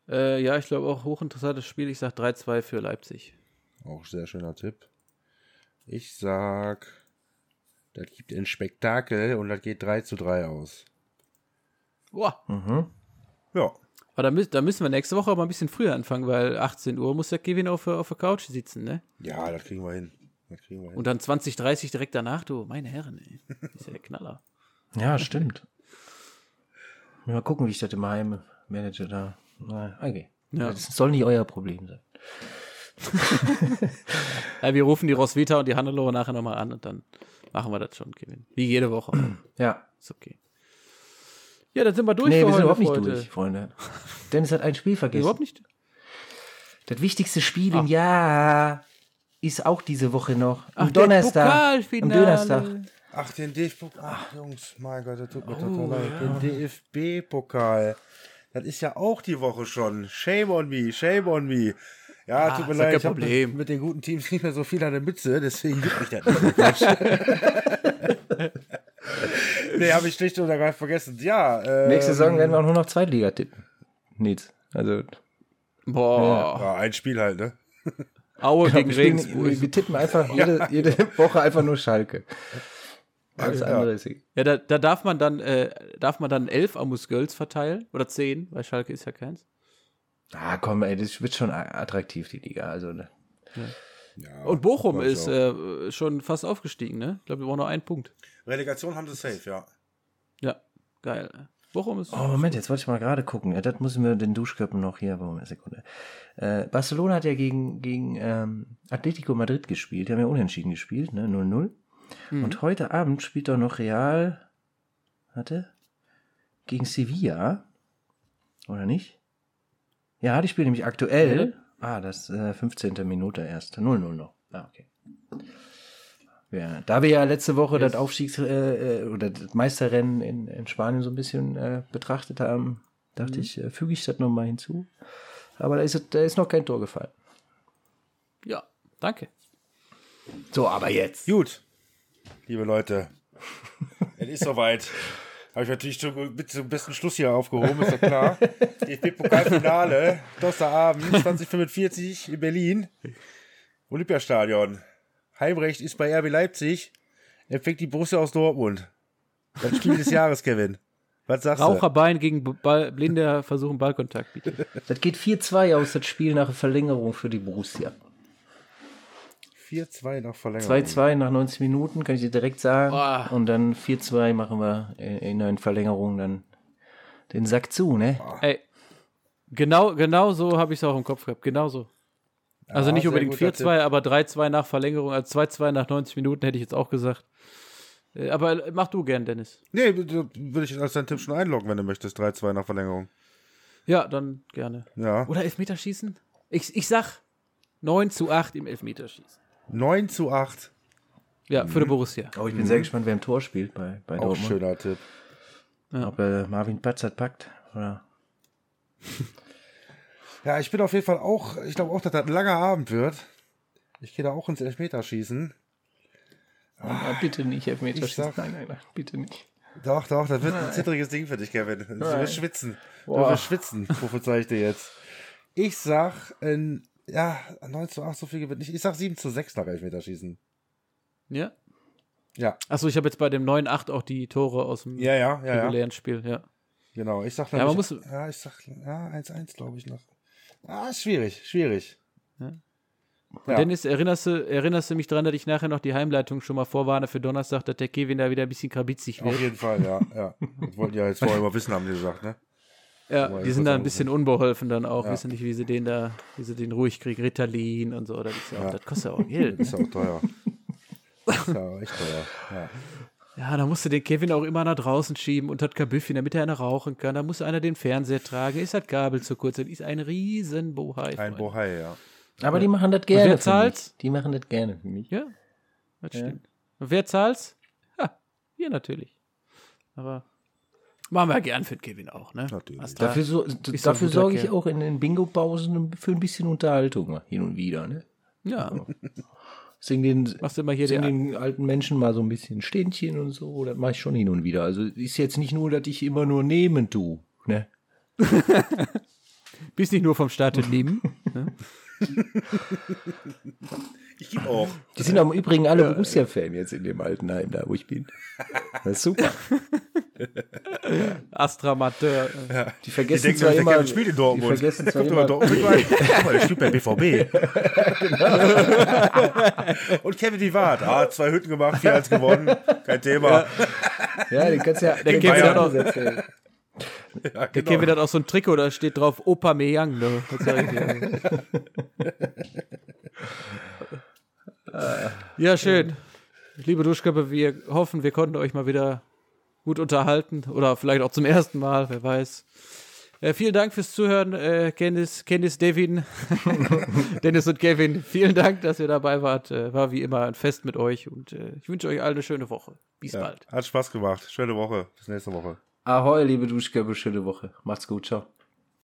Äh, ja, ich glaube auch hochinteressantes Spiel. Ich sage 3-2 für Leipzig. Auch sehr schöner Tipp. Ich sag das gibt ein Spektakel und das geht 3 zu 3 aus. Boah. Mhm. Ja. Aber da, müssen, da müssen wir nächste Woche aber ein bisschen früher anfangen, weil 18 Uhr muss der Kevin auf, auf der Couch sitzen, ne? Ja, das kriegen wir hin. Das kriegen wir hin. Und dann 20, 30 direkt danach, du, meine Herren, ey. Das ist ja der Knaller. ja, stimmt. Mal gucken, wie ich das im Heim manage da. Okay. Ja. Das soll nicht euer Problem sein. ja, wir rufen die Roswitha und die Hannelore nachher nochmal an und dann machen wir das schon, Kevin. Wie jede Woche. ja. Ist okay. Ja, dann sind wir durch nee, wir sind überhaupt nicht durch, Freunde. Dennis hat ein Spiel vergessen. Überhaupt nicht? Das wichtigste Spiel Ach. im Jahr ist auch diese Woche noch. Am Ach, Donnerstag. Am Donnerstag. Ach, den DFB. Ach, Jungs, mein Gott, das tut mir oh, total leid. Ja. Den DFB-Pokal. Das ist ja auch die Woche schon. Shame on me, shame on me. Ja, ah, tut mir leid, ich habe mit den guten Teams nicht mehr so viel an der Mütze, deswegen juckt mich das nicht. nee, habe ich schlicht und ergreifend vergessen. Ja. Ähm, Nächste Saison werden wir auch nur noch Zweitliga tippen. Nichts. Also. Boah. Ja, ein Spiel halt, ne? Aue gegen Regensburg. Wir, wir tippen einfach jede, jede Woche einfach nur Schalke. Alles andere ist egal. Ja, da, da darf man dann, äh, darf man dann elf Amus Girls verteilen oder zehn, weil Schalke ist ja keins. Ah, komm, ey, das wird schon attraktiv, die Liga. Also, ne? ja. Ja, Und Bochum ist äh, schon fast aufgestiegen, ne? Ich glaube, wir brauchen noch einen Punkt. Relegation haben sie safe, ja. Ja, geil. Bochum ist. Oh, Moment, jetzt wollte ich mal gerade gucken. Ja, das müssen wir den Duschköppen noch hier. Warum eine Sekunde. Äh, Barcelona hat ja gegen, gegen ähm, Atletico Madrid gespielt. Die haben ja unentschieden gespielt, ne? 0-0. Mhm. Und heute Abend spielt doch noch Real. Warte. Gegen Sevilla. Oder nicht? Ja, die spielen nämlich aktuell. Ja. Ah, das äh, 15. Minute erst. 0-0 noch. Ah, okay. Ja, da wir ja letzte Woche yes. das Aufstiegs- äh, äh, oder das Meisterrennen in, in Spanien so ein bisschen äh, betrachtet haben, dachte mhm. ich, äh, füge ich das nochmal hinzu. Aber da ist, da ist noch kein Tor gefallen. Ja, danke. So, aber jetzt. Gut liebe Leute. es ist soweit. Habe ich natürlich mit zum besten Schluss hier aufgehoben, ist ja klar. DFB-Pokalfinale, Donnerstagabend, 2045 in Berlin. Olympiastadion. Heimrecht ist bei RB Leipzig. Empfängt die Borussia aus Dortmund. Das Spiel des Jahres, Kevin. Was sagst Raucherbein du? gegen Ball, Blinde versuchen Ballkontakt, bitte. Das geht 4-2 aus, das Spiel nach Verlängerung für die Borussia. 4-2 nach Verlängerung. 2-2 nach 90 Minuten, kann ich dir direkt sagen. Oh. Und dann 4-2 machen wir in einer Verlängerung dann den Sack zu, ne? Oh. Ey, genau, genau so habe ich es auch im Kopf gehabt. Genau so. Also ja, nicht unbedingt 4-2, aber 3-2 nach Verlängerung. Also 2-2 nach 90 Minuten hätte ich jetzt auch gesagt. Äh, aber mach du gern, Dennis. Nee, würde ich als deinen Tipp schon einloggen, wenn du möchtest. 3-2 nach Verlängerung. Ja, dann gerne. Ja. Oder Elfmeterschießen? Ich, ich sag 9 zu 8 im Elfmeterschießen. 9 zu 8. Ja, für mhm. die Borussia. Oh, ich bin mhm. sehr gespannt, wer im Tor spielt bei, bei Auch Dortmund. schöner Tipp. Ja. Ob er Marvin Patzert packt oder. ja, ich bin auf jeden Fall auch, ich glaube auch, dass das ein langer Abend wird. Ich gehe da auch ins Elfmeterschießen. Ah, bitte nicht Elfmeterschießen. Sag, nein, nein, nein, biite nicht. Doch, doch, das wird ein zittriges Ding für dich, Kevin. Du wirst schwitzen. Boah. Du wirst schwitzen, prophezei ich dir jetzt. Ich sag ein ja, 9 zu 8, so viel gewinnt nicht. Ich sag 7 zu 6 nach Elfmeterschießen. Ja? Ja. Achso, ich habe jetzt bei dem 9-8 auch die Tore aus dem ja, ja, ja, regulären Spiel, ja. Genau, ich sag ja, man muss, ja, ich sag ja, 1-1, glaube ich noch. Ah, schwierig, schwierig. Ja. Ja. Dennis, erinnerst du, erinnerst du mich daran, dass ich nachher noch die Heimleitung schon mal vorwarne für Donnerstag, dass der Kevin da wieder ein bisschen krabitzig wird? Auf jeden Fall, ja. ja. Das wollten ja jetzt vorher mal wissen, haben die gesagt, ne? Ja, die sind da ein bisschen unbeholfen dann auch. Ja. Wissen nicht, wie sie den da, wie sie den ruhig kriegen. Ritalin und so. Das, ja auch, das kostet ja auch Geld. Das ist auch teuer. Das ist ja auch echt teuer. Ja. Ja, da musste den Kevin auch immer nach draußen schieben und hat Kabüffin, damit er einer rauchen kann. Da muss einer den Fernseher tragen. Ist das Gabel zu kurz? Das ist ein riesen Bohai. Ein Bohai, ja. Aber die machen das gerne. Und wer zahlt? Die machen das gerne für mich. Ja, das ja. stimmt. Und wer zahlt? Ja, wir natürlich. Aber Machen wir gern für den Kevin auch, ne? Natürlich. Dafür, so, dafür sorge ich auch in den Bingo-Pausen für ein bisschen Unterhaltung hin und wieder, ne? Ja. Sing den, Machst du mal hier sing den alten Menschen mal so ein bisschen Ständchen und so, das mache ich schon hin und wieder. Also ist jetzt nicht nur, dass ich immer nur nehmen tue, ne? Bist nicht nur vom Staat nehmen. ne? Ich gebe auch. Die sind im Übrigen alle Borussia-Fan jetzt in dem Altenheim, da wo ich bin. Das ist super. Astra Mateur. Ja. Die vergessen die denken, zwar immer, Kevin spielt in Dortmund. Die vergessen zwar immer, Dortmund Guck mal, der spielt bei BVB. genau. Und Kevin die Wart. Ah, zwei Hütten gemacht, 4-1 gewonnen. Kein Thema. Ja, ja den kannst du ja der Kevin hat auch, erzählen. Ja, genau. Der Kevin hat auch so ein Trikot, da steht drauf Opa Meyang. Ne? ja, schön. liebe Duschköpfe, wir hoffen, wir konnten euch mal wieder gut unterhalten oder vielleicht auch zum ersten Mal, wer weiß. Äh, vielen Dank fürs Zuhören, äh, Candice, Candice, Devin, Dennis und Kevin. Vielen Dank, dass ihr dabei wart. Äh, war wie immer ein Fest mit euch und äh, ich wünsche euch allen eine schöne Woche. Bis ja, bald. Hat Spaß gemacht. Schöne Woche. Bis nächste Woche. Ahoi, liebe Duschköpfe, schöne Woche. Macht's gut. Ciao.